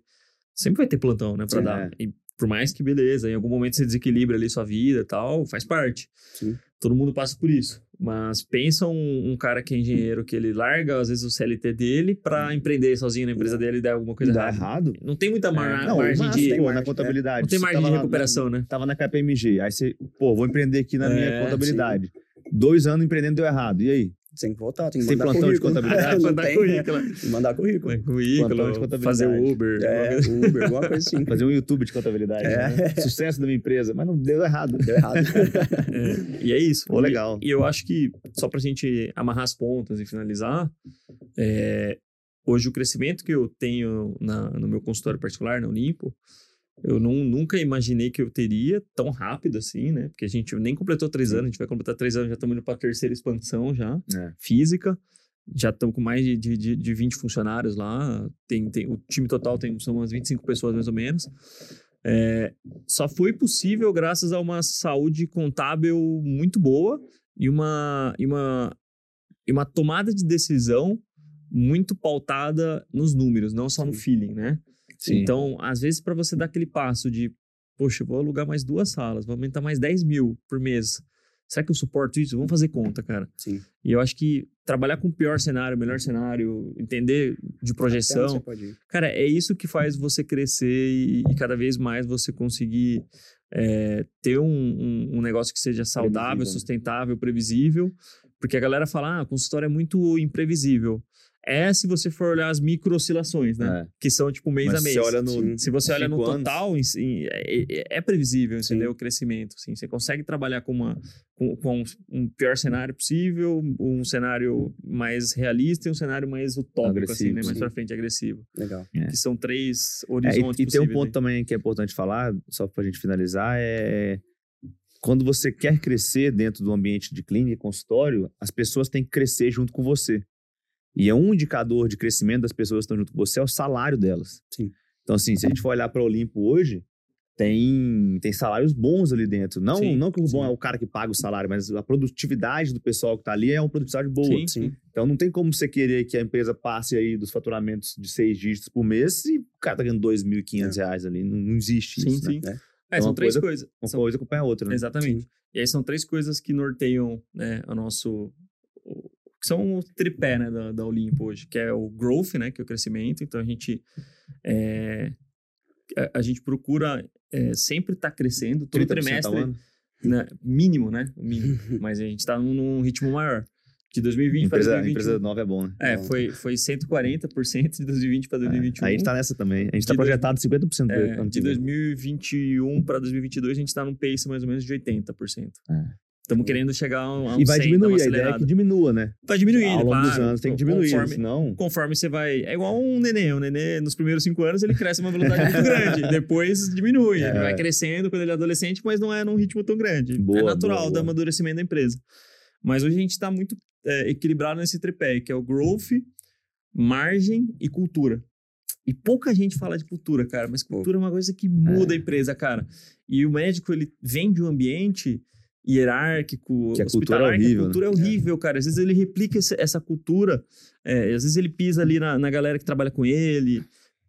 sempre vai ter plantão, né, Sim, dar. é. E por mais que beleza, em algum momento você desequilibra ali sua vida e tal, faz parte. Sim. Todo mundo passa por isso. Mas pensa um, um cara que é engenheiro, que ele larga, às vezes, o CLT dele pra empreender sozinho na empresa dele e dar alguma coisa. Dá errada. errado. Não tem muita mar- É. Não, margem de. tem pô, margem, na contabilidade. Não tem margem de recuperação, né? Tava na KPMG. Aí você, pô, vou empreender aqui na minha É, contabilidade. Dois anos empreendendo deu errado. E aí? Tem que voltar, tem que Tem mandar plantão de currículo. contabilidade? Não Mandar tem, currículo. né? Mandar currículo. É, Plantão de currículo, contabilidade. fazer Uber. É, Uber, alguma coisa assim. Fazer um YouTube de contabilidade. É. né? Sucesso da minha empresa. Mas não deu errado. Deu errado. É, e é isso. Pô, E- legal. E, eu acho que, só pra gente amarrar as pontas e finalizar, é, hoje o crescimento que eu tenho na- no meu consultório particular, na Olimpo, eu não, nunca imaginei que eu teria tão rápido assim, né? Porque a gente nem completou três anos, a gente vai completar três anos, já estamos indo pra terceira expansão já, É. física. Já estamos com mais de, de, de- de 20 funcionários lá. Tem, tem, o time total tem, são umas 25 pessoas mais ou menos. É, só foi possível graças a uma saúde contábil muito boa e uma, e uma, e uma tomada de decisão muito pautada nos números, não só no feeling, né? Sim. Então, às vezes, para você dar aquele passo de, poxa, vou alugar mais duas salas, vou aumentar mais 10 mil por mês. Será que eu suporto isso? Vamos fazer conta, cara. Sim. E eu acho que trabalhar com o pior cenário, o melhor cenário, entender de projeção. Cara, é isso que faz você crescer e, e cada vez mais você conseguir é, ter um, um- um negócio que seja saudável, Previsível, né? sustentável, previsível. Porque a galera fala, ah, a consultório é muito imprevisível. É se você for olhar as micro oscilações, né? É. Que são tipo mês Mas a mês. você olha no. Sim. Se você olha no total, em em- é, é- é previsível, Sim. entendeu? O crescimento. Assim. Você consegue trabalhar com, uma, com, com um pior cenário possível, um cenário mais realista e um cenário mais utópico, assim, Agressivo, né? Mais sim. pra frente, agressivo. Legal. É. Que são três É, horizontes e, e tem um ponto né? também que é importante falar, só pra gente finalizar, é quando você quer crescer dentro do ambiente de clínica e consultório, as pessoas têm que crescer junto com você. E é um indicador de crescimento das pessoas que estão junto com você é o salário delas. Sim. Então, assim, se a gente for olhar para o Olimpo hoje, tem, tem salários bons ali dentro. Não, Sim, não que o bom sim. é o cara que paga o salário, mas a produtividade do pessoal que está ali é uma produtividade boa. Sim. Então não tem como você querer que a empresa passe aí dos faturamentos de seis dígitos por mês e o cara tá ganhando 2.500 reais ali. Não, não existe Sim, isso, né? sim. né? É, É são três coisa- coisas. Uma São- coisa acompanha a outra, né? Exatamente. E aí são três coisas que norteiam né, o nosso. Que são o tripé né, da, da Olimpo hoje, que é o growth, né, que é o crescimento. Então a gente. é, a, a gente procura é, sempre estar crescendo, todo 30% ao trimestre. né, mínimo, né? Mínimo. Mas a gente está num, num ritmo maior. De 2020 para Empresa, 2021. empresa nova é bom, né? É, foi, foi 140% de 2020 para 2021. É, a gente tá nessa também. A gente tá dois- projetado 50% do É, ano de que vem. 2021 para 2022, a gente está num pace mais ou menos de 80%. É. Estamos querendo chegar a um, a E vai 100, dar uma diminuir, a ideia é que diminua, né? Vai diminuindo, Ao longo claro. dos anos tem que diminuir, Conforme, senão... conforme você vai... É igual um nenê. Um nenê, nos primeiros cinco anos, ele cresce uma velocidade muito grande. Depois diminui. Ele É. vai crescendo quando ele é adolescente, mas não é num ritmo tão grande. Boa, é natural boa, do amadurecimento da empresa. Mas hoje a gente está muito é, equilibrado nesse tripé, que é o growth, margem e cultura. E pouca gente fala de cultura, cara, mas cultura é uma coisa que muda a empresa, cara. E o médico, ele vem de um ambiente hierárquico, Que a cultura é horrível, a cultura é horrível, cara. Às vezes ele replica esse- essa cultura, é, às vezes ele pisa ali na, na galera que trabalha com ele,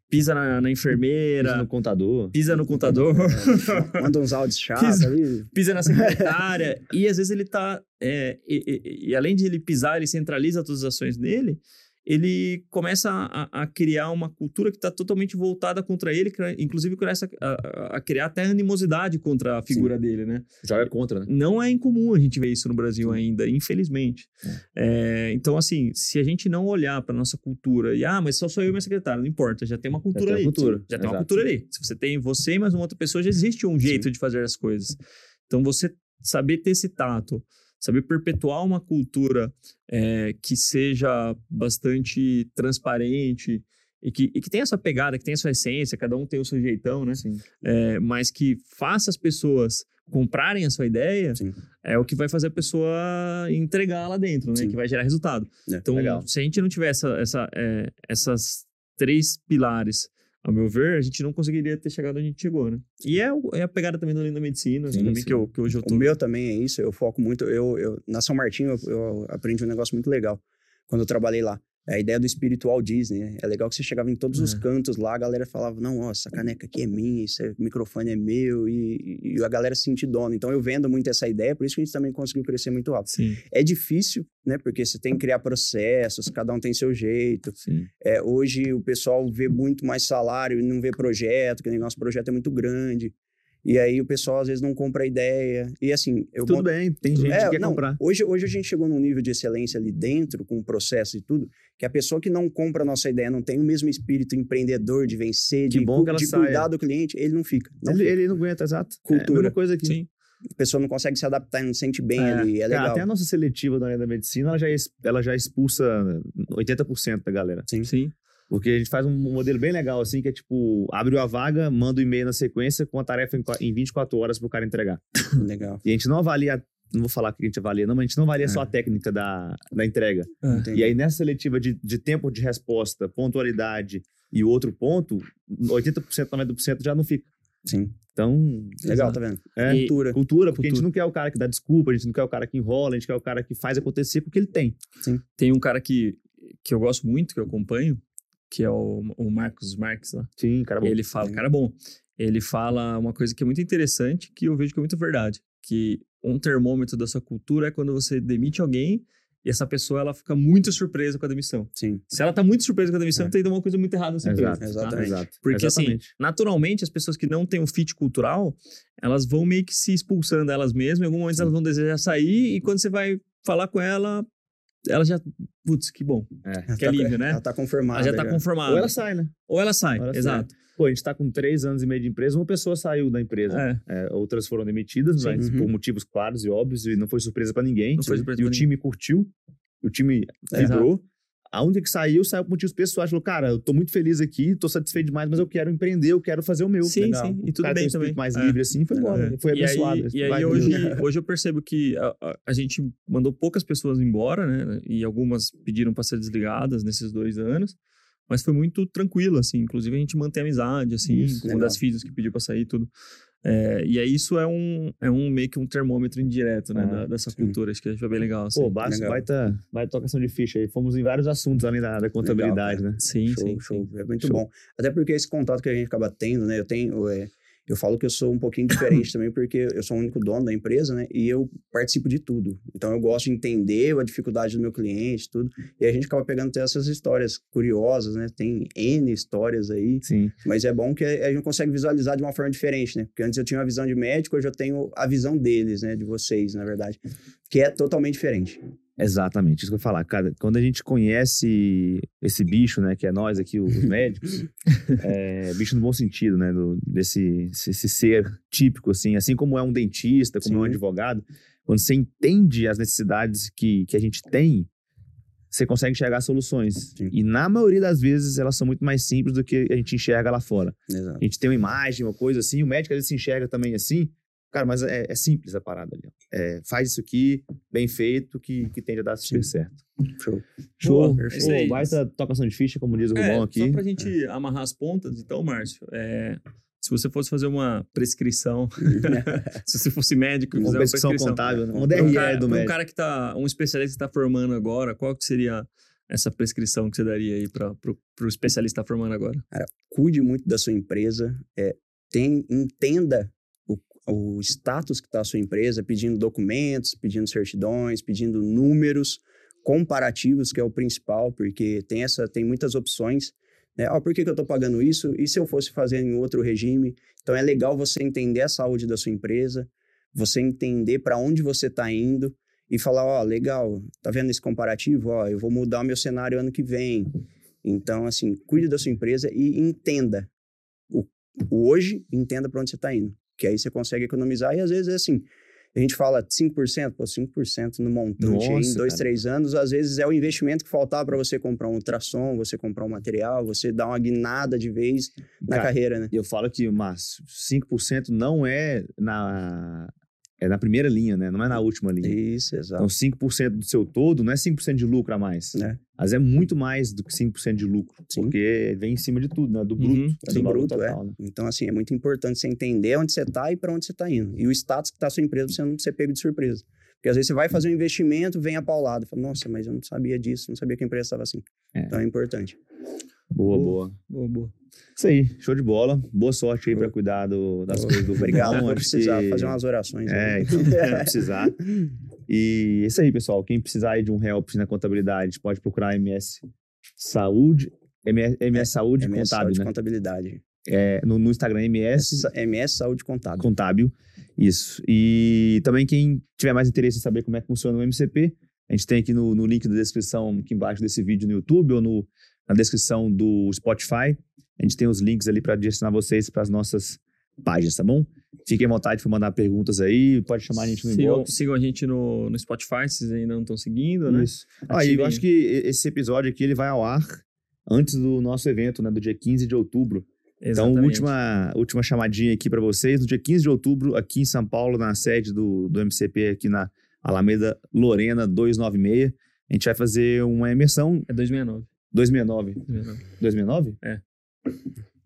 pisa na, na enfermeira, Isso no contador. pisa no contador, Manda uns áudios chatos ali. pisa na secretária, e às vezes ele tá. é, e, e- e além de ele pisar, ele centraliza todas as ações dele, ele começa a, a criar uma cultura que está totalmente voltada contra ele, cria- inclusive começa a, a- criar até animosidade contra a figura dele, né? Joga contra, né? Não é incomum a gente ver isso no Brasil ainda, infelizmente. É, então, assim, se a gente não olhar para nossa cultura e, ah, mas só sou eu e minha secretária, não importa, já tem uma cultura tem uma ali. cultura, Já tem uma exato. cultura ali. Se você tem você e mais uma outra pessoa, já existe um jeito de fazer as coisas. Então, você saber ter esse tato, saber perpetuar uma cultura é, que seja bastante transparente e que, e que tenha a sua pegada, que tenha sua essência, cada um tem o seu jeitão, né? Sim. É, mas que faça as pessoas comprarem a sua ideia, Sim. é o que vai fazer a pessoa entregar lá dentro, né? Sim. Que vai gerar resultado. É, então, legal. se a gente não tiver essa, essa, é, essas três pilares ao meu ver, a gente não conseguiria ter chegado onde a gente chegou, né? E é, o- é a pegada também da linha da medicina, Sim, também sim. que, eu, que hoje eu O tô. meu também é isso, eu foco muito. Eu, eu, na São Martinho, eu, eu aprendi um negócio muito legal quando eu trabalhei lá. É a ideia do espiritual Disney. né? É legal que você chegava em todos os É. cantos lá, a galera falava: não, ó, essa caneca aqui é minha, esse microfone é meu, e, e a galera se sentir dona. Então eu vendo muito essa ideia, por isso que a gente também conseguiu crescer muito rápido. Sim, É difícil, né? Porque você tem que criar processos, cada um tem seu jeito. sim. É, hoje o pessoal vê muito mais salário e não vê projeto, que nem nosso projeto é muito grande. E aí o pessoal às vezes não compra a ideia. E assim, eu Tudo bem, tem gente é, que quer não, comprar. Hoje, hoje a gente chegou num nível de excelência ali dentro, com o processo e tudo, que a pessoa que não compra a nossa ideia, não tem o mesmo espírito empreendedor de vencer, Que de, bom que de saia. cuidar do cliente, ele não fica. Não Ele, fica. ele não aguenta, exato. É a Cultura. mesma coisa aqui. Sim. A pessoa não consegue se adaptar, não se sente bem É, ali, é Cara, legal. até a nossa seletiva da área da medicina, ela já, ela já expulsa 80% da galera. Sim. Sim. Porque a gente faz um modelo bem legal, assim, que é tipo, abre a vaga, manda o e-mail na sequência com a tarefa em 24 horas pro cara entregar. Legal. E a gente não avalia, não vou falar que a gente avalia, não, mas a gente não avalia só a técnica da, da entrega. É. E aí, nessa seletiva de, de tempo de resposta, pontualidade e o outro ponto, 80%, 90% já não fica. Sim. Então, Legal, tá vendo? é, E- Cultura. cultura, porque a Cultura. gente não quer o cara que dá desculpa, a gente não quer o cara que enrola, a gente quer o cara que faz acontecer porque ele tem. Tem um cara que, que eu gosto muito, que eu acompanho, que é o, o Marcos Marques lá. Sim, cara bom. Ele fala, cara bom, ele fala uma coisa que é muito interessante, que eu vejo que é muito verdade, que um termômetro da sua cultura é quando você demite alguém e essa pessoa ela fica muito surpresa com a demissão. Sim. Se ela tá muito surpresa com a demissão, É. tem uma coisa muito errada nessa Exato, empresa. tá? exatamente. Exato. Porque assim, Exatamente. naturalmente, as pessoas que não têm um fit cultural, elas vão meio que se expulsando elas mesmas, em algum momento elas vão desejar sair, e quando você vai falar com ela, ela já. Putz, que bom. É. Que alívio, né? Ela tá conformada. Ela já tá conformada. Ou ela sai, né? Ou ela sai, Ou ela sai. exato. Pô, a gente tá com três anos e meio de empresa, uma pessoa saiu da empresa. É. É, outras foram demitidas, Sim. mas Uhum. por motivos claros e óbvios, e não foi surpresa pra ninguém. Não foi surpresa e pra o time curtiu, o time vibrou. A única que saiu, saiu por motivos pessoais. Falou, cara, eu tô muito feliz aqui, tô satisfeito demais, mas eu quero empreender, eu quero fazer o meu. Sim, Legal. sim, e tudo bem um também. mais É. livre assim, foi embora. Foi e abençoado. aí, e aí hoje, hoje eu percebo que a, a- a gente mandou poucas pessoas embora, né? E algumas pediram para ser desligadas nesses dois anos. Mas foi muito tranquilo, assim. Inclusive, a gente mantém amizade, assim, Isso, com uma das filhas que pediu para sair e tudo. É, e aí, isso é um, é um meio que um termômetro indireto, né? Ah, da- dessa sim. cultura. Acho que foi bem legal, assim. Pô, baita, Legal. baita, baita tocação de ficha aí. Fomos em vários assuntos além da, da contabilidade, né? sim, Show, sim, show. sim. É muito Show. bom. Até porque esse contato que a gente acaba tendo, né? Eu tenho. é, eu falo que eu sou um pouquinho diferente também, porque eu sou o único dono da empresa, né? E eu participo de tudo. Então eu gosto de entender a dificuldade do meu cliente, tudo. E a gente acaba pegando até essas histórias curiosas, né? Tem N histórias aí. Sim. Mas é bom que a gente consegue visualizar de uma forma diferente, né? Porque antes eu tinha uma visão de médico, hoje eu tenho a visão deles, né? De vocês, na verdade. Que é totalmente diferente. Exatamente, isso que eu ia falar. Cara, quando a gente conhece esse bicho, né, que é nós aqui, os médicos, é, bicho no bom sentido, né, do, desse esse, ser típico, assim, assim como é um dentista, como é um Sim. advogado, quando você entende as necessidades que, que a gente tem, você consegue enxergar soluções. Sim. E na maioria das vezes elas são muito mais simples do que a gente enxerga lá fora. Exato. A gente tem uma imagem, uma coisa assim, o médico às vezes se enxerga também assim. Cara, mas é, é simples a parada ali. ó. É, faz isso aqui, bem feito, que, que tende a dar super certo. Show. Show. Boa, é aí. Pô, baita tocação de ficha, como diz o É, Rubão Só aqui. pra gente amarrar as pontas, então, Márcio, é, se você fosse fazer uma prescrição, se você fosse médico Uma uma prescrição prescrição, contábil, né? um um DRE cara, do pra um médico. cara que tá, um especialista que está formando agora, qual que seria essa prescrição que você daria aí para o especialista que tá formando agora? Cuide muito da sua empresa. É, tem, entenda o, status que está a sua empresa, pedindo documentos, pedindo certidões, pedindo números comparativos, que é o principal, porque tem, essa, tem muitas opções. Né? Ó, por que, que eu estou pagando isso? E se eu fosse fazer em outro regime? Então é legal você entender a saúde da sua empresa, você entender para onde você está indo e falar, ó, legal, tá vendo esse comparativo? Ó, eu vou mudar o meu cenário ano que vem. Então, assim, cuide da sua empresa e entenda o, o hoje, entenda para onde você está indo. Que aí você consegue economizar e às vezes é assim, a gente fala 5%, pô, 5% no montante aí, em Nossa, dois, cara. três anos, às vezes é o investimento que faltava para você comprar um ultrassom, você comprar um material, você dar uma guinada de vez na Cara, carreira, né? Eu falo que, mas 5% não é na, é na primeira linha, né? Não é na última linha. Isso, Então, exato. 5% do seu todo não é 5% de lucro a mais. Né? Mas é muito mais do que 5% de lucro. Sim. Porque vem em cima de tudo, né? Do bruto. Uhum. é Do bruto, é. total, né? Então, assim, é muito importante você entender onde você está e para onde você está indo. E o status que está a sua empresa, você não ser pego de surpresa. Porque às vezes você vai fazer um investimento, vem a paulada. Fala, nossa, mas eu não sabia disso, não sabia que a empresa estava assim. É. Então é importante. Boa, Boa. boa. Boa, boa. Isso aí, show de bola. Boa sorte aí Boa. pra cuidar do- das Boa. coisas do verão, por acho precisar que- fazer umas orações. É, aí. então, vai precisar. E é isso aí, pessoal. Quem precisar aí de um help na contabilidade, pode procurar MS Saúde. MS, MS Saúde MS Contábil, Saúde né? Contabilidade. É, no, no Instagram, MS MS Saúde Contábil. Contábil. Isso. E também quem tiver mais interesse em saber como é que funciona o MCP, a gente tem aqui no, no link da descrição, aqui embaixo desse vídeo no YouTube ou no, na descrição do Spotify. A gente tem os links ali para direcionar vocês para as nossas páginas, tá bom? Fiquem à vontade para mandar perguntas aí, pode chamar a gente no Sigam, inbox. sigam a gente no, no Spotify, se vocês ainda não estão seguindo, né? Isso. Ah, e eu acho que esse episódio aqui ele vai ao ar antes do nosso evento, né, do dia 15 de outubro. Então, Exatamente. última, última chamadinha aqui para vocês. No dia 15 de outubro, aqui em São Paulo, na sede do, do MCP, aqui na Alameda Lorena 296, a gente vai fazer uma imersão É 269. 269. 269. 269? É.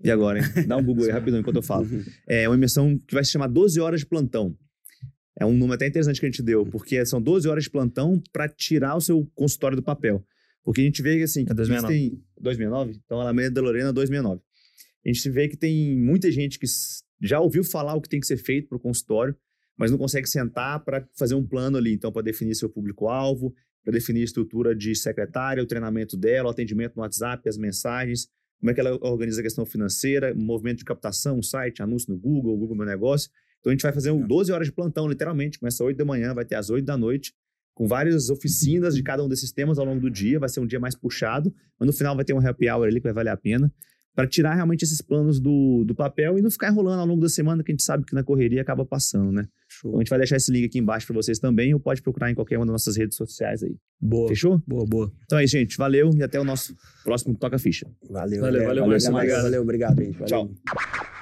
E agora, hein? Dá um Google aí rapidão enquanto eu falo. É uma imersão que vai se chamar 12 horas de plantão. É um número até interessante que a gente deu, porque são 12 horas de plantão para tirar o seu consultório do papel. Porque a gente vê que assim, É 269. existem 269, então Alameda da Lorena 269. A gente vê que tem muita gente que já ouviu falar o que tem que ser feito para o consultório, mas não consegue sentar para fazer um plano ali, então para definir seu público-alvo, para definir a estrutura de secretária, o treinamento dela, o atendimento no WhatsApp, as mensagens, como é que ela organiza a questão financeira, movimento de captação, site, anúncio no Google, Google Meu Negócio. Então a gente vai fazer um 12 horas de plantão, literalmente. Começa às 8 da manhã, vai ter às 8 da noite, com várias oficinas de cada um desses temas ao longo do dia. Vai ser um dia mais puxado, mas no final vai ter um happy hour ali que vai valer a pena. Para tirar realmente esses planos do, do papel e não ficar enrolando ao longo da semana, que a gente sabe que na correria acaba passando, né? Então Show. a gente vai deixar esse link aqui embaixo para vocês também, ou pode procurar em qualquer uma das nossas redes sociais aí. Boa. Fechou? Boa, boa. Então é isso, gente. Valeu e até o nosso próximo Toca Ficha. Valeu, Valeu, valeu, valeu, demais. obrigado. valeu, obrigado, gente. Valeu. Tchau.